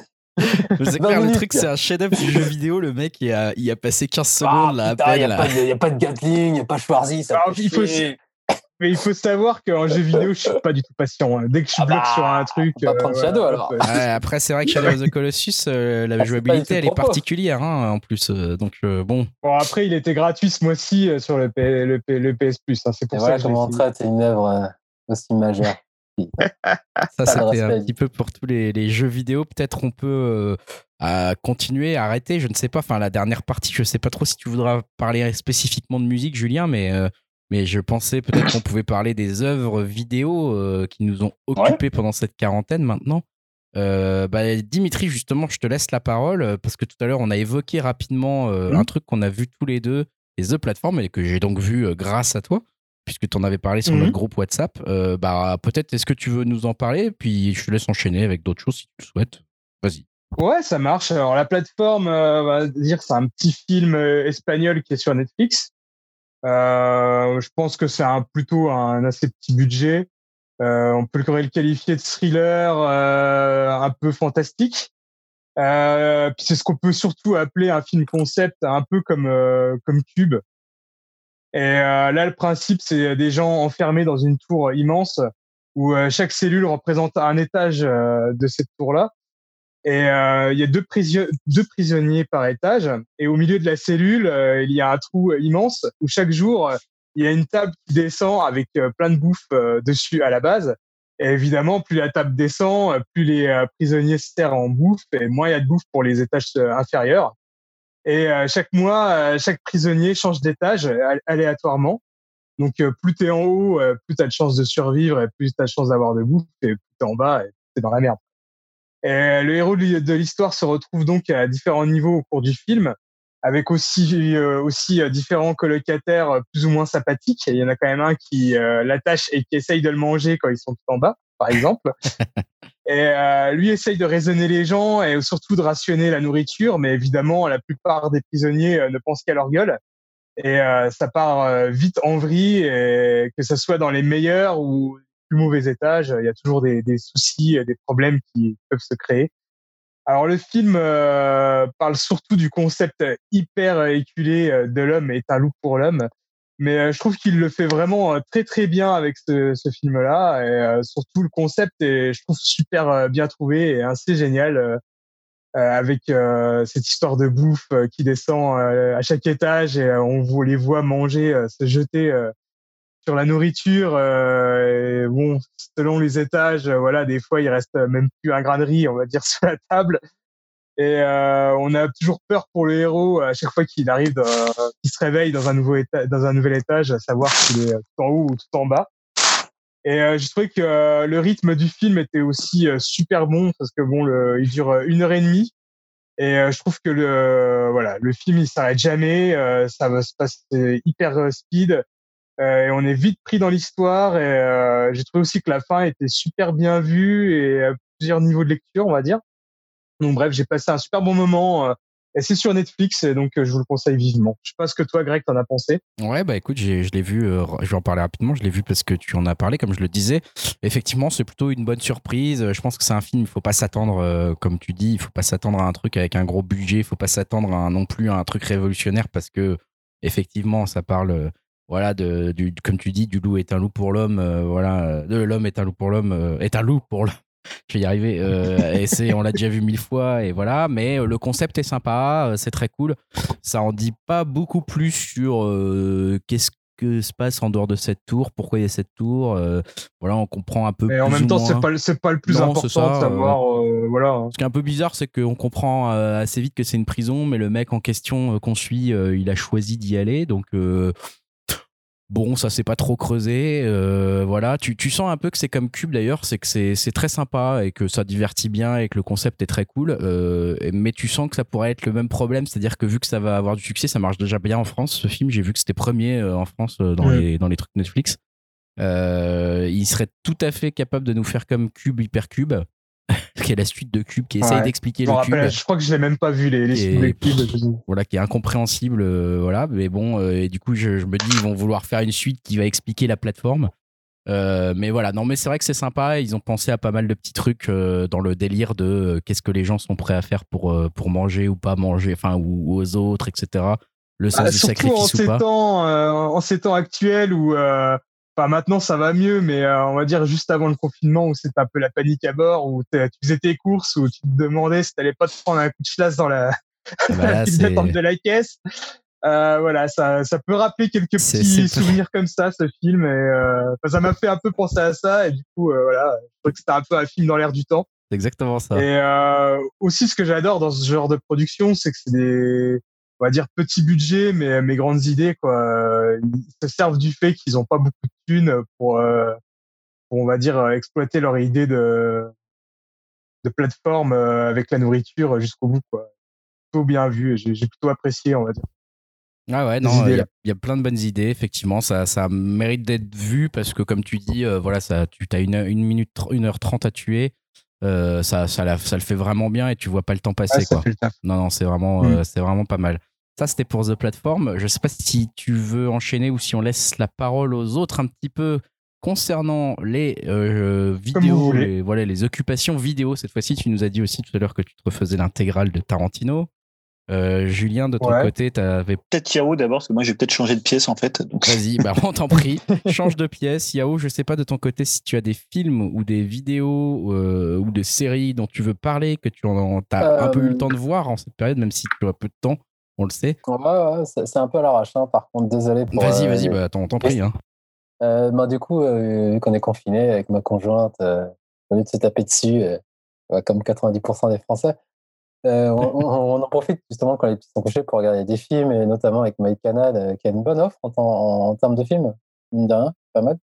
C'est clair, le truc, c'est un chef-d'œuvre du jeu vidéo. Le mec, il a, il a passé 15 secondes là, à Il n'y a, pas de Gatling, il n'y a pas Schwarzy. Ça il faut, mais il faut savoir qu'en jeu vidéo, je suis pas du tout patient. Hein. Dès que je suis ah bloqué sur un bah, truc. On va prendre euh, Shadow alors. après, c'est vrai que Shadow of the Colossus, euh, la ah, jouabilité, elle est particulière hein, en plus. Euh, donc bon. Bon, après, il était gratuit ce mois-ci sur le, le, PS Plus. Hein. C'est pour ça que comment traite une œuvre aussi majeure. ça, c'était un petit peu pour tous les, les jeux vidéo. Peut-être on peut à continuer, arrêter. Je ne sais pas. Enfin, la dernière partie, je ne sais pas trop si tu voudras parler spécifiquement de musique, Julien, mais mais je pensais peut-être qu'on pouvait parler des œuvres vidéo euh, qui nous ont occupés pendant cette quarantaine maintenant. Euh, bah, Dimitri, justement, je te laisse la parole euh, parce que tout à l'heure, on a évoqué rapidement mmh. un truc qu'on a vu tous les deux, les The Platforms, et que j'ai donc vu grâce à toi, puisque tu en avais parlé sur notre mmh. groupe WhatsApp. bah, Peut-être est-ce que tu veux nous en parler, puis je te laisse enchaîner avec d'autres choses si tu le souhaites. Vas-y. Ouais, ça marche. Alors, la plateforme, on va dire, c'est un petit film espagnol qui est sur Netflix. Euh, je pense que c'est un, plutôt un assez petit budget. Euh, on peut le qualifier de thriller euh, un peu fantastique. Euh, c'est ce qu'on peut surtout appeler un film concept, un peu comme euh, comme Cube. Et euh, là, le principe, c'est des gens enfermés dans une tour immense où chaque cellule représente un étage de cette tour-là. Et euh, il y a deux, deux, prisonniers par étage. Et au milieu de la cellule, euh, il y a un trou immense où chaque jour, euh, il y a une table qui descend avec plein de bouffe dessus à la base. Et évidemment, plus la table descend, plus les prisonniers se terrent en bouffe et moins il y a de bouffe pour les étages inférieurs. Et chaque mois, chaque prisonnier change d'étage aléatoirement. Donc, plus tu es en haut, plus tu as de chances de survivre et plus tu as de chances d'avoir de bouffe. Et plus tu es en bas, c'est dans la merde. Et le héros de l'histoire se retrouve donc à différents niveaux au cours du film, avec aussi euh, aussi euh, différents colocataires euh, plus ou moins sympathiques. il y en a quand même un qui l'attache et qui essaye de le manger quand ils sont tout en bas, par exemple. et lui essaye de raisonner les gens et surtout de rationner la nourriture, mais évidemment la plupart des prisonniers ne pensent qu'à leur gueule. Et ça part vite en vrille, et que ce soit dans les meilleurs ou mauvais étages, il y a toujours des, soucis, des problèmes qui peuvent se créer. Alors le film euh, parle surtout du concept hyper éculé euh, de l'homme est un loup pour l'homme, mais euh, je trouve qu'il le fait vraiment très très bien avec ce, film-là et surtout le concept est je trouve super bien trouvé et assez génial avec cette histoire de bouffe qui descend à chaque étage et on vous les voit manger, se jeter sur la nourriture, euh, bon, selon les étages, euh, voilà, des fois il reste même plus un grain on va dire, sur la table. Et euh, on a toujours peur pour le héros à chaque fois qu'il arrive, qu'il se réveille dans un nouveau étage, dans un nouvel étage, à savoir s'il est tout en haut ou tout en bas. Et euh, j'ai trouvé que le rythme du film était aussi super bon parce que bon, le, il dure une heure et demie. Et je trouve que le voilà, le film il s'arrête jamais, ça va se passer hyper speed. Euh, et on est vite pris dans l'histoire. Et euh, j'ai trouvé aussi que la fin était super bien vue et à plusieurs niveaux de lecture, on va dire. Donc bref, j'ai passé un super bon moment. Euh, et c'est sur Netflix, et donc je vous le conseille vivement. Je sais pas ce que toi, Greg, t'en as pensé. Ouais, bah écoute, je l'ai vu, je vais en parler rapidement, je l'ai vu parce que tu en as parlé, comme je le disais. Effectivement, c'est plutôt une bonne surprise. Je pense que c'est un film, il faut pas s'attendre, comme tu dis, il faut pas s'attendre à un truc avec un gros budget, il faut pas s'attendre à non plus à un truc révolutionnaire parce que, effectivement, ça parle voilà, de, du, comme tu dis, du loup est un loup pour l'homme, euh, voilà, de l'homme est un loup pour l'homme, euh, est un loup pour l'homme. Je vais y arriver. Euh, et c'est, on l'a déjà vu mille fois, et voilà. Mais le concept est sympa, c'est très cool. Ça en dit pas beaucoup plus sur qu'est-ce que se passe en dehors de cette tour, pourquoi il y a cette tour. voilà, on comprend un peu. Mais en même temps, c'est pas, pas le plus important de savoir. voilà. Ce qui est un peu bizarre, c'est qu'on comprend assez vite que c'est une prison, mais le mec en question qu'on suit, il a choisi d'y aller. Donc Bon, ça s'est pas trop creusé. Euh, voilà, tu, tu, sens un peu que c'est comme Cube d'ailleurs, c'est que c'est très sympa et que ça divertit bien et que le concept est très cool. Euh, mais tu sens que ça pourrait être le même problème, c'est-à-dire que vu que ça va avoir du succès, ça marche déjà bien en France. Ce film, j'ai vu que c'était premier euh, en France dans, les, dans les trucs Netflix. il serait tout à fait capable de nous faire comme Cube, Hypercube. Qui est la suite de Cube, qui essaye d'expliquer le Cube. Je crois que je l'ai même pas vu les, les suites de Cube. Voilà, qui est incompréhensible, voilà. Mais bon, et du coup, je, je, me dis, ils vont vouloir faire une suite qui va expliquer la plateforme. Euh, mais voilà, non, mais c'est vrai que c'est sympa. Ils ont pensé à pas mal de petits trucs euh, dans le délire de euh, qu'est-ce que les gens sont prêts à faire pour, pour manger ou pas manger, enfin, ou, aux autres, etc. Le sens bah, du sacrifice ou pas. Temps, en ces temps actuels où, enfin, maintenant ça va mieux, mais on va dire juste avant le confinement où c'était un peu la panique à bord, où tu faisais tes courses, où tu te demandais si t'allais pas te prendre un coup de chlasse dans la, ah bah d'attente de la caisse. Euh, voilà, ça, ça peut rappeler quelques petits souvenirs comme ça, ce film. Et euh, ça m'a fait un peu penser à ça. Et du coup, euh, voilà, je crois que c'était un peu un film dans l'air du temps. C'est exactement ça. Et euh, aussi, ce que j'adore dans ce genre de production, c'est que c'est des, on va dire, petits budgets, mais mes grandes idées. Quoi. Ils se servent du fait qu'ils n'ont pas beaucoup de thunes pour, pour, on va dire, exploiter leur idée de, de plateforme avec la nourriture jusqu'au bout. Quoi. Plutôt bien vu. J'ai plutôt apprécié, on va dire. Ah ouais, non, il y, a plein de bonnes idées, effectivement. Ça, ça mérite d'être vu parce que, comme tu dis, euh, voilà, ça, tu as une, une minute, une heure trente à tuer. Euh, ça, ça, ça, le fait vraiment bien et tu vois pas le temps passer. quoi. Non, non, c'est vraiment, mm. euh, c'est vraiment pas mal. Ça, c'était pour The Platform. Je sais pas si tu veux enchaîner ou si on laisse la parole aux autres un petit peu concernant les vidéos, les, voilà, les occupations vidéo. Cette fois-ci, tu nous as dit aussi tout à l'heure que tu te refaisais l'intégrale de Tarantino. Euh, Julien, de ton côté, tu avais. Peut-être Yao d'abord, parce que moi j'ai peut-être changé de pièce en fait. Vas-y, bah, on t'en prie, change de pièce. Yao, je sais pas de ton côté si tu as des films ou des vidéos euh, ou des séries dont tu veux parler, que tu en, as un peu eu le temps de voir en cette période, même si tu as peu de temps, on le sait. Ouais, c'est un peu à l'arrache, hein, par contre, désolé pour. Vas-y, vas-y, euh, bah, t'en prie. Hein. bah, du coup, vu qu'on est confiné avec ma conjointe, au lieu de se taper dessus, comme 90% des Français, euh, on, en profite justement quand les petits sont couchés pour regarder des films, et notamment avec MyCanal, euh, qui a une bonne offre en, en, termes de films, mine de rien, pas mal.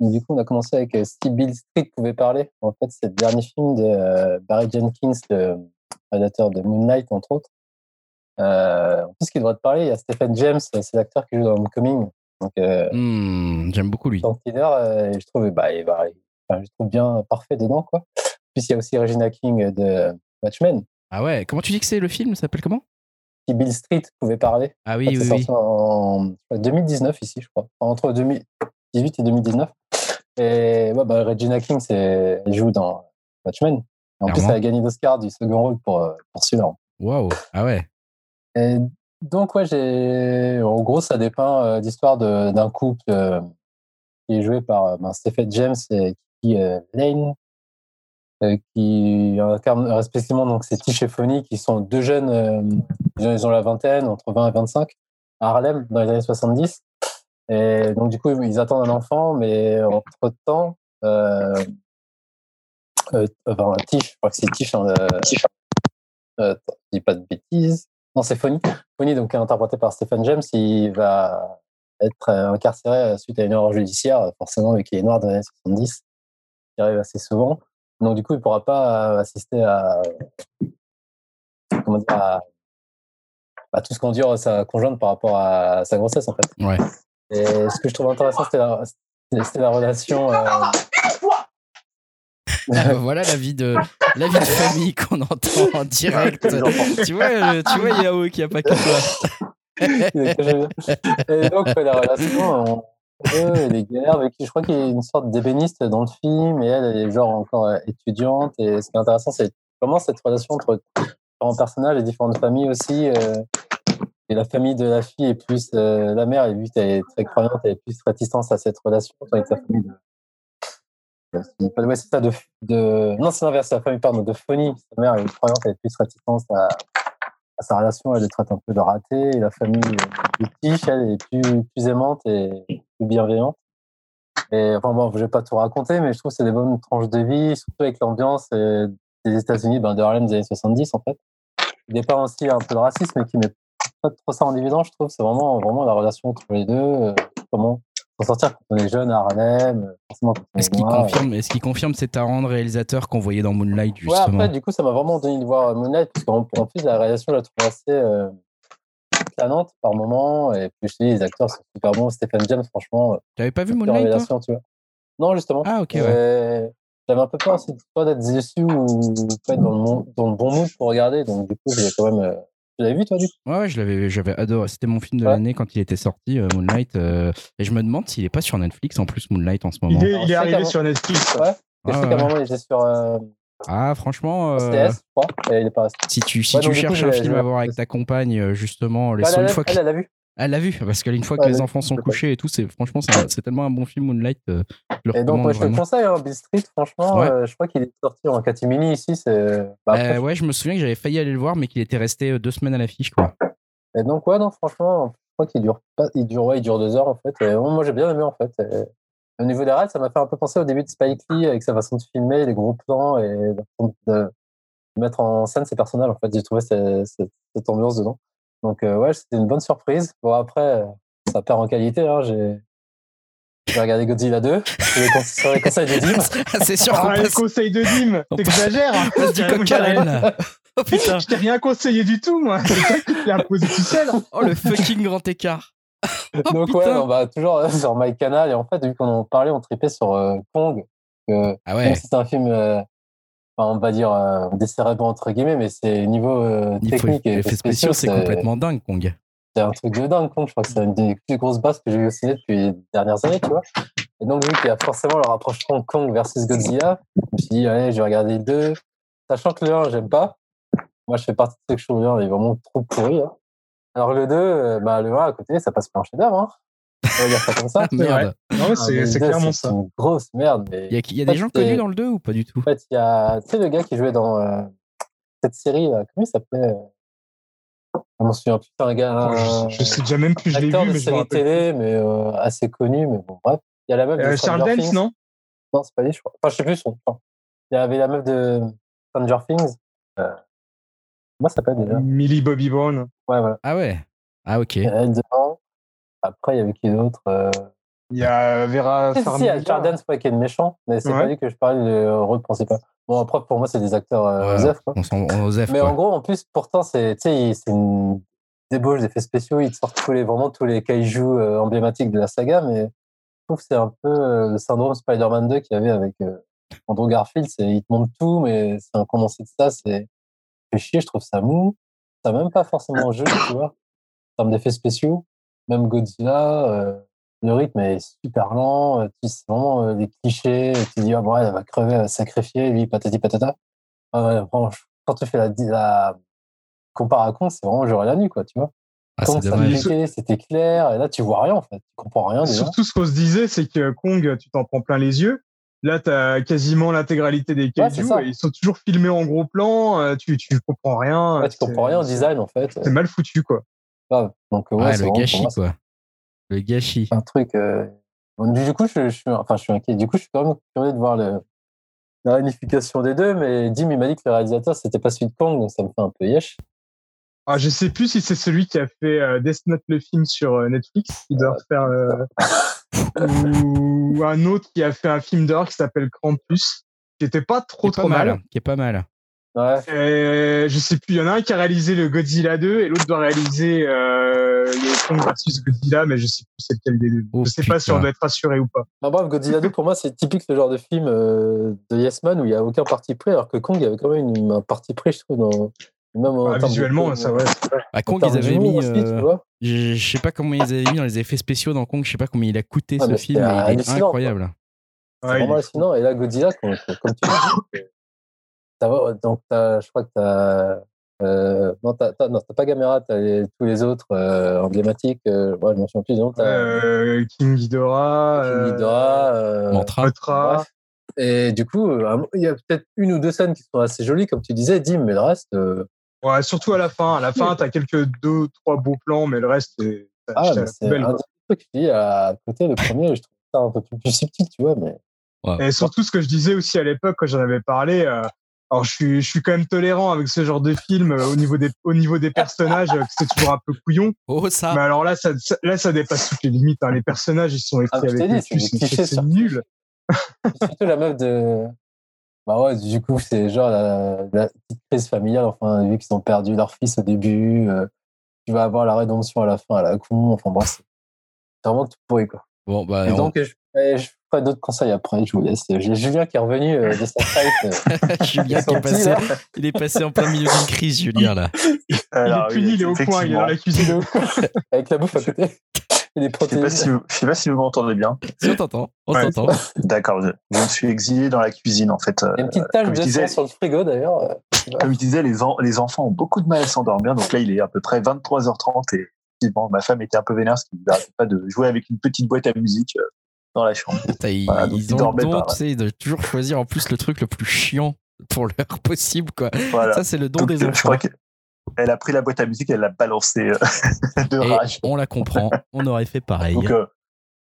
du coup, on a commencé avec euh, Steve Bill Street pouvait parler. En fait, c'est le dernier film de Barry Jenkins, le rédacteur de Moonlight, entre autres. En plus, qui devrait te parler, il y a Stephen James, c'est l'acteur qui joue dans Homecoming. Donc, mmh, j'aime beaucoup lui. Donc, je trouve, bah, bah je trouve bien parfait dedans, quoi. Puis il y a aussi Regina King de Watchmen. Ah ouais, comment tu dis que c'est le film? Ça s'appelle comment? Si Bill Street pouvait parler. Ah oui, oui, oui. en 2019 ici, je crois. entre 2018 et 2019. Et ouais, bah, Regina King, elle joue dans Watchmen. En plus, elle a gagné l'Oscar du second rôle pour, euh, pour celui-là. Waouh, ah ouais. Et donc, ouais, j'ai. En gros, ça dépeint euh, l'histoire d'un couple euh, qui est joué par ben, Stephen James et qui Lane, euh, qui incarnent respectivement donc c'est Tish et Fonny qui sont deux jeunes euh, ils ont la vingtaine entre 20 et 25 à Harlem dans les années 70 et donc du coup ils attendent un enfant mais entre temps euh, euh, enfin Tish je crois que c'est Tish hein, euh, je dis pas de bêtises non c'est Fonny Fonny donc interprété par Stephen James il va être incarcéré suite à une erreur judiciaire forcément vu qu'il est noir dans les années 70 qui arrive assez souvent donc, du coup, il ne pourra pas assister à, comment dire, à, tout ce à sa conjointe par rapport à sa grossesse, en fait. Ouais. Et ce que je trouve intéressant, c'était la, la, relation. Euh, voilà la vie de la vie de famille qu'on entend en direct. tu vois, euh, tu vois Yao qui a pas que toi. et donc la relation, et les guerres, avec qui je crois qu'il y a une sorte d'ébéniste dans le film, et elle, elle est genre encore euh, étudiante. Et ce qui est intéressant, c'est comment cette relation entre différents personnages et différentes familles aussi. Euh, et la famille de la fille est plus. Euh, la mère, vu qu'elle est très croyante, elle est plus réticente à cette relation avec sa famille de. Ouais, ça, de, de... Non, c'est l'inverse, la famille, pardon, de Phonie. Sa mère est croyante, elle est plus réticente à, à sa relation, elle le traite un peu de raté. La famille de Tish, elle est plus, aimante et plus bienveillante. Et enfin bon, je vais pas tout raconter, mais je trouve que c'est des bonnes tranches de vie, surtout avec l'ambiance des États-Unis, ben, de Harlem des années 70 en fait. Il dépeint aussi un peu le racisme, mais qui met pas trop ça en évidence, je trouve. C'est vraiment, vraiment la relation entre les deux, euh, comment s'en sortir quand on est jeune à Harlem, Est-ce qu'il confirme, est qu confirme ces talents de réalisateur qu'on voyait dans Moonlight justement Ouais, après, du coup, ça m'a vraiment donné de voir Moonlight, parce qu'en plus, la réalisation, je la trouve assez. Euh, planante par moment. Et puis, je dis, les acteurs sont super bons. Stéphane James, franchement. Tu n'avais pas vu Moonlight toi tu vois. Non, justement. Ah, ok. Ouais. j'avais un peu peur aussi d'être déçu ou pas être dans le, dans le bon mood pour regarder. Donc, du coup, j'ai quand même. Euh, tu l'avais vu, toi, du coup? Ouais, je l'avais, j'avais adoré. C'était mon film de l'année quand il était sorti, euh, Moonlight. Euh, et je me demande s'il est pas sur Netflix en plus, Moonlight, en ce moment. Il est, il est arrivé sur Netflix. Ouais. je sais qu'à un moment, il était sur. Ah, franchement. Euh, je crois, et il est pas Si tu, si tu cherches un film à voir avec ta compagne, justement, les seules fois Elle, elle l'a vu. Elle l'a vu, parce qu'une fois que les enfants sont couchés et tout, c'est franchement, c'est tellement un bon film, Moonlight. Euh, et donc, moi, je te le conseille, hein, Bill Street, franchement, euh, je crois qu'il est sorti en catimini ici. bah, euh, ouais, je me souviens que j'avais failli aller le voir, mais qu'il était resté deux semaines à l'affiche, quoi. Et donc, ouais, non, franchement, je crois qu'il dure pas, il dure, ouais, il dure deux heures, en fait. Et, moi, j'ai bien aimé, en fait. au niveau des rêves, ça m'a fait un peu penser au début de Spike Lee, avec sa façon de filmer, les gros plans et de, mettre en scène ses personnages, en fait. J'ai trouvé cette, cette ambiance dedans. Donc, ouais, c'était une bonne surprise. Bon, après, ça perd en qualité. Hein, j'ai j'ai regardé Godzilla 2 sur les conseils de Dim. c'est sûr ah, les conseils de Dim, t'exagères. Hein. du coq Oh putain. Je t'ai rien conseillé du tout, moi. C'est toi qui te imposé tout seul. Oh le fucking grand écart. Oh, Donc ouais, on va toujours euh, sur MyCanal et en fait vu qu'on en parlait, on tripait sur euh, Kong. ah ouais. C'est un film, euh, on va dire euh, décérébrant entre guillemets, mais c'est niveau technique et effets spéciaux, c'est complètement dingue Kong c'est un truc de dingue, Je crois que c'est une des plus grosses bases que j'ai vu au ciné depuis les dernières années, tu vois. Et donc, vu qu'il y a forcément le rapprochement Kong versus Godzilla, je me suis dit, allez, je vais regarder 2. Sachant que le 1, j'aime pas. Moi, je fais partie de ceux que je trouve 1, il est vraiment trop pourri. Hein. Alors, le 2, euh, bah, le 1 à côté, ça passe pas un chef-d'œuvre. Hein. On va dire ça comme ça. merde. Non, c'est ah, clairement ça. Une grosse merde. Il y a, y a des gens connus dans le 2 ou pas du tout? En fait, il y a, tu sais, le gars qui jouait dans euh, cette série, comment il s'appelait euh, je m'en souviens plus. Un gars. Oh, je, sais déjà même plus, je l'ai vu, mais je me télé, mais euh, assez connu, mais bon, bref. Il y a la meuf de euh, Charles Dance, non? Non, c'est pas lui, je crois. Enfin, je sais plus son. Enfin, il y avait la meuf de Stranger Things. Euh, comment ça s'appelle déjà? Millie Bobby Brown. Ouais, voilà. Ah ouais. Ah ok. Elle. Après, il y avait qui d'autre Il y a Vera si, Si, il y a Charles Dance, qui est le méchant, mais c'est pas lui que je parlais le rôle principal. Bon, après, pour moi, c'est des acteurs euh, ouais, Quoi. On, Mais en gros, en plus, pourtant, c'est une débauche d'effets spéciaux. Ils sortent tous les, vraiment tous les kaiju euh, emblématiques de la saga, mais je trouve que c'est un peu euh, le syndrome Spider-Man 2 qu'il y avait avec euh, Andrew Garfield. Il te montre tout, mais c'est un condensé de ça. C'est fait chier, je trouve ça mou. Ça même pas forcément jeu, tu vois, en termes d'effets spéciaux. Même Godzilla, le rythme est super lent, euh, c'est vraiment euh, des clichés, tu dis, ah bon, elle va crever, elle va sacrifier, lui, patati patata. Ah quand tu fais la, la con, c'est vraiment jour et la nuit, quoi, tu vois. Ah, c'était clair, et là, tu vois rien, en fait. Tu comprends rien. Surtout, ce qu'on se disait, c'est que Kong, tu t'en prends plein les yeux. Là, tu as quasiment l'intégralité des kaiju, ils sont toujours filmés en gros plan, euh, tu, tu comprends rien. Ouais, tu comprends rien au design, en fait. C'est mal foutu, quoi. Donc, ouais, le gâchis, quoi. Le gâchis. Un truc. Euh... du coup, je, je, suis, enfin, je suis inquiet. Du coup, je suis quand même curieux de voir le, la réunification des deux, mais Dim, il m'a dit que le réalisateur, c'était pas celui de Kong, donc ça me fait un peu yesh. Ah, je sais plus si c'est celui qui a fait euh, Death Note le film sur euh, Netflix, il doit faire, euh, ou un autre qui a fait un film d'horreur qui s'appelle Krampus, qui était pas trop trop mal, Qui est pas mal. Ouais. Et, je sais plus, il y en a un qui a réalisé le Godzilla 2 et l'autre doit réaliser euh, le Kong versus Godzilla, mais je sais plus c'est lequel des deux. Oh, je sais pas si on doit être rassuré ou pas. Non, bref, Godzilla 2 pour moi c'est typique ce genre de film euh, de Yes Man où il y a aucun parti pris, alors que Kong il y avait quand même une, un parti pris, je trouve, dans, même ah, visuellement, ça ouais. À Kong, ils avaient mis. Euh, je sais pas comment ils avaient mis dans les effets spéciaux dans Kong, je sais pas combien il a coûté ce film, mais il est incroyable. C'est vraiment hallucinant. Et là, Godzilla, comme, comme tu dis, donc, je crois que tu as. Euh, non, t'as, non, pas Gamera, t'as les, tous les autres euh, emblématiques. Euh, ouais, je m'en souviens plus. Non, euh, King Ghidorah, King Ghidorah, euh, Mantra. Et du coup, il y a peut-être une ou deux scènes qui sont assez jolies, comme tu disais, Dim, mais le reste. Ouais, surtout à la fin. À la fin, t'as quelques deux, trois beaux plans, mais le reste, c'est. Ah, c'est un truc que je dis à côté, le premier, je trouve ça un peu plus subtil, tu vois, mais. Et surtout, ce que je disais aussi à l'époque, quand j'en avais parlé, alors je suis, je suis quand même tolérant avec ce genre de film euh, au niveau des, au niveau des personnages, euh, c'est toujours un peu couillon. Oh ça. Mais alors là, ça, là, ça dépasse toutes les limites. Hein. Les personnages, ils sont écrits ah, avec c'est nul. Surtout la meuf de. Bah ouais, du coup, c'est genre la, petite crise familiale. Enfin, vu qu'ils ont perdu leur fils au début, euh, tu vas avoir la rédemption à la fin à la con. Enfin bref, c'est vraiment tout pourri quoi. Bon bah. Et donc, je, pas d'autres conseils après, je vous laisse. J'ai Julien qui est revenu de sa fight. Julien qui est passé, il est passé en plein milieu d'une crise, Julien, là. Alors, il est puni, il est au coin, il est dans la cuisine. Avec la bouffe à côté. Je ne sais, pas si vous, sais pas si vous m'entendez bien. Si on t'entend, on t'entend. D'accord, je, me suis exilé dans la cuisine en fait. Il y a une petite tache de disais, sur le frigo d'ailleurs. Comme je disais, les, les enfants ont beaucoup de mal à s'endormir. Donc là, il est à peu près 23h30 et bon, ma femme était un peu vénère parce qu'il n'arrêtait pas de jouer avec une petite boîte à musique euh, dans la chambre. ils, ils ont le de toujours choisir en plus le truc le plus chiant pour l'heure possible. Quoi. Ça, c'est le don des enfants. Elle a pris la boîte à musique, elle l'a balancée euh, de rage. On la comprend, on aurait fait pareil. Donc, euh,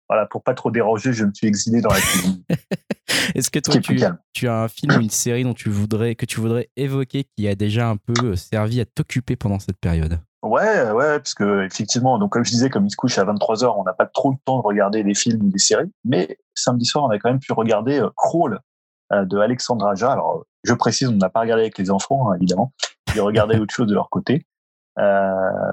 voilà, pour pas trop déranger, je me suis exilé dans la cuisine. Est-ce que toi, tu, tu, as un film ou une série dont tu voudrais, que tu voudrais évoquer qui a déjà un peu servi à t'occuper pendant cette période? Ouais, ouais, parce que effectivement, donc comme je disais, comme il se couche à 23 h on n'a pas trop le temps de regarder des films ou des séries. Mais samedi soir, on a quand même pu regarder euh, Crawl de Alexandre Aja. Alors, je précise, on n'a pas regardé avec les enfants, hein, évidemment de regarder autre chose de leur côté. Euh,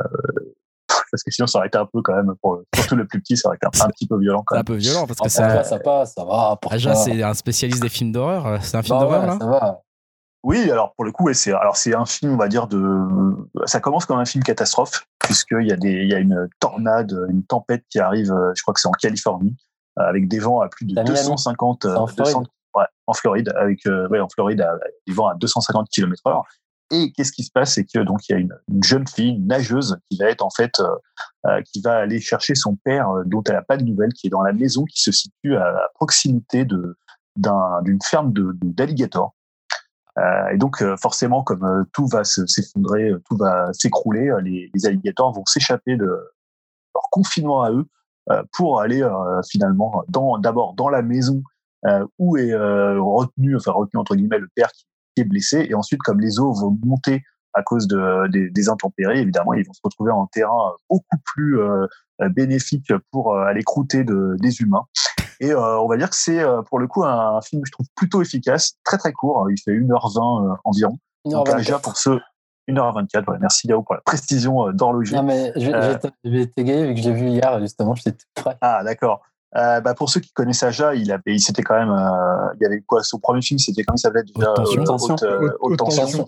parce que sinon ça aurait été un peu quand même pour surtout le plus petit ça aurait été un, petit peu violent quand même. un peu violent parce que ça ça passe ça va Aja c'est un spécialiste des films d'horreur c'est un film bah d'horreur là ça va. Oui alors pour le coup c'est alors c'est un film on va dire de ça commence comme un film catastrophe puisqu'il y a des il y a une tornade une tempête qui arrive je crois que c'est en Californie avec des vents à plus de 250 en Floride, ouais, en Floride avec ouais, en Floride des vents à 250 km/h et qu'est-ce qui se passe? C'est que donc il y a une, jeune fille, une nageuse, qui va être en fait, euh, euh, qui va aller chercher son père, euh, dont elle n'a pas de nouvelles, qui est dans la maison qui se situe à, proximité de d'une ferme de d'alligators. Et donc forcément, comme tout va s'effondrer, tout va s'écrouler, les, les, alligators vont s'échapper de leur confinement à eux pour aller finalement d'abord dans la maison où est retenu, enfin retenu entre guillemets le père qui est blessé. Et ensuite, comme les eaux vont monter à cause de, des, intempéries, évidemment, ils vont se retrouver en terrain beaucoup plus euh, bénéfique pour euh, aller croûter de, des humains. Et euh, on va dire que c'est pour le coup un, film que je trouve plutôt efficace, très très court. Il fait 1h20 environ. Donc déjà pour ceux 1h24, ouais, merci Yao pour la précision d'horloger. Non mais j'ai été gay vu que je l'ai vu hier justement, j'étais tout prêt. Ah d'accord. Euh, bah pour ceux qui connaissent Aja, il avait, il s'était quand même, euh, il y avait quoi Son premier film, c'était comment il s'appelait déjà Haute tension. Haute, tension.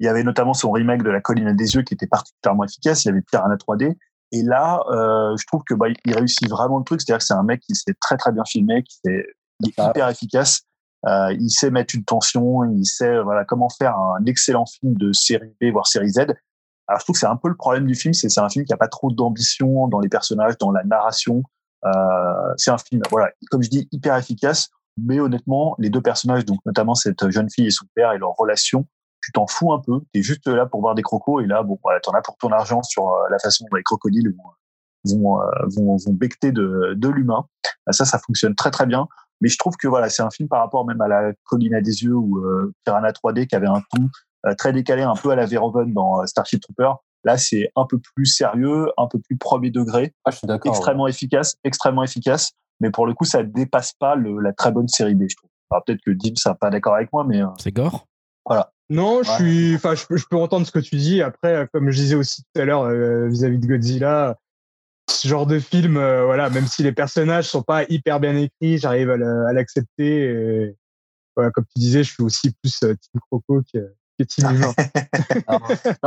Il y avait notamment son remake de La colline des yeux qui était particulièrement efficace. Il y avait Piranha 3D. Et là, euh, je trouve que bah, il réussit vraiment le truc. C'est-à-dire que c'est un mec qui s'est très très bien filmé, qui est, il est hyper efficace. Euh, il sait mettre une tension, il sait voilà comment faire un excellent film de série B voire série Z. Alors je trouve que c'est un peu le problème du film, c'est c'est un film qui a pas trop d'ambition dans les personnages, dans la narration. Euh, c'est un film, voilà, comme je dis, hyper efficace. Mais honnêtement, les deux personnages, donc notamment cette jeune fille et son père et leur relation, tu t'en fous un peu. Tu es juste là pour voir des crocos et là, bon, voilà, t'en as pour ton argent sur euh, la façon dont les crocodiles vont, vont, euh, vont, vont becter de, de l'humain. Ça, ça fonctionne très très bien. Mais je trouve que voilà, c'est un film par rapport même à la colline à des yeux ou euh, Piranha 3D qui avait un ton très décalé, un peu à la Verhoeven dans Starship Trooper. Là, c'est un peu plus sérieux, un peu plus premier degré. Ah, je suis d'accord. Extrêmement efficace, extrêmement efficace. Mais pour le coup, ça dépasse pas le, la très bonne série B, je trouve. Alors peut-être que Dim, ça pas d'accord avec moi, mais. Euh, c'est gore? Voilà. Non, je suis, enfin, je, peux entendre ce que tu dis. Après, comme je disais aussi tout à l'heure euh, vis-à-vis de Godzilla, ce genre de film, euh, voilà, même si les personnages sont pas hyper bien écrits, j'arrive à l'accepter. Voilà, comme tu disais, je suis aussi plus Team Croco que,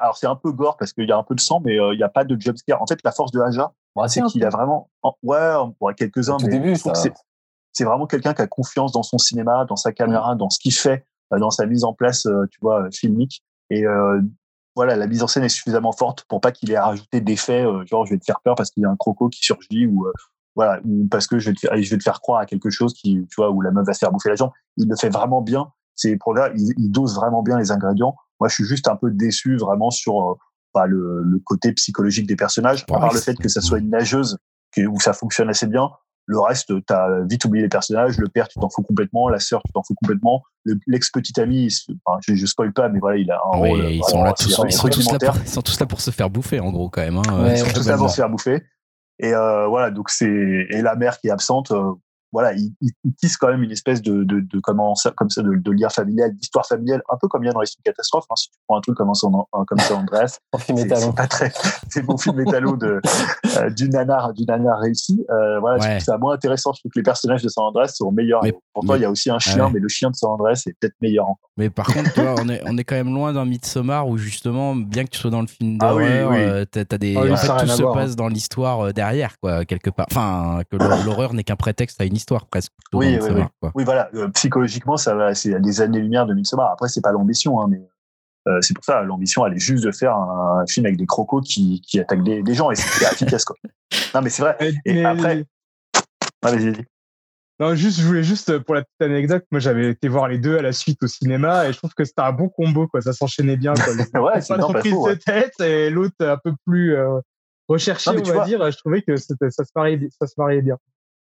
alors c'est un peu gore parce qu'il y a un peu de sang, mais euh, il n'y a pas de jumpscare. En fait, la force de Aja, c'est qu'il a vraiment, ouais, ouais quelques-uns, mais début, c'est vraiment quelqu'un qui a confiance dans son cinéma, dans sa caméra, dans ce qu'il fait, euh, dans sa mise en place, euh, tu vois, filmique. Et voilà, la mise en scène est suffisamment forte pour pas qu'il ait à rajouter d'effets, genre je vais te faire peur parce qu'il y a un croco qui surgit ou voilà, ou parce que je vais, te faire, je vais te faire croire à quelque chose qui, tu vois, où la meuf va se faire bouffer la jambe. Il le fait vraiment bien ces produits-là, ils, dosent vraiment bien les ingrédients. Moi, je suis juste un peu déçu vraiment sur euh, bah, le, le, côté psychologique des personnages, à part le fait que ça soit une nageuse où ça fonctionne assez bien. Le reste, tu as vite oublié les personnages. Le père, tu t'en fous complètement. La sœur, tu t'en fous complètement. L'ex-petit ami, enfin, je, je spoil pas, mais voilà, il a un rôle. Ils sont, là tous, ils, sont tous là pour, ils sont tous là pour se faire bouffer, en gros, quand même. Hein, ils sont tous là pour se faire bouffer. Et euh, voilà, donc c'est et la mère qui est absente. Euh, voilà, il, il, tisse quand même une espèce de, de, de comment ça, comme ça, de, de lien familial, d'histoire familiale, un peu comme il y a dans les films catastrophes. Hein, si tu prends un truc comme ça, comme ça, Andreas, c'est pas très, c'est mon film métallo de euh, du nanar, du nanar réussi. Euh, voilà, ouais. c'est moins intéressant. Je trouve que les personnages de San Andreas sont meilleurs. Mais, pourtant, il y a aussi un chien, mais le chien de San Andreas est peut-être meilleur encore. Mais par contre, on est, on est quand même loin d'un Midsommar où justement, bien que tu sois dans le film d'horreur, ah oui, oui. euh, t'as, as des, oh, en fait, tout se passe dans l'histoire euh, derrière, quoi, quelque part. Enfin, que l'horreur n'est qu'un prétexte à une histoire presque. Oui, oui, oui. Quoi. oui, voilà. Euh, psychologiquement, ça va, c'est des années-lumière de Midsommar. Après, c'est pas l'ambition, hein, mais euh, c'est pour ça, l'ambition, elle est juste de faire un, un, film avec des crocos qui, qui attaquent des, des gens et c'est efficace, quoi. Non, mais c'est vrai. Et mais... après, ah, vas-y, vas-y. Non, juste, je voulais juste, pour la petite anecdote, moi j'avais été voir les deux à la suite au cinéma et je trouve que c'était un bon combo, quoi. Ça s'enchaînait bien, quoi. ouais, c'est pas prise de tête et l'autre un peu plus euh, recherché, non, on va vois... dire. Je trouvais que ça se mariait, ça se mariait bien.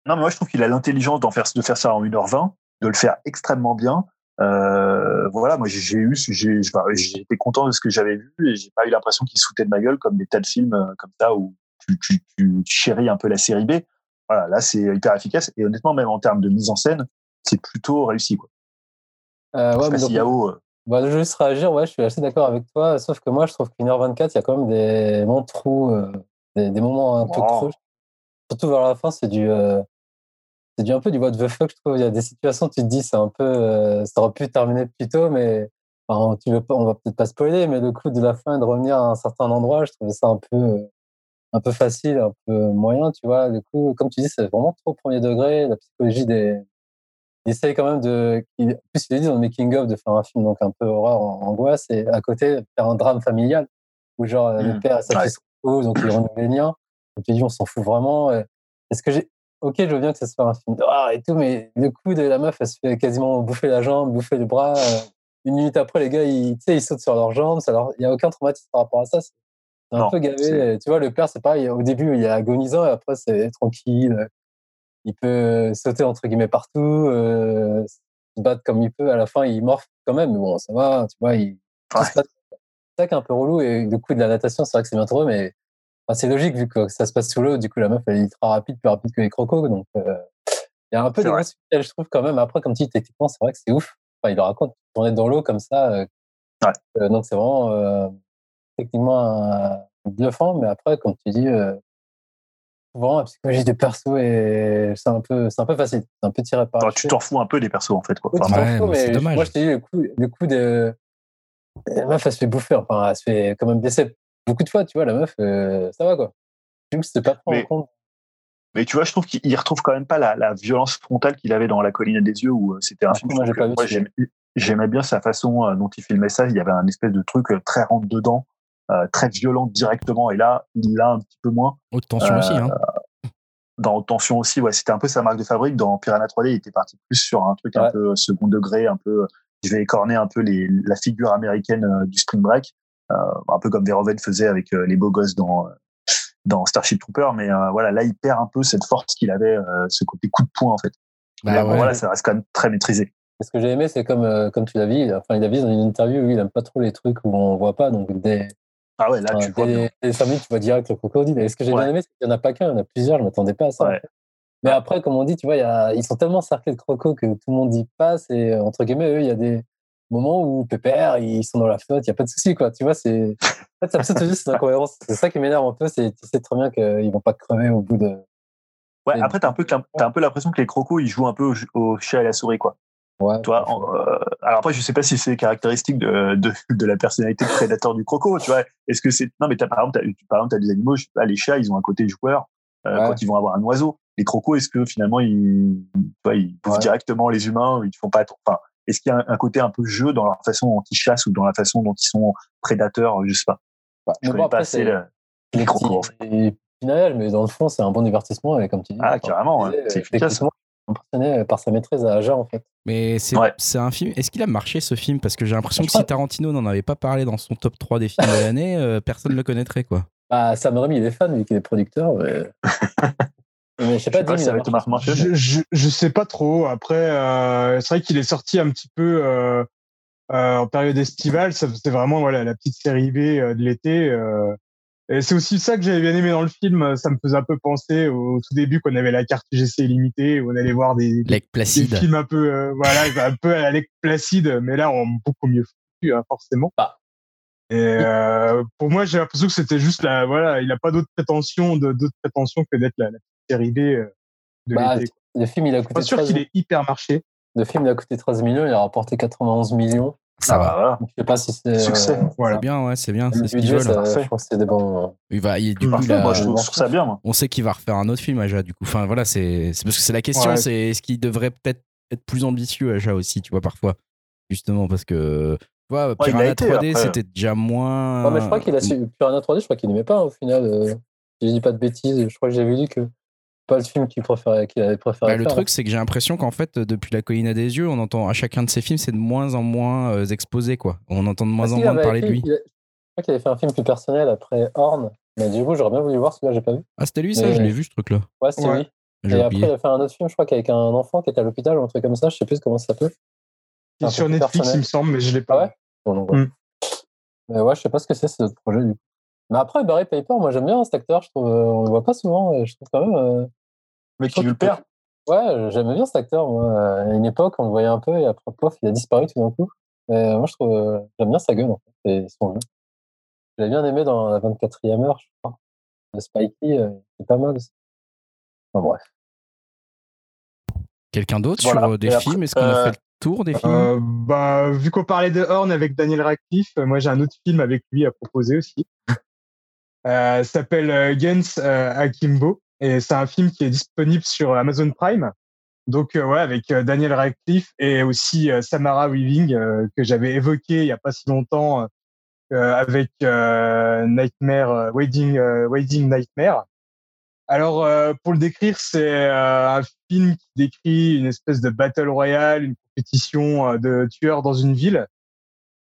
Non, mais moi je trouve qu'il a l'intelligence d'en faire, de faire ça en 1h20, de le faire extrêmement bien. Euh, voilà, moi j'ai eu, j'ai été content de ce que j'avais vu et j'ai pas eu l'impression qu'il se foutait de ma gueule comme des tas de films euh, comme ça où tu, tu, tu, chéris un peu la série B. Voilà, là c'est hyper efficace et honnêtement même en termes de mise en scène, c'est plutôt réussi quoi. Euh, ouais, Yao, euh... bah, je veux juste réagir, ouais, je suis assez d'accord avec toi, sauf que moi je trouve qu'une heure 24, il y a quand même des moments trous, des, des, moments un peu creux. Surtout vers la fin, c'est du c'est du un peu du what the fuck je trouve. Il y a des situations tu te dis c'est un peu euh, ça aurait pu terminer plus tôt mais enfin, tu veux pas on va peut-être pas spoiler mais le coup de la fin et de revenir à un certain endroit je trouvais ça un peu un peu facile un peu moyen tu vois. Du coup comme tu dis c'est vraiment trop premier degré la psychologie des il essaye quand même de en plus il dit dans le making of de faire un film donc un peu horreur angoisse et à côté faire un drame familial où genre mmh. le père et sa fille se retrouvent donc ils renouent les liens. Et tu dis on s'en fout vraiment est-ce que j'ai ok, je veux bien que ça se fasse un film d'horreur et tout, mais le coup de la meuf, elle se fait quasiment bouffer la jambe, bouffer le bras. Euh, une minute après, les gars, ils, ils sautent sur leurs jambes. Il n'y a aucun traumatisme par rapport à ça. C'est un non, peu gavé. Tu vois, le père, c'est pareil. Au début, il est agonisant et après, c'est tranquille. Il peut sauter, entre guillemets, partout, euh, se battre comme il peut. À la fin, il morphe quand même, mais bon, ça va. Tu vois, il. Ouais. C'est ça qui est un peu relou. Et le coup de la natation, c'est vrai que c'est bien trop, mais Enfin, c'est logique vu que ça se passe sous l'eau. Du coup, la meuf, elle est ultra rapide, plus rapide que les crocos. Donc, il euh, y a un peu de je trouve, quand même. Après, comme tu dis, techniquement, c'est vrai que c'est ouf. Enfin, il le raconte, tourner dans l'eau comme ça. Euh, ouais. euh, donc, c'est vraiment euh, techniquement bluffant. Mais après, comme tu dis, vraiment, la psychologie des persos, et c'est un, peu, un peu facile. C'est un peu tiré par. Alors, tu t'en fous un peu des persos, en fait. Quoi. Ouais, ouais, fous, mais dommage. Moi, je te dis, le coup, le coup de. La meuf, elle se fait bouffer. Enfin, elle se fait quand même blesser beaucoup de fois, tu vois, la meuf, euh, ça va quoi. Coup, c'était pas pris en compte. Mais tu vois, je trouve qu'il retrouve quand même pas la, la violence frontale qu'il avait dans La colline des yeux, où euh, c'était un ah, film. Moi, j'aimais bien sa façon euh, dont il filmait ça. Il y avait un espèce de truc très rentre dedans, euh, très violent directement. Et là, il l'a un petit peu moins. Haute tension euh, aussi, hein. Dans Haute tension aussi, ouais, c'était un peu sa marque de fabrique. Dans Piranha 3D, il était parti plus sur un truc ouais. un peu second degré, un peu. Je vais écorner un peu les, la figure américaine du Spring Break. Euh, un peu comme Verhoeven faisait avec euh, les beaux gosses dans dans Starship Trooper, mais euh, voilà, là il perd un peu cette force qu'il avait, ce côté coup de poing en fait. Bah, là, ouais. Voilà, ça reste quand même très maîtrisé. Ce que j'ai aimé, c'est comme comme tu l'as vu, enfin il a vu dans une interview, lui, il aime pas trop les trucs où on voit pas, donc des ah ouais, là tu vois des, des familles, tu vois direct le crocodile. Et ce que j'ai ouais. bien aimé, c'est qu'il y en a pas qu'un, il y en a plusieurs. Je m'attendais pas à ça. Ouais. Mais après, comme on dit, tu vois, y a, ils sont tellement cerclés de crocos que tout le monde y passe et entre guillemets, eux, il y a des moment où Pépère, ils sont dans la flotte, il n'y a pas de souci, quoi. Tu vois, c'est. En fait, ça me juste incohérence. C'est ça qui m'énerve un peu, c'est tu sais très bien qu'ils vont pas crever au bout de. Ouais, après, t'as un peu, as un peu l'impression que les crocos, ils jouent un peu au, chat et à la souris, quoi. Ouais. En, euh, alors après, je sais pas si c'est caractéristique de, de, de, la personnalité de prédateur du croco, tu vois. Est-ce que c'est, non, mais as, par exemple, t'as, par exemple, as des animaux, je sais pas, les chats, ils ont un côté joueur, euh, ouais. quand ils vont avoir un oiseau. Les crocos, est-ce que finalement, ils, tu vois, ils ouais. directement les humains, ils font pas, enfin, est-ce qu'il y a un, côté un peu jeu dans leur façon dont ils chassent ou dans la façon dont ils sont prédateurs Je sais pas. Bah, je connais bon, pas assez le, les crocos. En fait. mais dans le fond, c'est un bon divertissement. Et comme tu dis, ah, carrément, hein. c'est efficace impressionné par sa maîtrise à Aja en fait. Mais c'est ouais. un film. Est-ce qu'il a marché ce film? Parce que j'ai l'impression que si Tarantino n'en avait pas parlé dans son top 3 des films de l'année, euh, personne ne le connaîtrait quoi. Bah, Sam Raimi il est fan vu qu'il est producteur. Mais... Mais je sais pas, je sais pas si marché, je, je, je, sais pas trop. Après, euh, c'est vrai qu'il est sorti un petit peu euh, euh, en période estivale. C'était vraiment voilà la petite série B euh, de l'été. Euh, Et c'est aussi ça que j'avais bien aimé dans le film. Ça me faisait un peu penser au tout début qu'on avait la carte GC illimitée, où on allait voir des, des, films un peu, euh, voilà, un peu à la Placide, mais là, on beaucoup mieux foutu, hein, forcément. Bah. Et euh, pour moi, j'ai l'impression que c'était juste la, voilà, il a pas d'autres prétentions, d'autres prétentions que d'être la, la série B euh, de bah, Le film, il a coûté. Pas sûr qu'il ait hyper marché. Le film, il a coûté 13 millions, il a rapporté 91 millions. Ça va. Je sais pas si c'est. Succès. Euh, voilà. C'est bien, ouais, c'est bien. C'est ce budget, ça, je pense que c'est des bons. Il va, il, du coup, il a, moi, je trouve ça bien. Moi. On sait qu'il va refaire un autre film, Aja, du coup. Enfin, voilà, c'est parce que c'est la question, ouais. c'est est-ce qu'il devrait peut-être être plus ambitieux, Aja aussi, tu vois, parfois. Justement, parce que. Tu vois, Piranha 3D, c'était déjà moins. Ouais, mais je crois qu'il a su. Piranha 3D, je crois qu'il n'aimait pas, au final. Euh... Je dis pas de bêtises, je crois que j'avais lu que pas le film qu'il préférait, qu'il avait préféré. Bah, le truc, c'est que j'ai l'impression qu'en fait, depuis La colline à des yeux, on entend à chacun de ses films, c'est de moins en moins euh, exposé, quoi. On entend de moins en moins parler de lui. Je crois qu'il avait fait un film plus personnel après Horn, mais du coup, j'aurais bien voulu voir celui-là, j'ai pas vu. Ah, c'était lui, ça, mais... je l'ai vu, ce truc-là. Ouais, c'est ouais. lui. Et après, il a fait un autre film, je crois qu'avec un enfant qui était à l'hôpital ou un truc comme ça, je sais plus comment ça s'appelle. Sur Netflix, personnel. il me semble, mais je l'ai pas. Ah ouais? bon, donc, ouais. Mm. Mais ouais, je sais pas ce que c'est, ce projet, du coup. Mais après, Barry Paper, moi, j'aime bien cet acteur, je trouve, euh, on le voit pas souvent, et je trouve quand même. Euh... Mais qui le perd Ouais, j'aimais bien cet acteur. Moi. À une époque, on le voyait un peu et après, pof, il a disparu tout d'un coup. Mais moi, je trouve, j'aime bien sa gueule, en fait, et son jeu. Je l'ai bien aimé dans la 24e heure, je crois. Le Spikey, euh, c'est pas mal aussi. Enfin, bref. Quelqu'un d'autre voilà. sur euh, des films? Est-ce qu'on euh, a fait le tour des films? Euh, bah, Vu qu'on parlait de Horn avec Daniel Radcliffe, moi j'ai un autre film avec lui à proposer aussi. Ça s'appelle Gens Akimbo. Et c'est un film qui est disponible sur Amazon Prime. Donc euh, ouais, avec euh, Daniel Radcliffe et aussi euh, Samara Weaving que j'avais évoqué il y a pas si longtemps avec Nightmare Wedding Wedding Nightmare. Alors pour le décrire, c'est un film qui décrit une espèce de battle royale, une compétition de tueurs dans une ville.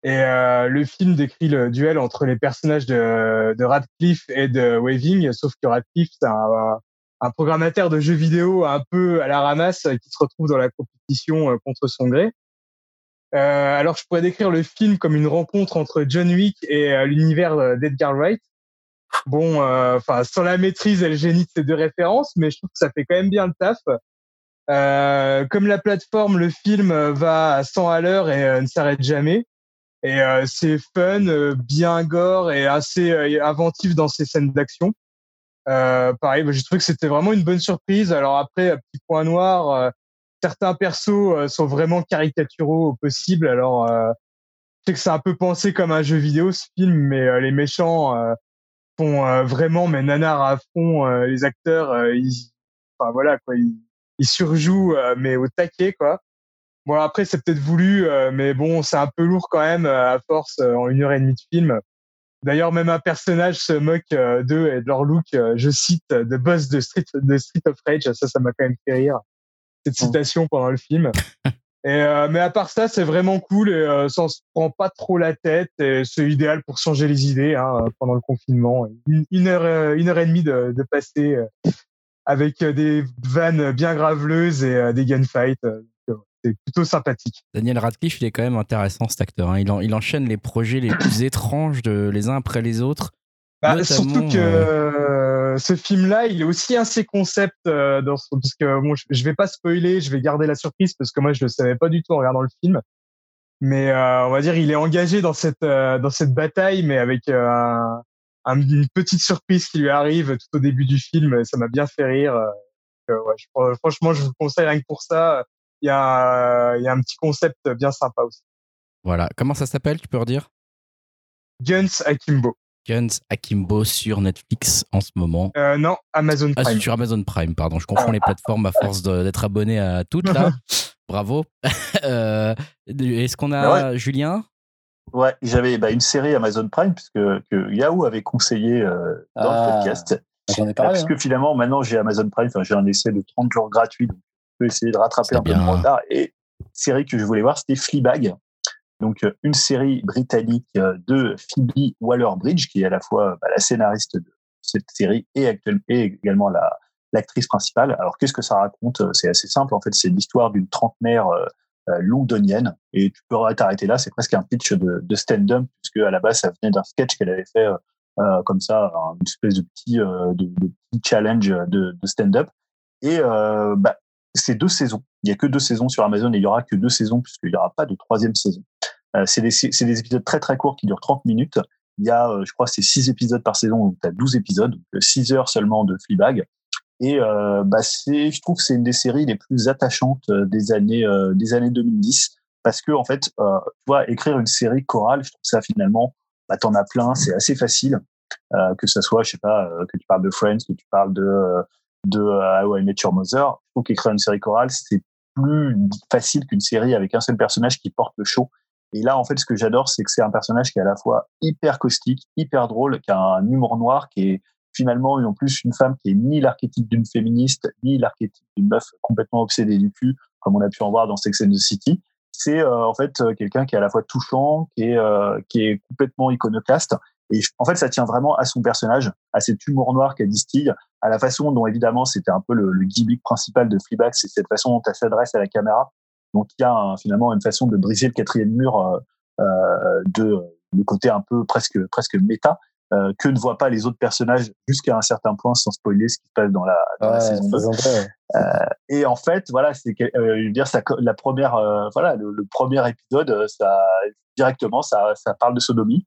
Et euh, le film décrit le duel entre les personnages de, de Radcliffe et de Waving, sauf que Radcliffe, c'est un, un, programmateur de jeux vidéo un peu à la ramasse qui se retrouve dans la compétition euh, contre son gré. Euh, alors, je pourrais décrire le film comme une rencontre entre John Wick et euh, l'univers d'Edgar Wright. Bon, enfin, sans la maîtrise et le génie de ces deux références, mais je trouve que ça fait quand même bien le taf. Euh, comme la plateforme, le film va à 100 à l'heure et euh, ne s'arrête jamais. Et euh, c'est fun, euh, bien gore et assez euh, inventif dans ses scènes d'action. Pareil, bah, j'ai trouvé que c'était vraiment une bonne surprise. Alors après, petit point noir, certains persos sont vraiment caricaturaux au possible. Alors, je sais que c'est un peu pensé comme un jeu vidéo ce film, mais les méchants font vraiment mais nanar à fond. les acteurs, ils, enfin voilà quoi, ils, ils surjouent mais au taquet quoi. Bon, après, c'est peut-être voulu, euh, mais bon, c'est un peu lourd quand même, euh, à force, euh, en une heure et demie de film. D'ailleurs, même un personnage se moque d'eux et de leur look. je cite The boss de Street, de Street of Rage. Ça, ça m'a quand même fait rire. Cette citation pendant le film. Et, mais à part ça, c'est vraiment cool et ça se prend pas trop la tête. Et c'est idéal pour changer les idées hein, pendant le confinement. Une, une, heure, une heure et demie de, de passer avec des vannes bien graveleuses et des gunfights c'est plutôt sympathique. Daniel Radcliffe, il est quand même intéressant cet acteur. Hein. Il, en, il, enchaîne les projets les plus étranges de, les uns après les autres. Bah, surtout que euh... ce film-là, il est aussi assez concept euh, dans ce, parce que bon, je, je, vais pas spoiler, je vais garder la surprise parce que moi je le savais pas du tout en regardant le film. Mais euh, on va dire, il est engagé dans cette euh, dans cette bataille, mais avec un, un, une petite surprise qui lui arrive tout au début du film. Ça m'a bien fait rire. Ouais, je, franchement, je vous conseille rien que pour ça il y, a, y a un petit concept bien sympa aussi. Voilà. Comment ça s'appelle, tu peux redire? Guns Akimbo. Guns Akimbo sur Netflix en ce moment. Euh, non, Amazon Prime. Ah, sur Amazon Prime, pardon. Je confonds les plateformes à force d'être abonné à toutes là. Bravo. euh, Est-ce qu'on a ouais. Julien? Ouais, j'avais bah, une série Amazon Prime puisque que Yahoo avait conseillé euh, dans ah, le podcast. J'en ai parlé. Parce que hein. finalement, maintenant j'ai Amazon Prime, enfin, j'ai un essai de 30 jours gratuit, donc essayer de rattraper un bien. peu de retard. Et série que je voulais voir, c'était Fleabag. Donc, euh, une série britannique euh, de Phoebe Waller-Bridge, qui est à la fois bah, la scénariste de cette série et, actuelle, et également la, l'actrice principale. Alors, qu'est-ce que ça raconte? C'est assez simple. En fait, c'est l'histoire d'une trentenaire euh, londonienne. Et tu peux t'arrêter là. C'est presque un pitch de, de stand-up, puisque à la base, ça venait d'un sketch qu'elle avait fait comme ça, une espèce de petit, de, petit challenge de, de stand-up. Et bah, c'est deux saisons. Il y a que deux saisons sur Amazon et il y aura que deux saisons puisqu'il n'y aura pas de troisième saison. Euh, c'est des, des, épisodes très très courts qui durent 30 minutes. Il y a, euh, je crois, c'est six épisodes par saison, donc tu as 12 épisodes, 6 heures seulement de Fleabag. Et euh, bah c'est, je trouve que c'est une des séries les plus attachantes euh, des années euh, des années 2010 parce que en fait, euh, tu vois, écrire une série chorale, je trouve ça finalement, bah t'en as plein, c'est assez facile, que ça soit, je sais pas, que tu parles de Friends, que tu parles de de euh, How I Met Your Mother. Je trouve qu'écrire une série chorale, c'est plus facile qu'une série avec un seul personnage qui porte le show. Et là, en fait, ce que j'adore, c'est que c'est un personnage qui est à la fois hyper caustique, hyper drôle, qui a un humour noir, qui est finalement en plus une femme qui est ni l'archétype d'une féministe, ni l'archétype d'une meuf complètement obsédée du cul, comme on a pu en voir dans Sex and the City. C'est euh, en fait euh, quelqu'un qui est à la fois touchant, qui est est complètement iconoclaste et en fait, ça tient vraiment à son personnage, à cet humour noir qu'elle distille, à la façon dont, évidemment, c'était un peu le, le, gimmick principal de Fleabag, c'est cette façon dont elle s'adresse à la caméra. Donc, il y a finalement une façon de briser le quatrième mur euh, euh de le côté un peu presque presque méta euh, que ne voient pas les autres personnages jusqu'à un certain point, sans spoiler ce qui se passe dans la, dans la saison 2. Euh, et en fait, voilà, c'est euh, dire ça, la première, euh, voilà, le, le, premier épisode, ça directement, ça, ça parle de sodomie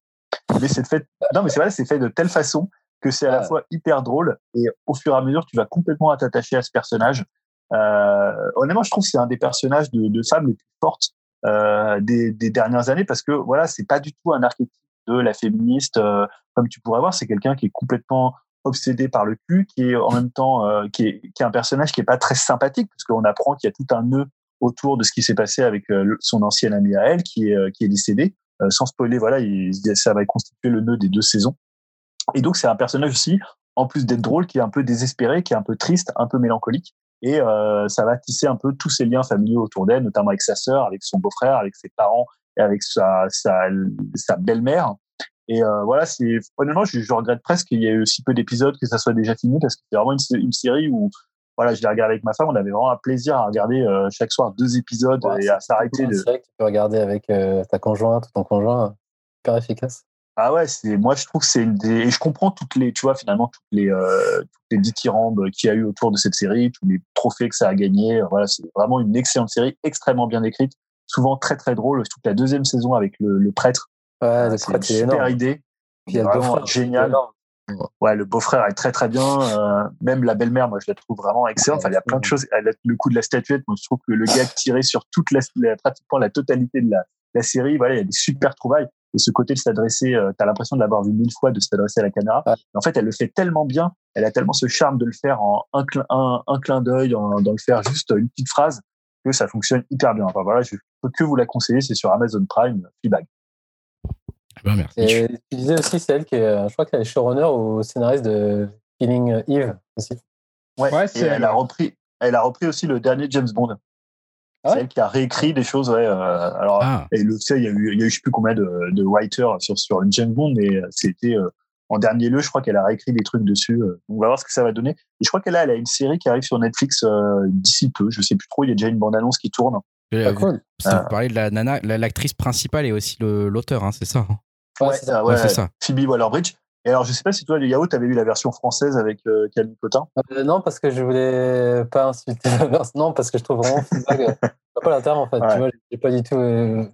mais c'est fait, non, mais c'est vrai, c'est fait de telle façon que c'est à la fois hyper drôle et au fur et à mesure, tu vas complètement t'attacher à ce personnage. Honnêtement, je trouve que c'est un des personnages de, de femmes les plus fortes euh, des, des, dernières années parce que voilà, c'est pas du tout un archétype de la féministe euh, comme tu pourrais voir. C'est quelqu'un qui est complètement obsédé par le cul, qui est en même temps euh, qui, est, qui est un personnage qui est pas très sympathique parce qu'on apprend qu'il y a tout un nœud autour de ce qui s'est passé avec euh, son ancienne amie à elle qui est, qui est décédée. Euh, sans spoiler, voilà, il, ça va constituer le nœud des deux saisons. Et donc c'est un personnage aussi, en plus d'être drôle, qui est un peu désespéré, qui est un peu triste, un peu mélancolique. Et euh, ça va tisser un peu tous ses liens familiaux autour d'elle, notamment avec sa sœur, avec son beau-frère, avec ses parents et avec sa, sa, sa belle-mère. Et euh, voilà, c'est honnêtement, je, je, regrette presque qu'il y ait eu si peu d'épisodes que ça soit déjà fini parce que c'est vraiment une, une, série où voilà, je l'ai regardé avec ma femme, on avait vraiment un plaisir à regarder euh, chaque soir deux épisodes et à s'arrêter. C'est vrai que tu peux regarder avec euh, ta conjointe ou ton conjoint, super efficace. Ah ouais, c'est moi je trouve que c'est une des et je comprends toutes les tu vois finalement toutes les euh, toutes les dithyrambes qu'il y a eu autour de cette série, tous les trophées que ça a gagné. Voilà, c'est vraiment une excellente série, extrêmement bien écrite, souvent très très drôle. Je trouve que la deuxième saison avec le, le prêtre, ouais, c'est une super énorme. idée, Puis il y a vraiment génial. Ouais, le beau-frère est très très bien. Euh, même la belle-mère, moi, je la trouve vraiment excellente. Enfin, il y a plein de choses. Elle a le coup de la statuette. Moi, je trouve que le gars tiré sur toute la, pratiquement la totalité de la, la série, voilà, il y a des super trouvailles. Et ce côté de s'adresser, euh, t'as l'impression de l'avoir vu mille fois, de s'adresser à la caméra. En fait, elle le fait tellement bien. Elle a tellement ce charme de le faire en un, clin, un, un clin d'œil, dans le faire juste une petite phrase, que ça fonctionne hyper bien. Enfin voilà, je peux que vous la conseiller. C'est sur Amazon Prime, Fleabag. Ben, merci. Et tu disais aussi, c'est elle qui est, euh, je crois qu'elle est showrunner ou scénariste de Killing Eve aussi. Ouais, ouais c'est elle, a repris, elle a repris aussi le dernier James Bond. Ah ouais c'est elle qui a réécrit des choses, ouais. Euh, alors, ah. et le, il y a eu, il y a eu, je sais plus combien de, de writers sur, sur James Bond, mais euh, c'était, euh, en dernier lieu, je crois qu'elle a réécrit des trucs dessus. Euh, on va voir ce que ça va donner. Et je crois qu'elle a, elle a une série qui arrive sur Netflix d'ici peu. Je sais plus trop. Il y a déjà une bande annonce qui tourne. Ah, cool. Ça, vous parlez de la nana, l'actrice principale et aussi l'auteur, hein, c'est ça hein? Ouais, c'est ça, ouais, ça. Phoebe Waller-Bridge. Et alors, je sais pas si toi, Yahoo, tu avais vu la version française avec euh, Camille Cotin euh, Non, parce que je voulais pas insulter la version. Non, parce que je trouve vraiment pas la terre, en fait. Ouais. Tu vois, j'ai pas du tout. Euh...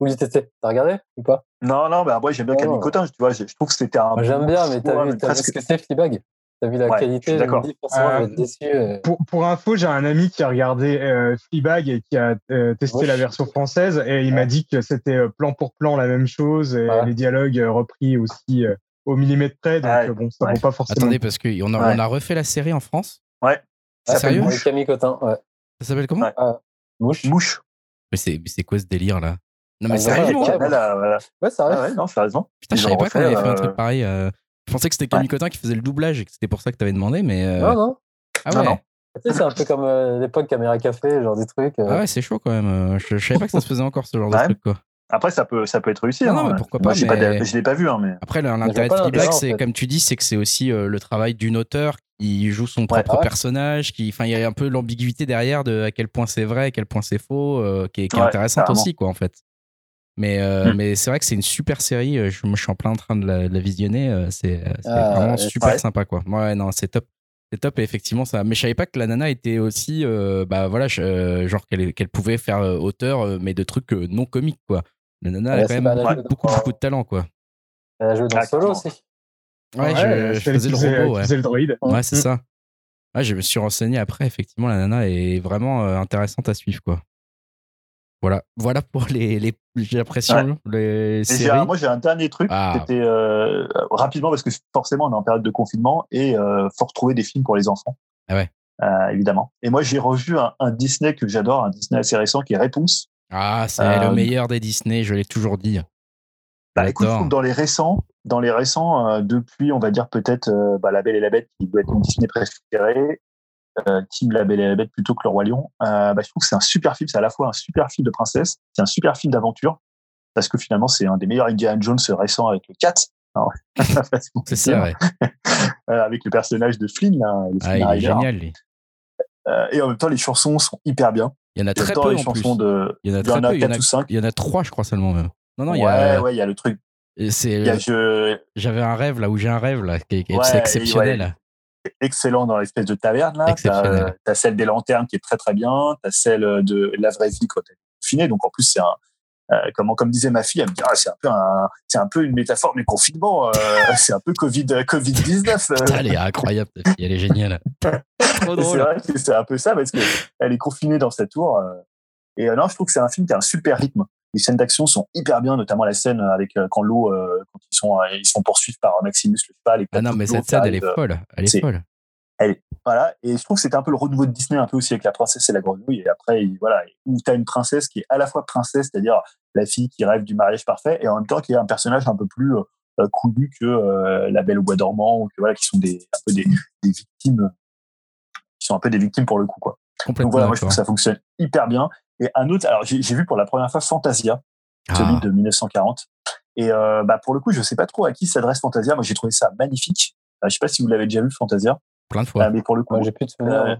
Où il était T'as regardé ou pas? Non, non, bah, moi, j'aime bien Camille Cotin. Tu vois, je trouve que c'était un. J'aime bien, mais t'as vu, vu ce que c'est Fleabag? T'as vu la ouais, qualité D'accord. Euh, déçu. Euh... Pour, pour info, j'ai un ami qui a regardé euh, Fleabag et qui a euh, testé la version française et il m'a dit que c'était plan pour plan la même chose et les dialogues repris aussi au millimètre près. Donc bon, ça vaut pas forcément. Attendez, parce qu'on a, on a refait la série en France. Ouais. Ça sérieux? Mouche. Camille Cotin. Ouais. Ça s'appelle comment? Mouche. Mouche. Mais c'est quoi ce délire là? Non mais Ah, sérieusement ouais, voilà. Ouais, ça Ah ouais, non, c'est raison. Putain, je savais pas qu'on avait fait un euh, truc pareil. euh, Je pensais que c'était Camille Ouais. Cotin qui faisait le doublage et que c'était pour ça que t'avais demandé, mais. euh, Non, non. Ah Non, ouais. non. Tu sais, c'est un peu comme euh, l'époque Caméra Café, genre des trucs. euh, Ah ouais, c'est chaud quand même. Je, je savais pas que ça se faisait encore ce genre de truc quoi. Après, ça peut, ça peut être réussi. Non, hein. non, mais pourquoi Moi, pas, pas mais- de- je l'ai pas vu, hein, mais. Après, l'intérêt de en c'est comme tu dis, c'est que c'est aussi euh, le travail d'une auteure qui joue son propre ouais. personnage. Qui, enfin, il y a un peu l'ambiguïté derrière de à quel point c'est vrai, à quel point c'est faux, euh, qui est, qui est Ouais, intéressante carrément. aussi, quoi, en fait. Mais, euh, mm. mais c'est vrai que c'est une super série. Je, moi, je suis en plein train de la, visionner. C'est ah, vraiment super sympa, quoi. Ouais, non, c'est top. C'est top, et effectivement, ça. Mais je savais pas que la nana était aussi, bah voilà, genre qu'elle pouvait faire auteur, mais de trucs non comiques, quoi. La nana a quand même beaucoup, beaucoup, de talent, quoi. Elle a joué dans Solo aussi. Ouais, je, faisais le robot, ouais. le droïde. Ouais, c'est ça. Ouais, je me suis renseigné après, effectivement, la nana est vraiment intéressante à suivre, quoi. Voilà, voilà pour les, les j'ai l'impression les séries. moi j'ai un dernier truc, ah. c'était euh, rapidement parce que forcément on est en période de confinement et euh, faut retrouver des films pour les enfants. Ah ouais. Euh, évidemment. Et moi j'ai revu un, Disney que j'adore, un Disney assez récent qui est Réponse. Ah c'est le meilleur des Disney, je l'ai toujours dit. Bah écoute, dans les récents, dans les récents, depuis on va dire peut-être bah, La Belle et la Bête qui doit être mon Disney préféré, euh, Team La Belle et la Bête plutôt que Le Roi Lion. Euh, bah, je trouve que c'est un super film. C'est à la fois un super film de princesse, c'est un super film d'aventure, parce que finalement, c'est un des meilleurs Indiana Jones récents avec le 4. c'est ça, ouais. euh, avec le personnage de Flynn, là, le ah, il est génial, lui. Euh, et en même temps, les chansons sont hyper bien. Il y en a très peu. Les chansons de. Il y en a très peu. Il y en a, 5. il y en a 3, je crois seulement. Même. Non, non, il y a. Ouais, il y a le truc. J'avais un rêve là où j'ai un rêve là qui est, exceptionnel excellent dans l'espèce de taverne là. T'as as celle des lanternes qui est très très bien. T'as celle de la vraie vie quand elle est confinée. Donc en plus c'est un euh, comment comme disait ma fille, elle me dit ah, c'est un peu un, c'est un peu une métaphore du confinement. Euh, c'est un peu Covid Covid 19. Euh. elle est incroyable, elle est géniale. c'est vrai que c'est un peu ça parce que elle est confinée dans sa tour. et non, je trouve que c'est un film qui a un super rythme. Les scènes d'action sont hyper bien, notamment la scène avec quand l'eau, quand ils sont ils sont poursuivis par Maximus le cheval. ah non, mais cette scène, elle est folle. Elle est, folle. Elle, voilà, et je trouve que c'était un peu le renouveau de Disney, un peu aussi avec la princesse et la grenouille. Et après, voilà, où tu as une princesse qui est à la fois princesse, c'est-à-dire la fille qui rêve du mariage parfait, et en même temps qui est un personnage un peu plus euh, couillu que euh, la Belle au bois dormant, ou que voilà, qui sont des un peu des, des, victimes, qui sont un peu des victimes pour le coup, quoi. Donc voilà, moi je trouve que ça fonctionne hyper bien. Et un autre, alors j'ai vu pour la première fois Fantasia, celui ah. de 1940. Et euh, bah pour le coup, je sais pas trop à qui s'adresse Fantasia. Moi, j'ai trouvé ça magnifique. Euh, je sais pas si vous l'avez déjà vu Fantasia. Plein de fois. Euh, mais pour le coup, j'ai plus de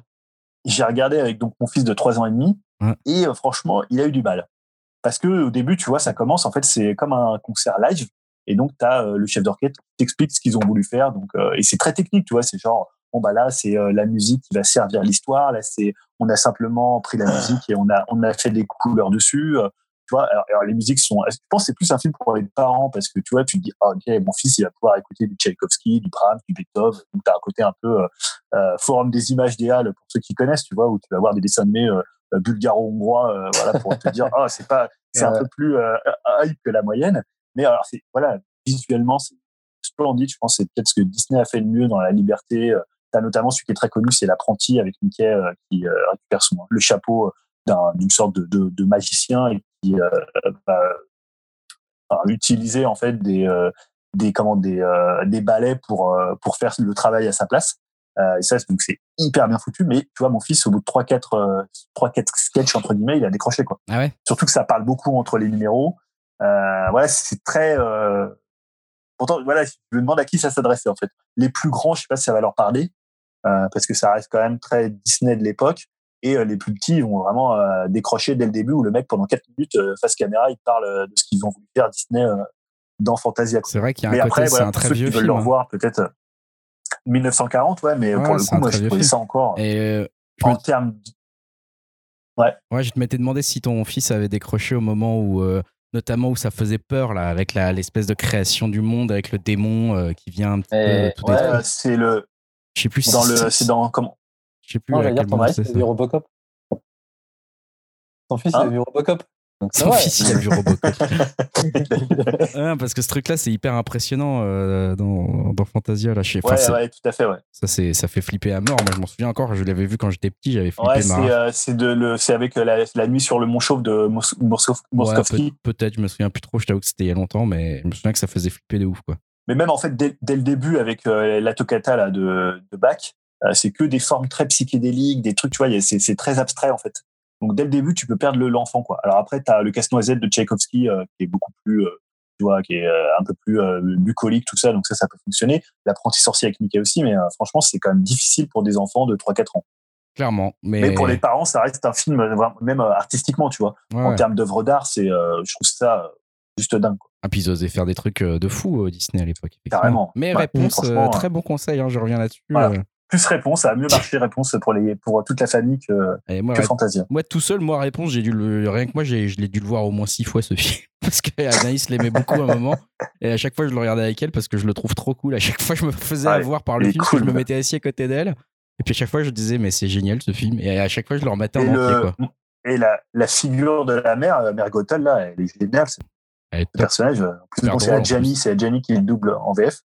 j'ai regardé avec donc mon fils de 3 ans et demi et franchement, il a eu du mal. Parce que au début, tu vois, ça commence en fait, c'est comme un concert live et donc tu as le chef d'orchestre qui t'explique ce qu'ils ont voulu faire donc et c'est très technique, tu vois, c'est genre bon bah là c'est la musique qui va servir l'histoire, là c'est on a simplement pris la musique et on a on a fait des couleurs dessus vois, alors, les musiques sont, je pense que c'est plus un film pour les parents parce que tu vois, tu te dis, oh, ok, mon fils, il va pouvoir écouter du Tchaïkovski, du Brahms, du Beethoven. Donc, t'as un côté un peu euh, euh, forum des images des Halles pour ceux qui connaissent, tu vois, où tu vas voir des dessins animés euh, bulgaro-hongrois, voilà, pour te dire, oh, c'est pas, c'est un peu plus hype que la moyenne. Mais alors, c'est, voilà, visuellement, c'est splendide. Je pense c'est peut-être ce que Disney a fait le mieux dans la liberté. T'as notamment celui qui est très connu, c'est l'apprenti avec Mickey qui récupère son, le chapeau d'une sorte de, de, de, magicien et qui euh, va utiliser en fait des euh, des comment des euh, des balais pour pour faire le travail à sa place. et ça donc c'est hyper bien foutu mais tu vois mon fils au bout de 3 4 3 4 sketchs entre guillemets il a décroché quoi. Ah ouais? Surtout que ça parle beaucoup entre les numéros. Euh, voilà c'est très pourtant voilà je me demande à qui ça s'adressait en fait. Les plus grands je sais pas si ça va leur parler parce que ça reste quand même très Disney de l'époque et euh, les plus petits vont vraiment euh, décrocher dès le début où le mec, pendant 4 minutes, euh, face caméra, il parle de ce qu'ils ont voulu faire Disney dans Fantasia. C'est vrai qu'il y a un côté, c'est un très vieux qui veulent le hein. revoir, peut-être 1940, ouais, mais pour le coup, moi, je trouvais ça encore. Et en termes. Ouais. Ouais, je te m'étais demandé si ton fils avait décroché au moment où. notamment où ça faisait peur là avec l'espèce de création du monde avec le démon qui vient un petit peu tout ouais, c'est le je sais plus dans le c'est dans comment? Je sais plus. Non, à dire, ton mari, c'est vu Robocop. Ton fils, il a vu Robocop. Son fils, il a vu Robocop. parce que ce truc-là, c'est hyper impressionnant euh, dans, dans, Fantasia. Là, chez... ouais, ouais, tout à fait, ouais. Ça, ça fait flipper à mort. Moi, je m'en souviens encore, je l'avais vu quand j'étais petit, j'avais flippé ouais, c'est, euh, c'est, avec euh, la, la, nuit sur le Mont Chauve de Moskowski. peut-être, je me souviens plus trop, je t'avoue que c'était il y a longtemps, mais je me souviens que ça faisait flipper de ouf, quoi. Mais même en fait, dès, dès le début, avec la toccata là, de, de Bach, euh, c'est que des formes très psychédéliques, des trucs, tu vois, c'est très abstrait en fait. Donc dès le début, tu peux perdre l'enfant, quoi. Alors après, tu as le casse-noisette de Tchaïkovski euh, qui est beaucoup plus, euh, tu vois, qui est un peu plus bucolique, tout ça. Donc ça, ça peut fonctionner. L'apprenti sorcier avec Mickey aussi, mais franchement, c'est quand même difficile pour des enfants de 3-4 ans. Clairement. Mais... mais... pour les parents, ça reste un film, même artistiquement, tu vois. En termes d'œuvre d'art, c'est, je trouve ça juste dingue. Quoi. Ah, puis ils osaient faire des trucs de fou Disney à l'époque. Carrément. Mais réponse, très bon conseil, hein, je reviens là-dessus plus réponse, ça a mieux marché réponse pour les pour toute la famille que, moi, que Fantasia. Moi tout seul, moi réponse, j'ai dû le rien que moi, j'ai je l'ai dû le voir au moins six fois ce film parce que Anaïs l'aimait beaucoup à un moment et à chaque fois je le regardais avec elle parce que je le trouve trop cool. À chaque fois je me faisais avoir par le film, je me mettais assis à côté d'elle et puis à chaque fois je disais mais c'est génial ce film et à chaque fois je le remettais en entier quoi. Et la, la figure de la mère, euh, mère Gothel là, elle est géniale. Le personnage, en plus, c'est à Jenny, c'est Jenny qui le double en VF.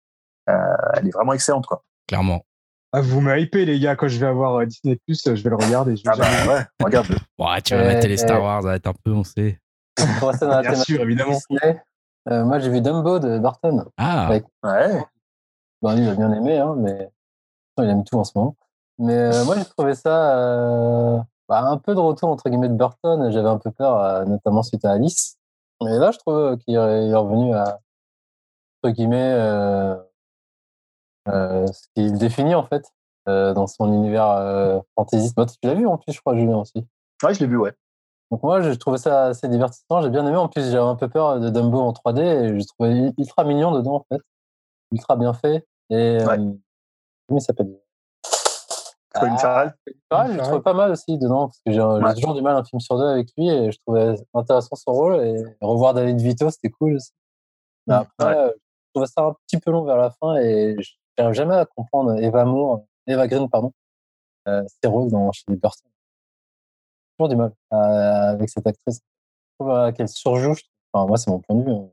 Euh, elle est vraiment excellente quoi. Clairement. Ah, vous me hypez, les gars. Quand je vais avoir euh, Disney Plus, je vais le regarder. Je ah bah ouais, regarde. ouais, tu vas mettre les Star Wars, ça va être un peu, on sait. Pour rester dans la Bien sûr, évidemment. euh, moi, j'ai vu Dumbo de Barton. Ah. Ouais. Bon, lui, il a bien aimé, hein, mais il aime tout en ce moment. Mais euh, moi, j'ai trouvé ça euh, bah, un peu de retour entre guillemets de Burton. J'avais un peu peur, euh, notamment suite à Alice. Mais là, je trouve qu'il est revenu à entre guillemets euh, ce qu'il définit en fait euh, dans son univers euh, fantaisiste. Bah, tu l'as vu en plus, je crois, Julien aussi. Ouais, je l'ai vu, ouais. Donc moi, je trouvais ça assez divertissant. J'ai bien aimé. En plus, j'avais un peu peur de Dumbo en 3D et je trouvais ultra mignon dedans en fait, ultra bien fait. Et ouais. comment il s'appelle? Colin Farrell. je le trouvais pas mal aussi dedans parce que j'ai toujours du mal un film sur deux avec lui et je trouvais intéressant son rôle et revoir David Vito c'était cool aussi. Mais après, je trouvais ça un petit peu long vers la fin et j'arrive jamais à comprendre Eva Moore, Eva Green, pardon, euh, ses rôles dans chez Burton. Toujours du mal euh, avec cette actrice. Je trouve euh, qu'elle surjoue. Enfin, moi, c'est mon point de vue. Hein.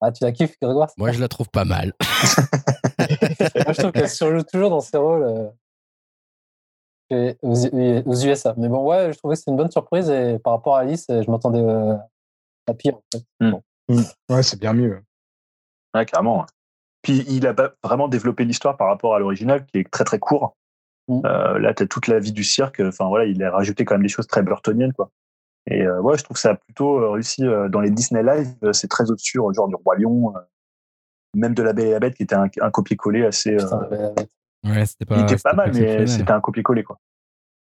Ah, tu la kiffes, Grégoire? Moi, je la trouve pas mal. moi, je trouve qu'elle surjoue toujours dans ses rôles euh, aux, USA. Mais bon, ouais, je trouvais que c'était une bonne surprise et par rapport à Alice, je m'attendais à pire. En fait. Mmh. Mmh. Ouais, c'est bien mieux. Ouais, carrément. Puis il a vraiment développé l'histoire par rapport à l'original, qui est très très court. Mm. Euh, là, tu as toute la vie du cirque. Enfin voilà, il a rajouté quand même des choses très burtoniennes, quoi. Et euh, ouais, je trouve que ça a plutôt euh, réussi euh, dans les Disney Live. Euh, c'est très au-dessus, genre du Roi Lion, même de La Belle et la Bête, qui était un, un copier-coller assez. Ouais, c'était pas. Il était pas mal, mais c'était un copier-coller, quoi.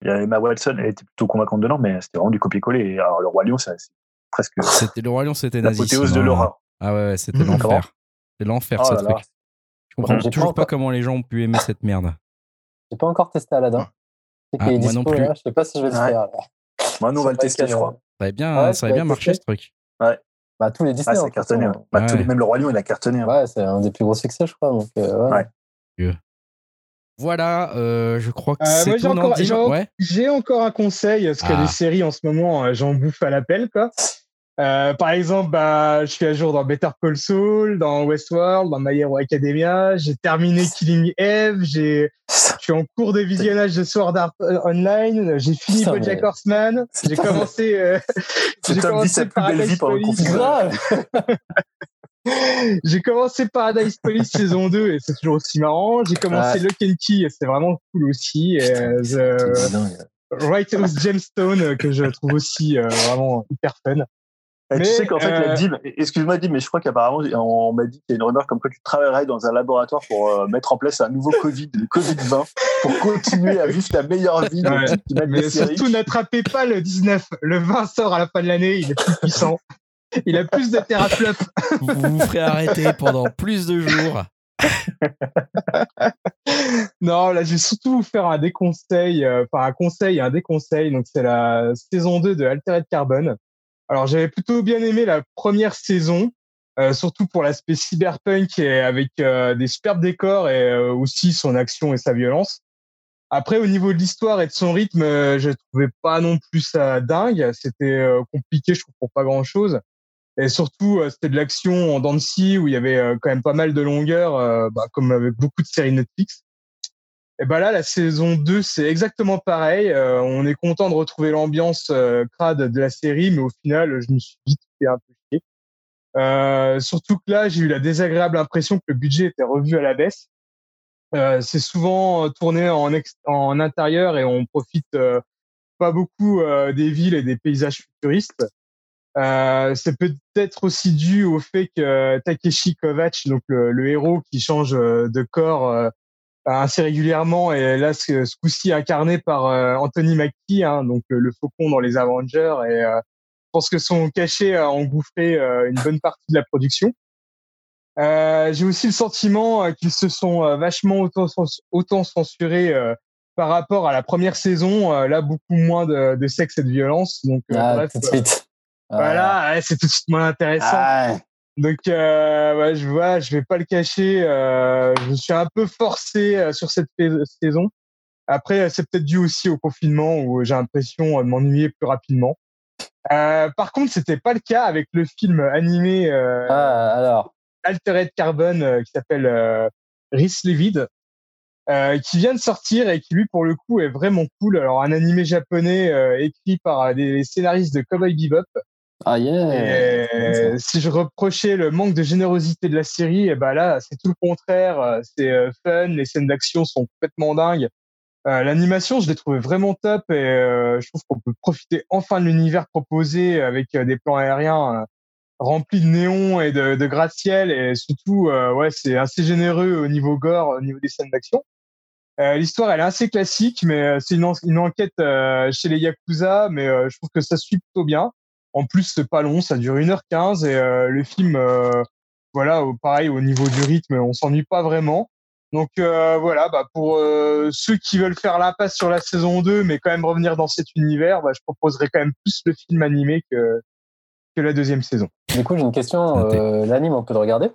Il y avait Emma Watson, elle était plutôt convaincante dedans, mais c'était vraiment du copier-coller. Alors, le Roi Lion, c'est presque. C'était le Roi Lion, c'était L'apothéose de l'horreur. Ah ouais, c'était mmh. l'enfer. C'est l'enfer, oh ce truc. Je comprends toujours pas, comment les gens ont pu aimer cette merde. J'ai pas encore testé Aladdin. Ah, moi non plus. je sais pas si je vais le faire. Moi, nous, on va le tester, je crois. Ça va bien, ça va bien marcher, ce truc. Ouais. Bah, tous les Disney. ça a cartonné. Bah, même le Roi Lion, il a cartonné. Hein. Ouais, c'est un des plus gros succès, je crois. Donc, euh, ouais. Voilà, euh, je crois que euh, c'est tout. J'ai encore, encore, un conseil, parce que ah. les séries en ce moment, euh, j'en bouffe à l'appel, quoi. Euh, par exemple, bah, je suis à jour dans Better Call Saul, dans Westworld, dans My Hero Academia. J'ai terminé Killing Eve. J'ai, je suis en cours de visionnage de Sword Art Online. J'ai fini BoJack Horseman. J'ai commencé. Euh, j'ai commencé Paradise Police. j'ai commencé Paradise Police saison 2 et c'est toujours aussi marrant. J'ai commencé Lock and Key et c'est vraiment cool aussi. Et, the... Right House Gemstone que je trouve aussi vraiment hyper fun. Mais, tu sais qu'en fait, euh... Dim, excuse-moi Dim, mais je crois qu'apparemment, on m'a dit qu'il y a une rumeur comme quoi tu travaillerais dans un laboratoire pour euh, mettre en place un nouveau Covid, le Covid-20, pour continuer à vivre ta meilleure vie. Ouais, mais surtout, n'attrapez pas le 19. Le 20 sort à la fin de l'année, il est plus puissant. Il a plus de teraflop. Vous vous ferez arrêter pendant plus de jours. non, là, je vais surtout vous faire un déconseil, euh, enfin un conseil et un déconseil. Donc, c'est la saison 2 de Altered Carbon. Alors j'avais plutôt bien aimé la première saison, euh, surtout pour l'aspect cyberpunk et avec euh, des superbes décors et euh, aussi son action et sa violence. Après, au niveau de l'histoire et de son rythme, je trouvais pas non plus ça dingue. C'était compliqué, je comprends pas grand chose. Et surtout, c'était de l'action en dents où il y avait quand même pas mal de longueur, bah, comme avec beaucoup de séries Netflix. Et ben là, la saison 2, c'est exactement pareil. Euh, on est content de retrouver l'ambiance euh, crade de la série, mais au final, je me suis vite fait un peu chier. Euh, surtout que là, j'ai eu la désagréable impression que le budget était revu à la baisse. Euh, c'est souvent tourné en, en intérieur et on profite pas beaucoup des villes et des paysages futuristes. C'est peut-être aussi dû au fait que Takeshi Kovacs, donc le, le héros qui change de corps assez régulièrement et là ce, ce coup-ci incarné par euh, Anthony Mackie, hein, donc le, faucon dans les Avengers et euh, pense que son cachet a engouffré une bonne partie de la production. J'ai aussi le sentiment qu'ils se sont vachement autant, autant censurés par rapport à la première saison. là, beaucoup moins de, de, sexe et de violence. Donc, ah, bref, tout de suite. Voilà, c'est tout de suite moins intéressant. Ah, donc, euh, je vois, je vais pas le cacher. Euh, je suis un peu forcé euh, sur cette saison. Après, c'est peut-être dû aussi au confinement où j'ai l'impression de m'ennuyer plus rapidement. Euh, par contre, c'était pas le cas avec le film animé euh, ah, alors. Altered Carbon qui s'appelle euh, Rhys Livid, qui vient de sortir et qui lui, pour le coup, est vraiment cool. Alors, un animé japonais écrit par des scénaristes de Cowboy Bebop. Ah yeah. si je reprochais le manque de générosité de la série, et eh ben là, c'est tout le contraire. C'est euh, fun, les scènes d'action sont complètement dingues. Euh, L'animation, je l'ai trouvé vraiment top et euh, je trouve qu'on peut profiter enfin de l'univers proposé avec euh, des plans aériens remplis de néons et de, de gratte-ciel et surtout, ouais, c'est assez généreux au niveau gore, au niveau des scènes d'action. L'histoire, elle est assez classique, mais c'est une, une, enquête chez les Yakuza, mais je trouve que ça suit plutôt bien. En plus, c'est pas long, ça dure 1h15 et euh, le film, euh, voilà, pareil, au niveau du rythme, on s'ennuie pas vraiment. Donc euh, voilà, bah, pour ceux qui veulent faire l'impasse sur la saison 2, mais quand même revenir dans cet univers, bah, je proposerais quand même plus le film animé que, que la deuxième saison. Du coup, j'ai une question. L'anime, on peut le regarder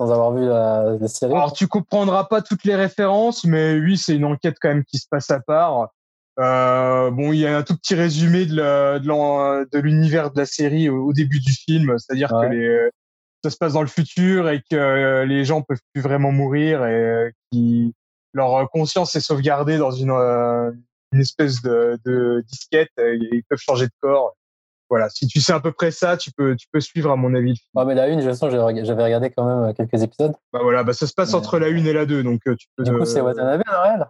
sans avoir vu la, la, série? Alors, tu comprendras pas toutes les références, mais oui, c'est une enquête quand même qui se passe à part. Euh, bon, il y a un tout petit résumé de l'univers de, la série au, début du film, c'est-à-dire que les, ça se passe dans le futur et que euh, les gens peuvent plus vraiment mourir et euh, qui leur conscience est sauvegardée dans une, une espèce de, de disquette et ils peuvent changer de corps. Voilà, si tu sais à peu près ça, tu peux tu peux suivre à mon avis. Ah mais la une, de toute façon, j'avais regardé quand même quelques épisodes. Bah voilà, bah ça se passe entre la une et la deux, donc tu peux. Du coup, c'est Watanabe en réel.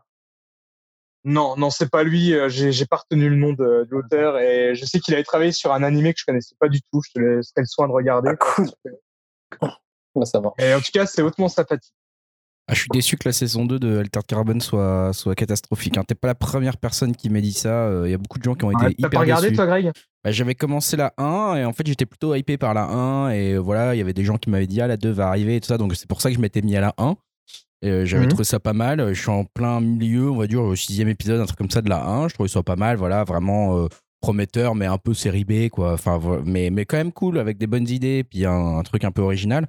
Non, non, c'est pas lui. Euh, j'ai pas retenu le nom de, l'auteur et je sais qu'il avait travaillé sur un animé que je connaissais pas du tout. Je te laisserai le soin de regarder. Ah, cool. Bah, ça va. Et en tout cas, c'est hautement sympathique. Ah, je suis déçu que la saison 2 de Altered Carbon soit, soit catastrophique. Hein. T'es pas la première personne qui m'a dit ça. Il euh, y a beaucoup de gens qui ont été hyper T'as pas regardé, toi, Greg? Bah, J'avais commencé la 1 et en fait, j'étais plutôt hypé par la 1. Et voilà, il y avait des gens qui m'avaient dit, ah, la 2 va arriver et tout ça. Donc, c'est pour ça que je m'étais mis à la 1. Euh, j'avais mhm. trouvé ça pas mal. Je suis en plein milieu, on va dire, au sixième épisode, un truc comme ça de la 1. Je trouvais ça pas mal, voilà, vraiment euh, prometteur, mais un peu série B, quoi. Enfin, mais, mais quand même cool, avec des bonnes idées, puis un, truc un peu original.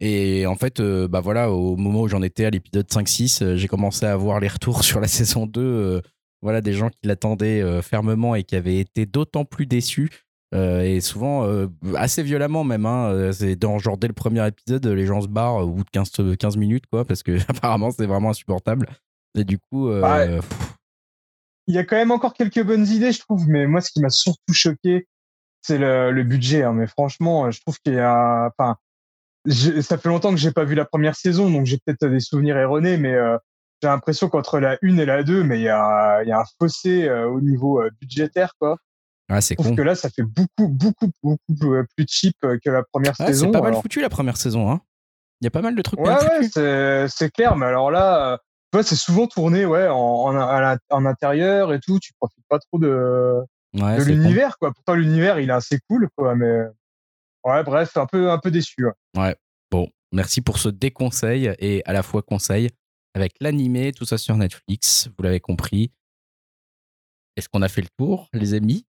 Et en fait, euh, bah voilà, au moment où j'en étais à l'épisode 5-6, j'ai commencé à voir les retours sur la saison 2. voilà, des gens qui l'attendaient fermement et qui avaient été d'autant plus déçus euh, et souvent, euh, assez violemment même. Hein, euh, c'est dans genre dès le premier épisode, les gens se barrent au bout de 15, 15 minutes, quoi, parce que apparemment c'est vraiment insupportable. Et du coup. il y a quand même encore quelques bonnes idées, je trouve, mais moi, ce qui m'a surtout choqué, c'est le, le, budget. Hein, mais franchement, je trouve qu'il y a. Enfin, ça fait longtemps que j'ai pas vu la première saison, donc j'ai peut-être des souvenirs erronés, mais j'ai l'impression qu'entre la 1 et la 2, mais il y a, y a un fossé au niveau budgétaire, quoi. Ah, c'est con. que là, ça fait beaucoup, beaucoup, beaucoup plus cheap que la première saison. C'est pas mal foutu la première saison. Hein. Il y a pas mal de trucs. Ouais, ouais, c'est clair. Mais alors là, euh, c'est souvent tourné ouais, en, en, en, intérieur et tout. Tu profites pas trop de, de l'univers. quoi. Pourtant, l'univers, il est assez cool. Quoi, mais ouais, bref, un peu, un peu déçu. Ouais. Bon, merci pour ce déconseil et à la fois conseil avec l'animé, tout ça sur Netflix. Vous l'avez compris. Est-ce qu'on a fait le tour, les amis?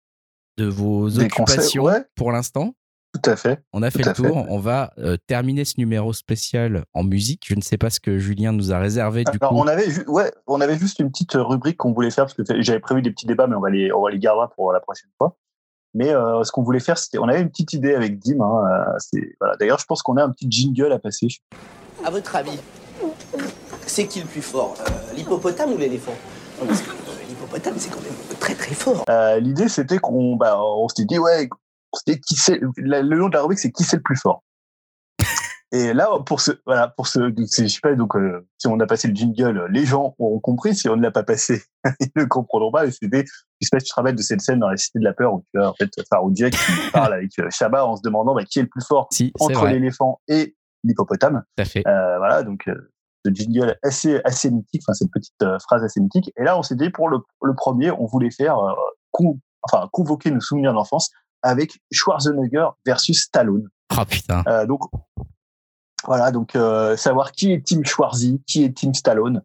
De vos occupations pour l'instant. Tout à fait. On a fait le tour. On va euh, terminer ce numéro spécial en musique. Je ne sais pas ce que Julien nous a réservé du coup. On avait, ouais, on avait juste une petite rubrique qu'on voulait faire parce que j'avais prévu des petits débats, mais on va les, on va les garder pour la prochaine fois. Mais euh, ce qu'on voulait faire, c'était, on avait une petite idée avec Dim. Hein, euh, voilà. D'ailleurs, je pense qu'on a un petit jingle à passer. À votre avis, c'est qui le plus fort, l'hippopotame ou l'éléphant? L'hippopotame, c'est quand même très très fort. Euh, l'idée, c'était qu'on bah, on s'était dit, ouais, qui le nom de la rubrique, c'est qui c'est le plus fort. Et là, pour ce, voilà, pour ce, je sais pas, donc, euh, si on a passé le jingle, les gens auront compris. Si on ne l'a pas passé, ils ne comprendront pas. Et c'était, je sais pas si tu te rappelles de cette scène dans la Cité de la Peur où tu as, en fait, Faroudia qui parle avec Shabba en se demandant, bah, qui est le plus fort entre l'éléphant et l'hippopotame. Tout à fait. Euh, voilà, donc, ce jingle assez, assez mythique, enfin, cette petite euh, phrase assez mythique. Et là, on s'est dit, pour le, le premier, on voulait faire, euh, enfin, convoquer nos souvenirs d'enfance avec Schwarzenegger versus Stallone. Ah putain. donc voilà, donc savoir qui est Team Schwarzy, qui est Team Stallone.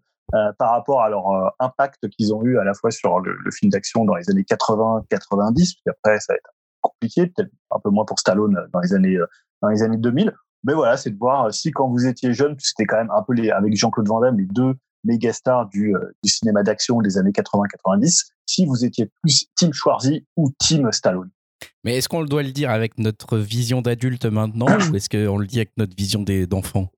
par rapport à leur impact qu'ils ont eu à la fois sur le, le film d'action dans les années 80-90, puis après ça va être compliqué, peut-être un peu moins pour Stallone dans les années dans les années 2000. Mais voilà, c'est de voir si quand vous étiez jeune, c'était quand même un peu les, avec Jean-Claude Van Damme, les deux méga stars du, euh, du cinéma d'action des années 80-90, si vous étiez plus Team Schwarzy ou Team Stallone. Mais est-ce qu'on doit le dire avec notre vision d'adulte maintenant ou est-ce qu'on le dit avec notre vision d'enfant?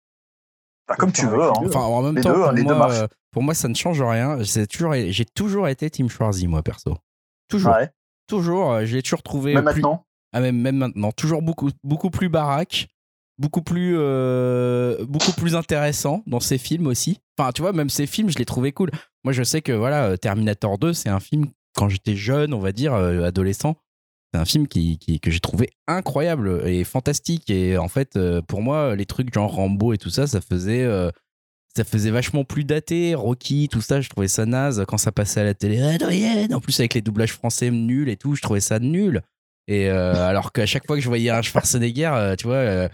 Bah, Comme tu veux. Hein. Enfin, en même temps, pour, moi, euh, pour, moi, ça ne change rien. J'ai toujours, toujours été Team Schwarzy, moi, perso. Toujours. Ouais? Toujours. Euh, je l'ai toujours trouvé. Même maintenant? Ah, même, même maintenant. Toujours beaucoup, beaucoup plus baraque beaucoup plus euh, beaucoup plus intéressant dans ses films aussi. Enfin, tu vois, même ses films, je les trouvais cool. Moi, je sais que voilà, euh, Terminator 2, c'est un film quand j'étais jeune, on va dire euh, adolescent, c'est un film qui, que j'ai trouvé incroyable et fantastique. Et en fait, pour moi, les trucs genre Rambo et tout ça, ça faisait ça faisait vachement plus daté. Rocky, tout ça, je trouvais ça naze quand ça passait à la télé. En plus, avec les doublages français nuls et tout, je trouvais ça nul. Et alors qu'à chaque fois que je voyais un Schwarzenegger, tu vois,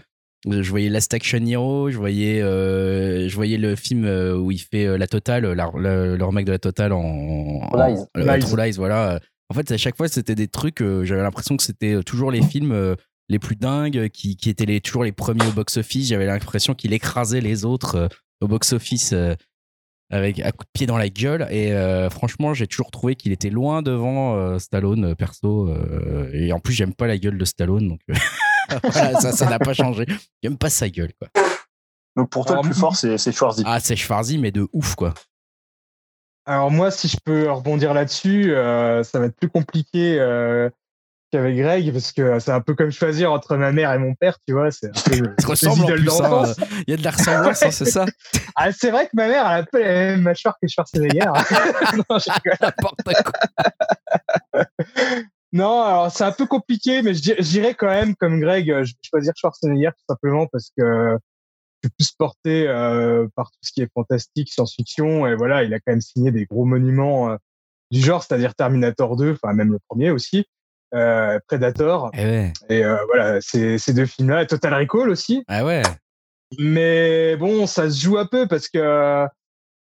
je voyais Last Action Hero, je voyais, euh, je voyais le film euh, où il fait euh, la totale, le, remake de la totale en, True Lies. voilà. En fait, à chaque fois, c'était des trucs. J'avais l'impression que c'était toujours les films les plus dingues, qui, qui étaient les, toujours les premiers au box-office. J'avais l'impression qu'il écrasait les autres au box-office avec un coup de pied dans la gueule. Et franchement, j'ai toujours trouvé qu'il était loin devant Stallone, perso. et en plus, j'aime pas la gueule de Stallone, donc. voilà, ça, ça n'a pas changé. J'aime pas sa gueule, quoi. Donc pour toi, le plus fort, c'est Schwarzy. Ah, c'est Schwarzy, mais de ouf, quoi. Alors moi, si je peux rebondir là-dessus, euh, ça va être plus compliqué euh, qu'avec Greg, parce que c'est un peu comme choisir entre ma mère et mon père, tu vois. C'est ressemble en plus, hein. Il y a de la ressemblance, hein, c'est ça ah, C'est vrai que ma mère, elle a un peu la même mâchoire que Schwarzenegger. non, N'importe quoi. Non, alors c'est un peu compliqué, mais je dirais quand même, comme Greg, euh, je vais choisir Schwarzenegger tout simplement parce que je suis plus porté euh, par tout ce qui est fantastique, science-fiction, et voilà, il a quand même signé des gros monuments euh, du genre, c'est-à-dire Terminator 2, enfin même le premier aussi, euh, Predator, eh et voilà, ces, ces deux films-là, Total Recall aussi. Ah ouais. Mais bon, ça se joue un peu parce que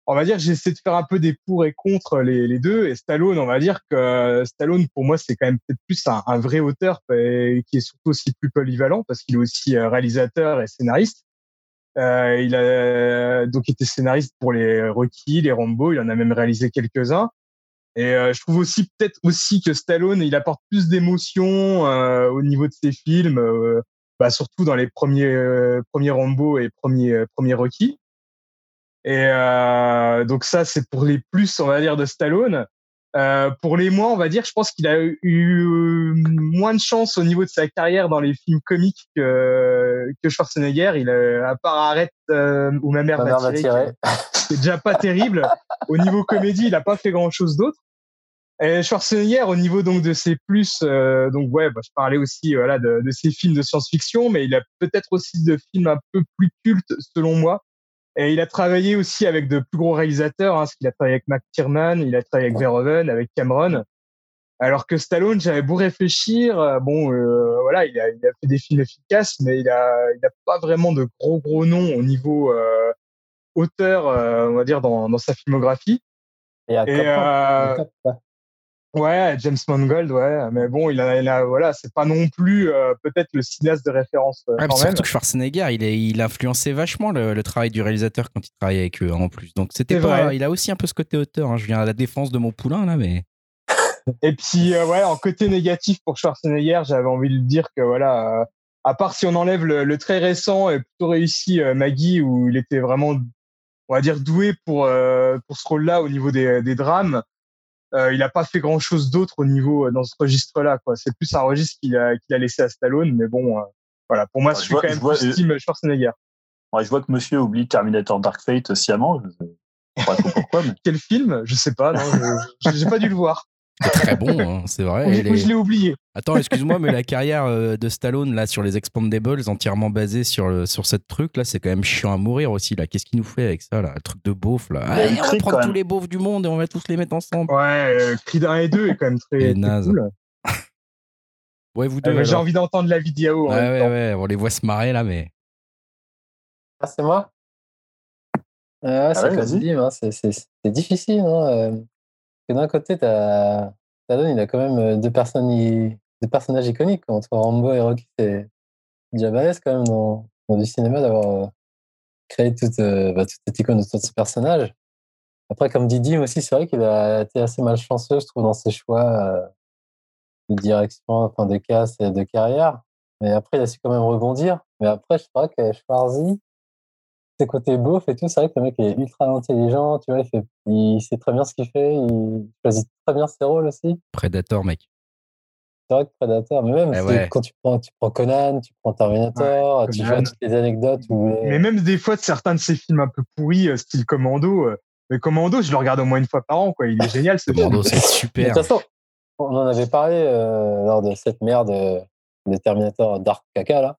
on va dire, j'essaie de faire un peu des pour et contre les, deux. Et Stallone, on va dire que Stallone, pour moi, c'est quand même peut-être plus un, vrai auteur qui est surtout aussi plus polyvalent parce qu'il est aussi euh, réalisateur et scénariste. Euh, il a donc été scénariste pour les Rocky, les Rambo. Il en a même réalisé quelques-uns. Et euh, je trouve aussi peut-être aussi que Stallone, il apporte plus d'émotion euh, au niveau de ses films, euh, bah, surtout dans les premiers premiers Rambo et premiers premiers Rocky. Et euh, donc ça, c'est pour les plus, on va dire, de Stallone. Euh, pour les moins, on va dire, je pense qu'il a eu euh, moins de chance au niveau de sa carrière dans les films comiques que, que Schwarzenegger. Il a, à part Arrête euh, où ma mère m'a tiré, c'est déjà pas terrible. Au niveau comédie, il a pas fait grand chose d'autre. Et Schwarzenegger, au niveau donc de ses plus, euh, donc ouais, bah, je parlais aussi voilà de, de ses films de science-fiction, mais il a peut-être aussi de films un peu plus cultes selon moi, et il a travaillé aussi avec de plus gros réalisateurs, hein, parce qu'il a travaillé avec McTiernan, il a travaillé avec Verhoeven, avec Cameron. Alors que Stallone, j'avais beau réfléchir, euh, bon, euh, voilà, il a, il a, fait des films efficaces, mais il a, il a pas vraiment de gros gros noms au niveau euh, auteur, euh, on va dire, dans, dans sa filmographie. Et, à et Ouais, James Mangold, ouais, mais bon, il a, il a voilà, c'est pas non plus euh, peut-être le cinéaste de référence. Euh, quand surtout que Schwarzenegger, il, est, il influençait vachement le, travail du réalisateur quand il travaillait avec eux hein, en plus. Donc c'était pas, vrai. il a aussi un peu ce côté auteur. Hein. Je viens à la défense de mon poulain là, mais. Et puis euh, ouais, en côté négatif pour Schwarzenegger, j'avais envie de dire que voilà, à part si on enlève le, le très récent et plutôt réussi Maggie où il était vraiment, on va dire doué pour pour ce rôle-là au niveau des, des drames. Euh, il n'a pas fait grand chose d'autre au niveau euh, dans ce registre-là. Quoi. C'est plus un registre qu'il a, qu'il a laissé à Stallone, mais bon, euh, voilà. Pour moi, je suis quand même plus team Schwarzenegger. Ouais, je vois que Monsieur oublie Terminator Dark Fate sciemment. Je sais pas pourquoi. Mais... Quel film? Je sais pas. Non, je, j'ai pas dû le voir. C'est très bon, hein, c'est vrai. je l'ai oublié. Attends, excuse-moi, mais la carrière euh, de Stallone là sur les Expandables, entièrement basée sur le, sur cette truc là, c'est quand même chiant à mourir aussi là. Qu'est-ce qu'il nous fait avec ça là, un truc de beauf là Allez, On va prendre tous les beaufs du monde et on va tous les mettre ensemble. Ouais, euh, Creed 1 et 2 est quand même très, très cool. Ouais, vous deux. J'ai envie d'entendre la vidéo. Ouais, ouais, ouais, on les voit se marrer là, mais. Ah, c'est moi? Ah, C'est hein, c'est difficile. Hein, d'un côté, t'as Stallone, il a quand même deux, personnes, deux personnages iconiques. Entre Rambo et Rocky, c'est déjà balèze quand même dans, dans du cinéma d'avoir créé toute, bah, toute cette icône autour de ce personnage. Après, comme dit Dim aussi, c'est vrai qu'il a été assez malchanceux, je trouve, dans ses choix de direction, enfin de casse et de carrière. Mais après, il a su quand même rebondir. Mais après, je crois que Schwarzy, ses côtés beaufs et tout, c'est vrai que le mec est ultra intelligent, tu vois, il, fait, il sait très bien ce qu'il fait, il choisit très bien ses rôles aussi. Predator, mec. C'est vrai que Predator, mais même eh quand tu prends, tu prends Conan, tu prends Terminator, tu vois toutes les anecdotes. Mais même des fois, certains de ces films un peu pourris, euh, style Commando, euh, mais Commando, je le regarde au moins une fois par an, quoi. Il est génial, ce Commando, c'est super. De toute façon, on en avait parlé euh, lors de cette merde de Terminator Dark Caca, là.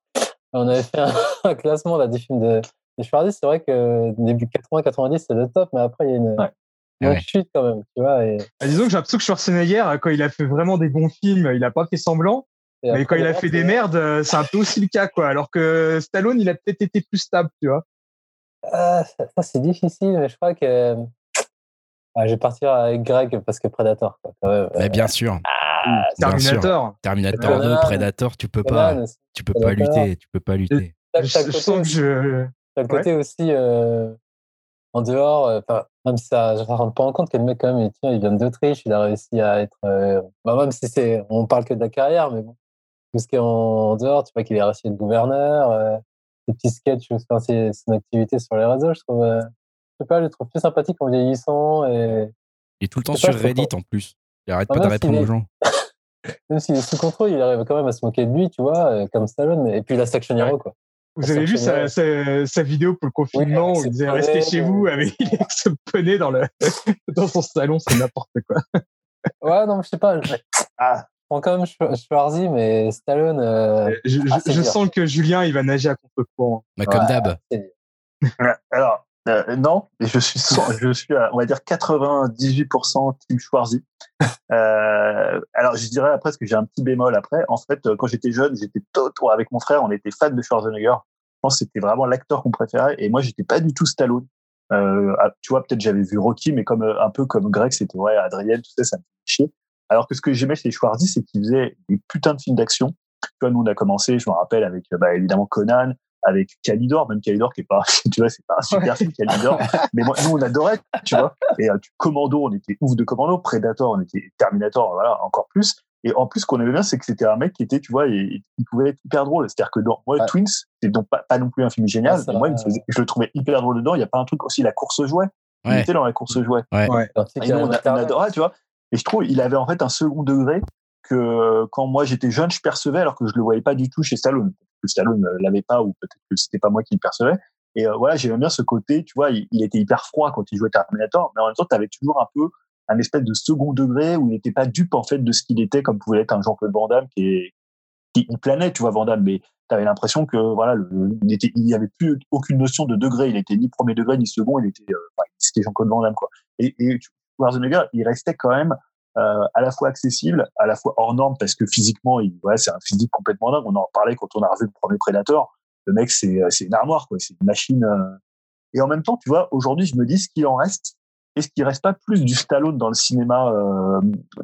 On avait fait un, classement là, des films de, de Schwarzy. C'est vrai que début 80-90, c'est le top, mais après, il y a une, une chute quand même, tu vois. Et... Ah, disons que j'ai l'impression que Schwarzenegger, quand il a fait vraiment des bons films, il n'a pas fait semblant. mais quand il a fait des merdes, euh, c'est un peu aussi le cas, quoi. Alors que Stallone, il a peut-être été plus stable, tu vois. Ah, ça, c'est difficile, mais je crois que. Ah, je vais partir avec Greg parce que Predator. Quoi, Mais bien sûr. Ah, Terminator. Terminator 2, Predator, tu peux pas, tu peux pas lutter, tu peux pas lutter. Je, sens que je. T'as le côté aussi euh, en dehors, euh, même si ça, je ne me rends pas en compte que le mec, quand même, il, il vient d'Autriche, il a réussi à être. Euh, bah, même si c'est, on parle que de la carrière, mais bon, tout ce qui est en, dehors, tu vois qu'il est réussi à être gouverneur, ses petits sketchs, enfin, son activité sur les réseaux, je trouve. je sais pas, je le trouve plus sympathique en vieillissant. Et... Tout le temps sur Reddit en plus. Il arrête pas de répondre aux gens. même s'il est sous contrôle, il arrive quand même à se moquer de lui, tu vois, comme Stallone. Et puis la Action Hero, quoi. Vous avez vu sa, sa, vidéo pour le confinement où il disait restez chez vous avec il se poney dans, le, dans son salon, c'est n'importe quoi. ouais, non, je sais pas. Je... Ah. prends quand même Schwarzy, mais Stallone. Euh, je, je, sens que Julien, il va nager à contre-courant. Bah, comme d'hab. Alors, euh, non, je suis, je suis à, on va dire 98% team Schwarzy. Euh, alors, je dirais après, parce que j'ai un petit bémol après. En fait, euh, quand j'étais jeune, j'étais tout avec mon frère, on était fan de Schwarzenegger. Je pense que c'était vraiment l'acteur qu'on préférait. Et moi, j'étais pas du tout Stallone. Euh, ah, tu vois, peut-être j'avais vu Rocky, mais comme un peu comme Greg, c'était ouais, Adrien, tout ça, ça me fait chier. Alors que ce que j'aimais chez Schwarzy, c'est qu'il faisait des putains de films d'action. Tu vois, nous, on a commencé, je me rappelle, avec bah, évidemment Conan, avec Calidor, même Calidor qui est pas, tu vois, c'est pas un super film Calidor, mais moi, nous on adorait, tu vois. Et euh, Commando, on était ouf de Commando, Predator, on était Terminator, voilà, encore plus. Et en plus, ce qu'on aimait bien, c'est que c'était un mec qui était, tu vois, il, pouvait être hyper drôle. C'est-à-dire que dans moi, Twins, c'est donc pas, pas, non plus un film génial, mais moi, je le trouvais hyper drôle dedans. Il y a pas un truc aussi, la course aux jouets. Il était dans la course aux jouets. Ouais. Et nous, on, adorait, tu vois. Et je trouve, il avait en fait un second degré que quand moi j'étais jeune, je percevais alors que je le voyais pas du tout chez Stallone que Stallone ne l'avait pas ou peut-être que c'était pas moi qui le percevais. Et euh, voilà, j'aimais bien ce côté, tu vois, il, était hyper froid quand il jouait Terminator, mais en même temps, tu avais toujours un peu un espèce de second degré où il n'était pas dupe en fait de ce qu'il était, comme pouvait être un Jean-Claude Van Damme qui il planait, tu vois, Van Damme, mais tu avais l'impression que voilà, il n'y avait plus aucune notion de degré, il était ni premier degré ni second, il était, euh, c'était Jean-Claude Van Damme quoi. Et, et Schwarzenegger, il restait quand même euh, à la fois accessible, à la fois hors norme parce que physiquement, il, ouais, c'est un physique complètement dingue. On en parlait quand on a revu le premier Predator. Le mec, c'est euh, c'est une armoire, quoi. C'est une machine. Euh. Et en même temps, tu vois, aujourd'hui, je me dis ce qu'il en reste. Est-ce qu'il reste pas plus du Stallone dans le cinéma,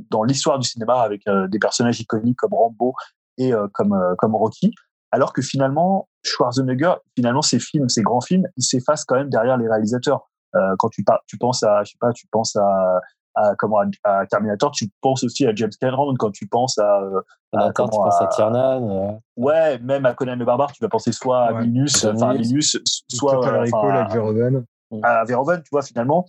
dans l'histoire du cinéma avec des personnages iconiques comme Rambo et comme comme Rocky, alors que finalement Schwarzenegger, finalement ses films, ses grands films, ils s'effacent quand même derrière les réalisateurs. quand tu, tu penses à, je sais pas, tu penses à à, comment, à, Terminator, tu penses aussi à James Cameron quand tu penses à. Euh, à tu penses à Tiernan. Euh. Ouais, même à Conan le Barbare, tu vas penser soit à Minus, enfin à Minus, soit à, avec Verhoeven. À Verhoeven, tu vois, finalement,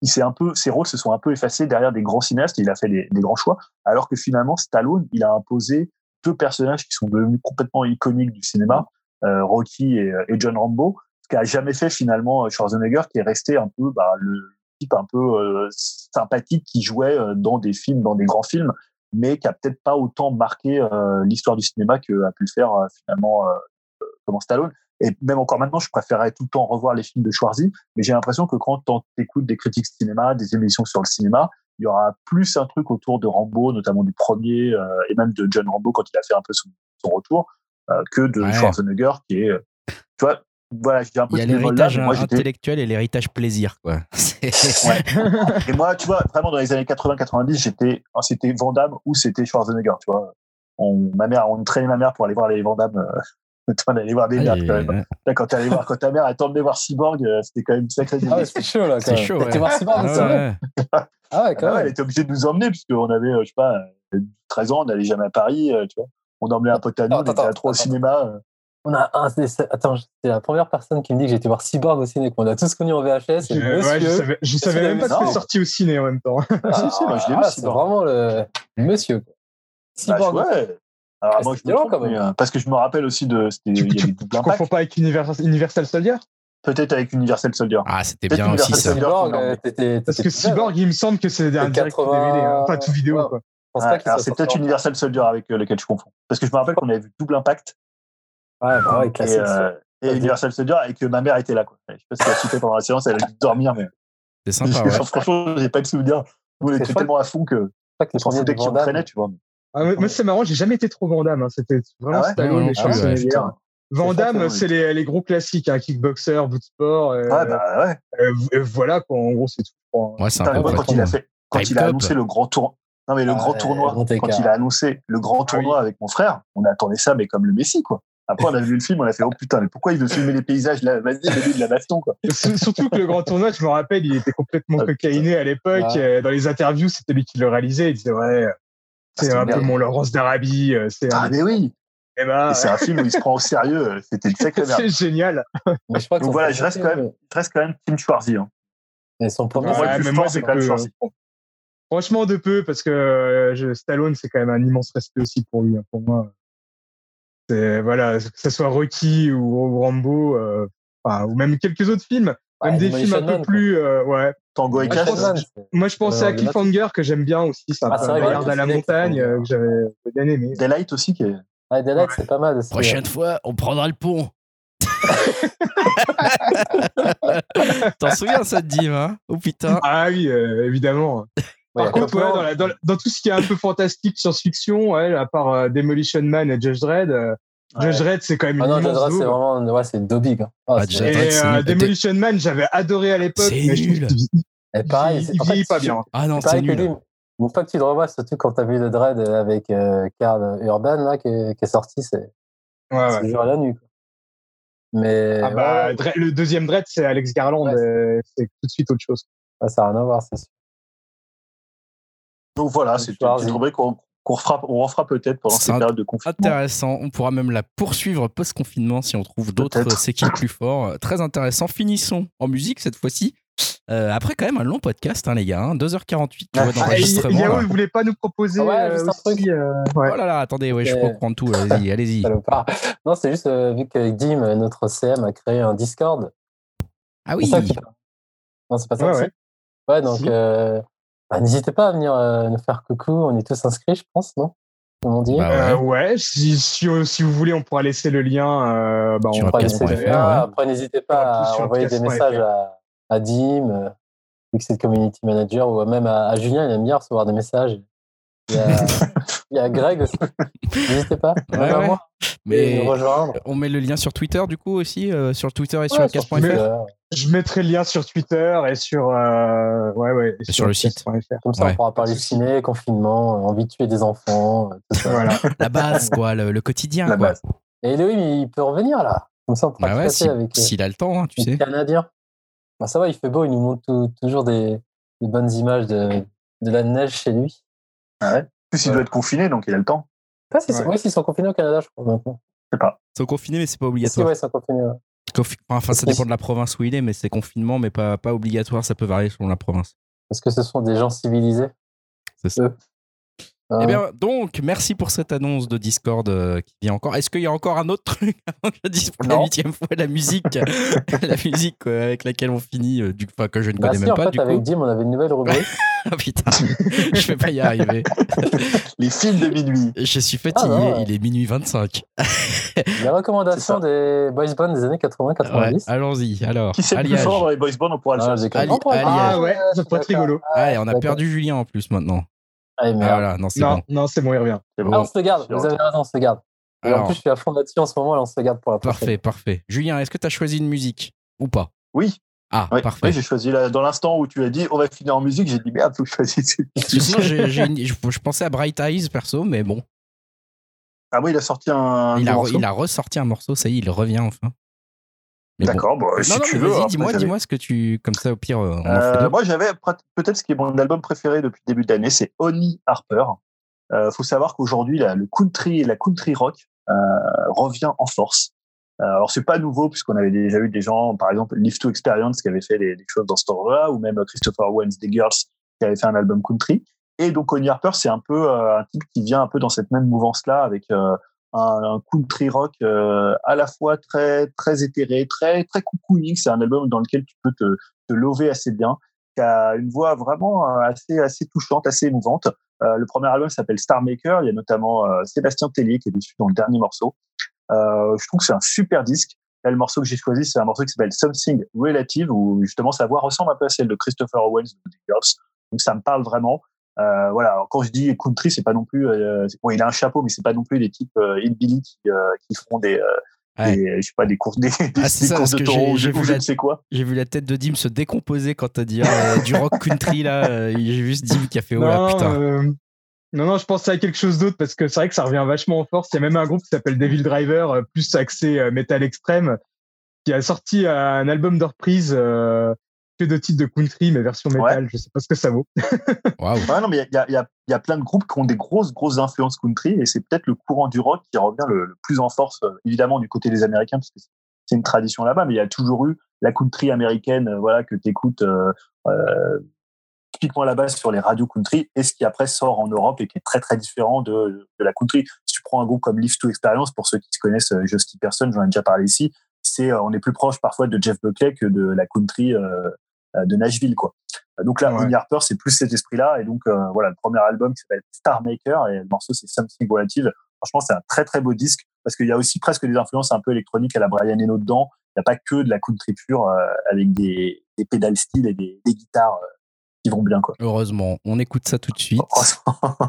il s'est un peu, ses rôles se sont un peu effacés derrière des grands cinéastes. Il a fait des, des, grands choix, alors que finalement, Stallone, il a imposé deux personnages qui sont devenus complètement iconiques du cinéma, euh, Rocky et, et, John Rambo, ce qu'a jamais fait finalement Schwarzenegger, qui est resté un peu bah, le type un peu euh, sympathique qui jouait euh, dans des films, dans des grands films, mais qui a peut-être pas autant marqué euh, l'histoire du cinéma que a pu le faire finalement comme Stallone. Et même encore maintenant, je préférerais tout le temps revoir les films de Schwarzy, mais j'ai l'impression que quand tu écoutes des critiques cinéma, des émissions sur le cinéma, il y aura plus un truc autour de Rambo, notamment du premier, euh, et même de John Rambo quand il a fait un peu son, son retour, euh, que de Ouais. Schwarzenegger qui est, tu vois, voilà, j'ai un peu Il y a l'héritage intellectuel et l'héritage plaisir, quoi. C'est- Ouais. Et moi, tu vois, vraiment dans les années 80-90, j'étais, c'était Van Damme ou c'était Schwarzenegger, tu vois. On, ma mère, on traînait ma mère pour aller voir les Van Damme, euh, on allait voir des Ah, merdes quand même. Là, quand t'allais voir, quand ta mère, elle t'emmenait voir Cyborg, euh, c'était quand même une sacrée Ah ouais, c'est chaud là. C'est quand même. chaud, T'as ouais. été voir Cyborg, Ah ouais. Ah ouais, Ah quand ouais, elle même. était obligée de nous emmener puisqu'on avait, euh, je sais pas, euh, 13 ans, on n'allait jamais à Paris, euh, tu vois. On emmenait un pote à nous, on était à trois au cinéma. On a un, attends, c'est la première personne qui me dit que j'ai été voir Cyborg au ciné. qu'on a tous connu en VHS. Je, ouais, savais, je savais même pas que c'était sorti au ciné en même temps. ah, Si, si, moi, je l'ai vu, ah, c'est Cyborg. vraiment le monsieur. Quoi. Bah, Cyborg. ouais. Alors, Ah, moi, je c'était me long, trompe, quand même. euh, parce que je me rappelle aussi de, Tu, tu, tu confonds pas avec Universal, Universal Soldier? Peut-être avec Universal Soldier. Ah, c'était bien aussi, Universal ça. Soldier. Cyborg, euh. Parce que jeune, hein. Cyborg, il me semble que c'est un C'est direct 80, DVD, hein. pas tout vidéo. ouais. Quoi. Pas soit c'est peut-être Universal Soldier avec euh, lequel je confonds. Parce que je me rappelle qu'on avait vu double impact Ouais, bah ouais, et, classique. euh, et Ça dit. Universal Soldier et que ma mère était là. Quoi. Je sais pas si elle a cité pendant la séance, elle a dû dormir, mais C'est sympa, ouais. franchement, j'ai pas de souvenir. Nous, on était tellement à fond que on les s'en premiers foutait qui Van on Damme- traînait, tu vois. Ah, ouais, moi, c'est marrant, j'ai jamais été trop Van Damme. hein. C'était vraiment Ah ouais? Stallone et ah ouais, Schwarzenegger. putain. Van C'est les, les gros classiques, hein, kickboxer, boot sport. euh, Ouais, bah ouais. euh, v- voilà, quoi, en gros, c'est tout. crois. Ouais, c'est un peu moi, quand il a fait, quand Time il a annoncé le grand tour, non mais le Ah grand ouais, tournoi, quand il a annoncé le grand Ah tournoi avec mon frère, on attendait ça, mais comme le Messi, quoi. Après, on a vu le film, on a fait oh putain, mais pourquoi il veut filmer les paysages? Là Vas-y, mets-lui de la baston, quoi. Surtout que le grand tournoi, je me rappelle, il était complètement Ah, cocaïné à l'époque. Ouais. euh, Dans les interviews, c'était lui qui le réalisait. Il disait, ouais, c'est c'est un peu mon Laurence d'Arabie. euh, C'est Ah un... mais oui. Eh ben, c'est un film où il se prend au sérieux. euh, C'était une sacrée merde. c'est génial. Mais je crois que Donc voilà, je reste quand même, je reste quand même Team Schwarzy. Hein. Mais son premier, Ouais, moi, c'est quand même Schwarzy. hein. Franchement, de peu, parce que euh, je, Stallone, c'est quand même un immense respect aussi pour lui. hein, pour moi, c'est voilà, que ce soit Rocky ou, Rambo, euh, enfin, ou même quelques autres films, Ouais, même des films un peu plus, euh, ouais. Tango et Moi, je Cash. c'est- Moi, je pensais Euh, à Cliffhanger que j'aime bien aussi. C'est un Ah, vrai, à la montagne euh, que j'avais bien aimé. Daylight aussi qui est. Ouais, Daylight, Ouais. c'est pas mal aussi. Prochaine fois, on prendra le pont. T'en souviens ça, Dim, hein? Oh putain. Ah oui, euh, évidemment. Ouais, Par contre, ouais, dans, la- dans la- dans tout ce qui est un peu fantastique, science-fiction, ouais, à part euh, Demolition Man et Judge Dredd, euh, Judge Dredd, c'est quand même Ah une non, immense Judge Dredd, c'est vraiment ouais, c'est Dobby. Hein. Ah, Ah, Et euh. Demolition Man, j'avais adoré à l'époque, C'est nul. Et pareil, il- en fait, vieillit pas bien. Ah non, c'est nul. lui. Une fois que tu le revois, surtout quand tu as vu le Dread avec euh, Karl Urban là, qui, est, qui est sorti, c'est Ouais, jour à la nuit. quoi. Mais Ah bah, ouais, le deuxième Dredd, c'est Alex Garland, Ouais. c'est tout de suite autre chose. ouais, ça n'a rien à voir, c'est sûr. Donc voilà, c'est une petite rubrique qu'on qu'on refera, on refera peut-être pendant ces périodes de confinement. Intéressant. On pourra même la poursuivre post-confinement si on trouve d'autres Peut-être. C'est qui le plus fort. Euh, Très intéressant. Finissons en musique cette fois-ci. Euh, après, quand même, un long podcast, hein, les gars. hein, 2h48 tu vois, Ah, d'enregistrement. Là. il voulait pas nous proposer Ah ouais, euh, juste un truc. euh, ouais. Oh là là, attendez, ouais, je peux reprendre tout. Allez-y, allez-y. Salopard. Non, c'est juste euh, vu que Dim, euh, notre CM, a créé un Discord. Ah oui. ça qui- Non, c'est pas ça. Ouais, ouais. Ouais, donc Si. Euh, bah, n'hésitez pas à venir euh, nous faire coucou. On est tous inscrits, je pense, non? On dit. Bah Euh, ouais. ouais, si, si, si vous voulez, on pourra laisser le lien. Euh, bah, Sur on n'hésitez laisser le ouais. lien. Après, n'hésitez pas à envoyer des messages à, à Dim, euh, vu que c'est le community manager, ou même à, à Julien, il aime bien recevoir des messages. il y a Greg aussi. N'hésitez pas. Ouais, moi Mais rejoindre. on met le lien sur Twitter, du coup, aussi, euh, sur Twitter et sur Ouais, sur Upcast.fr. Twitter. Je mettrai le lien sur Twitter et sur, euh, ouais, ouais, et Et sur le site. Comme ça, Ouais. on pourra parler ciné, confinement, euh, envie de tuer des enfants, euh, tout ça. Voilà. La base, quoi, le, le quotidien. La quoi. base. Et Elohim, il peut revenir là. Comme ça, on pourra Bah si- avec euh, s'il a le temps, hein, tu sais. Canadiens. Bah, ça va, il fait beau, il nous montre tout- toujours des, des bonnes images de, de la neige chez lui. Ah ouais. En plus, il Ouais. doit être confiné, donc il a le temps. Pas si, Ouais. ouais, s'ils sont confinés au Canada, je crois, maintenant. Je sais pas. Ils sont confinés, mais c'est pas Si, obligatoire. ouais, ils sont confinés. ouais. Confi- Enfin, ça dépend de la province où il est, mais c'est confinement, mais pas, pas obligatoire. Ça peut varier selon la province. Parce que ce sont des gens civilisés. C'est ça. Eux. Eh bien, donc, merci pour cette annonce de Discord euh, qui vient encore. Est-ce qu'il y a encore un autre truc avant que je dise pour la huitième fois la musique, la musique euh, avec laquelle on finit, euh, du, enfin, que je ne Bah connais si, même en pas fait, du avec coup. Dim, on avait une nouvelle rubrique. Ah putain, je vais pas y arriver. Les films de minuit. Je suis fatigué, Ah, non. il est minuit 25. Les recommandations des boys bands des années Ouais, 80-90. allons-y, alors. Qui c'est plus fort dans les boys bands On pourra le Ah, faire. Ali- Ah ouais, ça peut être rigolo. Ah, et on a perdu Julien en plus maintenant. Ah, Ah, voilà, non, c'est Non, bon. non, c'est bon, il revient. C'est Ah, on se garde, vous avez raison, on se garde. Et Alors, en plus, je suis à fond là-dessus en ce moment, là, on se garde pour la prochaine. parfait, parfait. Julien, est-ce que tu as choisi une musique ou pas? Oui, Ah, oui, parfait. oui, j'ai choisi dans l'instant où tu as dit on va finir en musique, j'ai dit merde, faut que je choisisse. Sinon, j'ai- j'ai une- je, je pensais à Bright Eyes perso, mais bon. Ah oui, il a sorti un. il, a, morceau il a ressorti un morceau, ça y est, il revient enfin. Bon. D'accord, bon, si non, non, tu veux. vas-y, hein, dis-moi, dis-moi ce que tu. Comme ça, au pire, euh, on Euh, moi, j'avais peut-être ce qui est mon album préféré depuis le début de l'année, c'est Honey Harper. Euh, faut savoir qu'aujourd'hui, le country la country rock euh, revient en force. Euh, alors, c'est pas nouveau puisqu'on avait déjà eu des gens, par exemple, Live to Experience qui avait fait des, des choses dans ce ordre-là, ou même Christopher Owens des Girls qui avait fait un album country. Et donc, Honey Harper, c'est un peu euh, un type qui vient un peu dans cette même mouvance-là avec euh, un, un country rock euh, à la fois très très éthéré, très très cocooning. C'est un album dans lequel tu peux te, te lever assez bien, qui a une voix vraiment euh, assez assez touchante, assez émouvante. Euh, le premier album s'appelle Star Maker. Il y a notamment euh, Sébastien Tellier qui est dessus dans le dernier morceau. Euh, je trouve que c'est un super disque. Là, le morceau que j'ai choisi, c'est un morceau qui s'appelle Something Relative, où justement sa voix ressemble un peu à celle de Christopher Owens de The Girls. Donc ça me parle vraiment. Euh, voilà. Alors, quand je dis country, c'est pas non plus. Euh, bon, il a un chapeau, mais c'est pas non plus des types euh, hillbilly qui, euh, qui font des, euh, Ouais. des, je sais pas, des courses, des, Ah, des ça, courses de taureaux, j'ai ou vu je la- ne sais quoi. J'ai vu la tête de Dim se décomposer quand t'as dit euh, du rock country là. euh, J'ai juste Dim qui a fait oh là non, putain. euh, non, non, je pensais à quelque chose d'autre parce que c'est vrai que ça revient vachement en force. Il y a même un groupe qui s'appelle Devil Driver, plus axé euh, metal extrême, qui a sorti un album de reprise euh, que de titres de country, mais version metal. Je sais pas ce que ça vaut. Ouais, non, mais il y a, il y, a, il y a plein de groupes qui ont des grosses, grosses influences country, et c'est peut-être le courant du rock qui revient le, le plus en force, euh, évidemment, du côté des Américains, parce que c'est- une tradition là-bas, mais il y a toujours eu la country américaine, euh, voilà, que tu écoutes euh, euh, typiquement à la base sur les radios country, et ce qui après sort en Europe et qui est très, très différent de, de la country. Si tu prends un groupe comme Live to Experience, pour ceux qui se connaissent Justy Person, j'en ai déjà parlé ici, c'est, on est plus proche parfois de Jeff Buckley que de la country euh, de Nashville, quoi. Euh, Donc là, Ouais. Harper, c'est plus cet esprit-là. Et donc, euh, voilà, le premier album qui s'appelle Star Maker et le morceau, c'est Something Relative. Franchement, c'est un très, très beau disque parce qu'il y a aussi presque des influences un peu électroniques à la Brian Eno dedans. Il n'y a pas que de la country pure euh, avec des, des pédales style et des, des guitares euh, qui vont bien, quoi. Heureusement, on écoute ça tout de suite.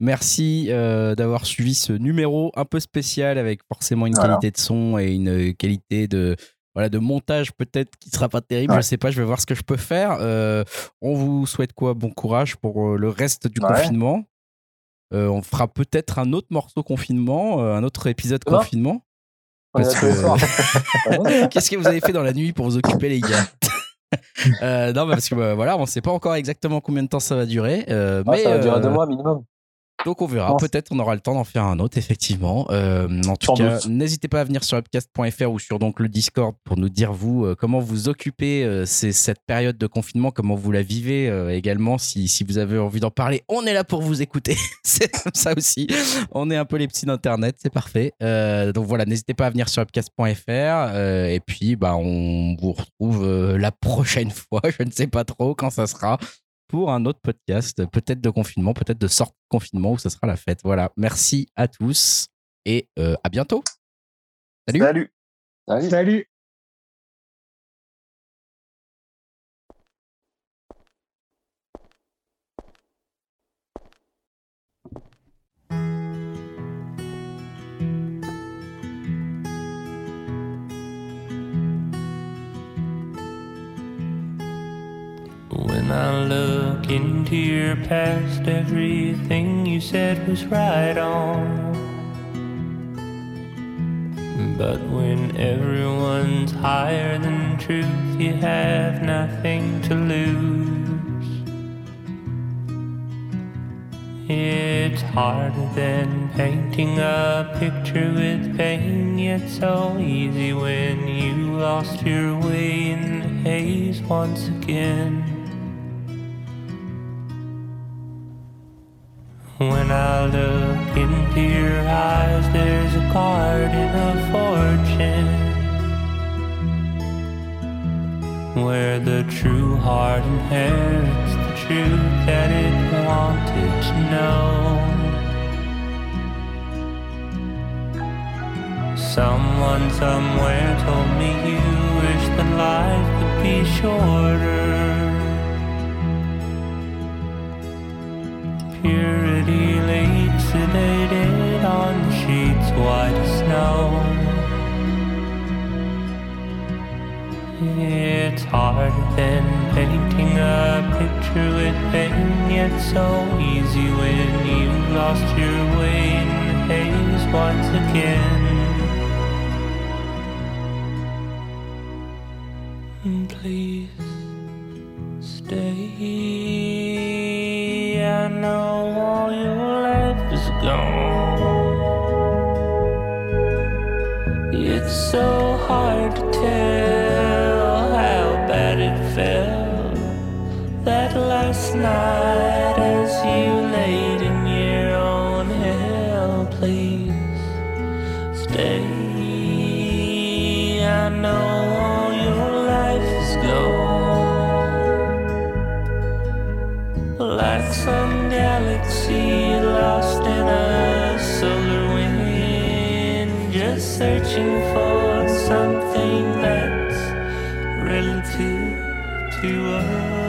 Merci euh, d'avoir suivi ce numéro un peu spécial avec forcément une Voilà. qualité de son et une qualité de voilà de montage peut-être qui sera pas terrible. Ouais. Je sais pas, je vais voir ce que je peux faire. Euh, on vous souhaite quoi? Bon courage pour euh, le reste du Ouais. confinement. Euh, on fera peut-être un autre morceau confinement, un autre épisode Demain confinement. Que-. Qu'est-ce que vous avez fait dans la nuit pour vous occuper, les gars? Euh, Non, parce que bah, voilà, on sait pas encore exactement combien de temps ça va durer. euh, Ah, mais ça va durer euh, deux mois minimum. Donc on verra. Peut-être on aura le temps d'en faire un autre, effectivement. Euh, en tout Sans cas, n'hésitez pas à venir sur upcast.fr ou sur donc le Discord pour nous dire vous euh, comment vous occupez euh, ces- cette période de confinement, comment vous la vivez euh, également. Si, si vous avez envie d'en parler, on est là pour vous écouter. c'est comme ça aussi. On est un peu les petits d'internet, c'est parfait. Euh, donc voilà, n'hésitez pas à venir sur upcast.fr euh, et puis bah on vous retrouve euh, la prochaine fois. Je ne sais pas trop quand ça sera pour un autre podcast, peut-être de confinement, peut-être de sorte de confinement où ce sera la fête. Voilà, merci à tous et euh, à bientôt. Salut. salut. Salut. Salut. When I look past, everything you said was right on. But when everyone's higher than truth, you have nothing to lose. It's harder than painting a picture with pain, yet so easy when you lost your way in the haze once When I look into your eyes, there's a garden of fortune. Where the true heart inherits the truth that it wanted to know. Someone somewhere told me you wish that life could be shorter. Purity late sedated on sheets white as snow. It's harder than painting a picture with pain, yet so easy when you've lost your way in the haze once again. Please stay. It's so hard to tell how bad it felt that last night as you laid in your own hell. Please stay. I know your life is gone. Like some galaxy a solar wind, just searching for something that's relative to us.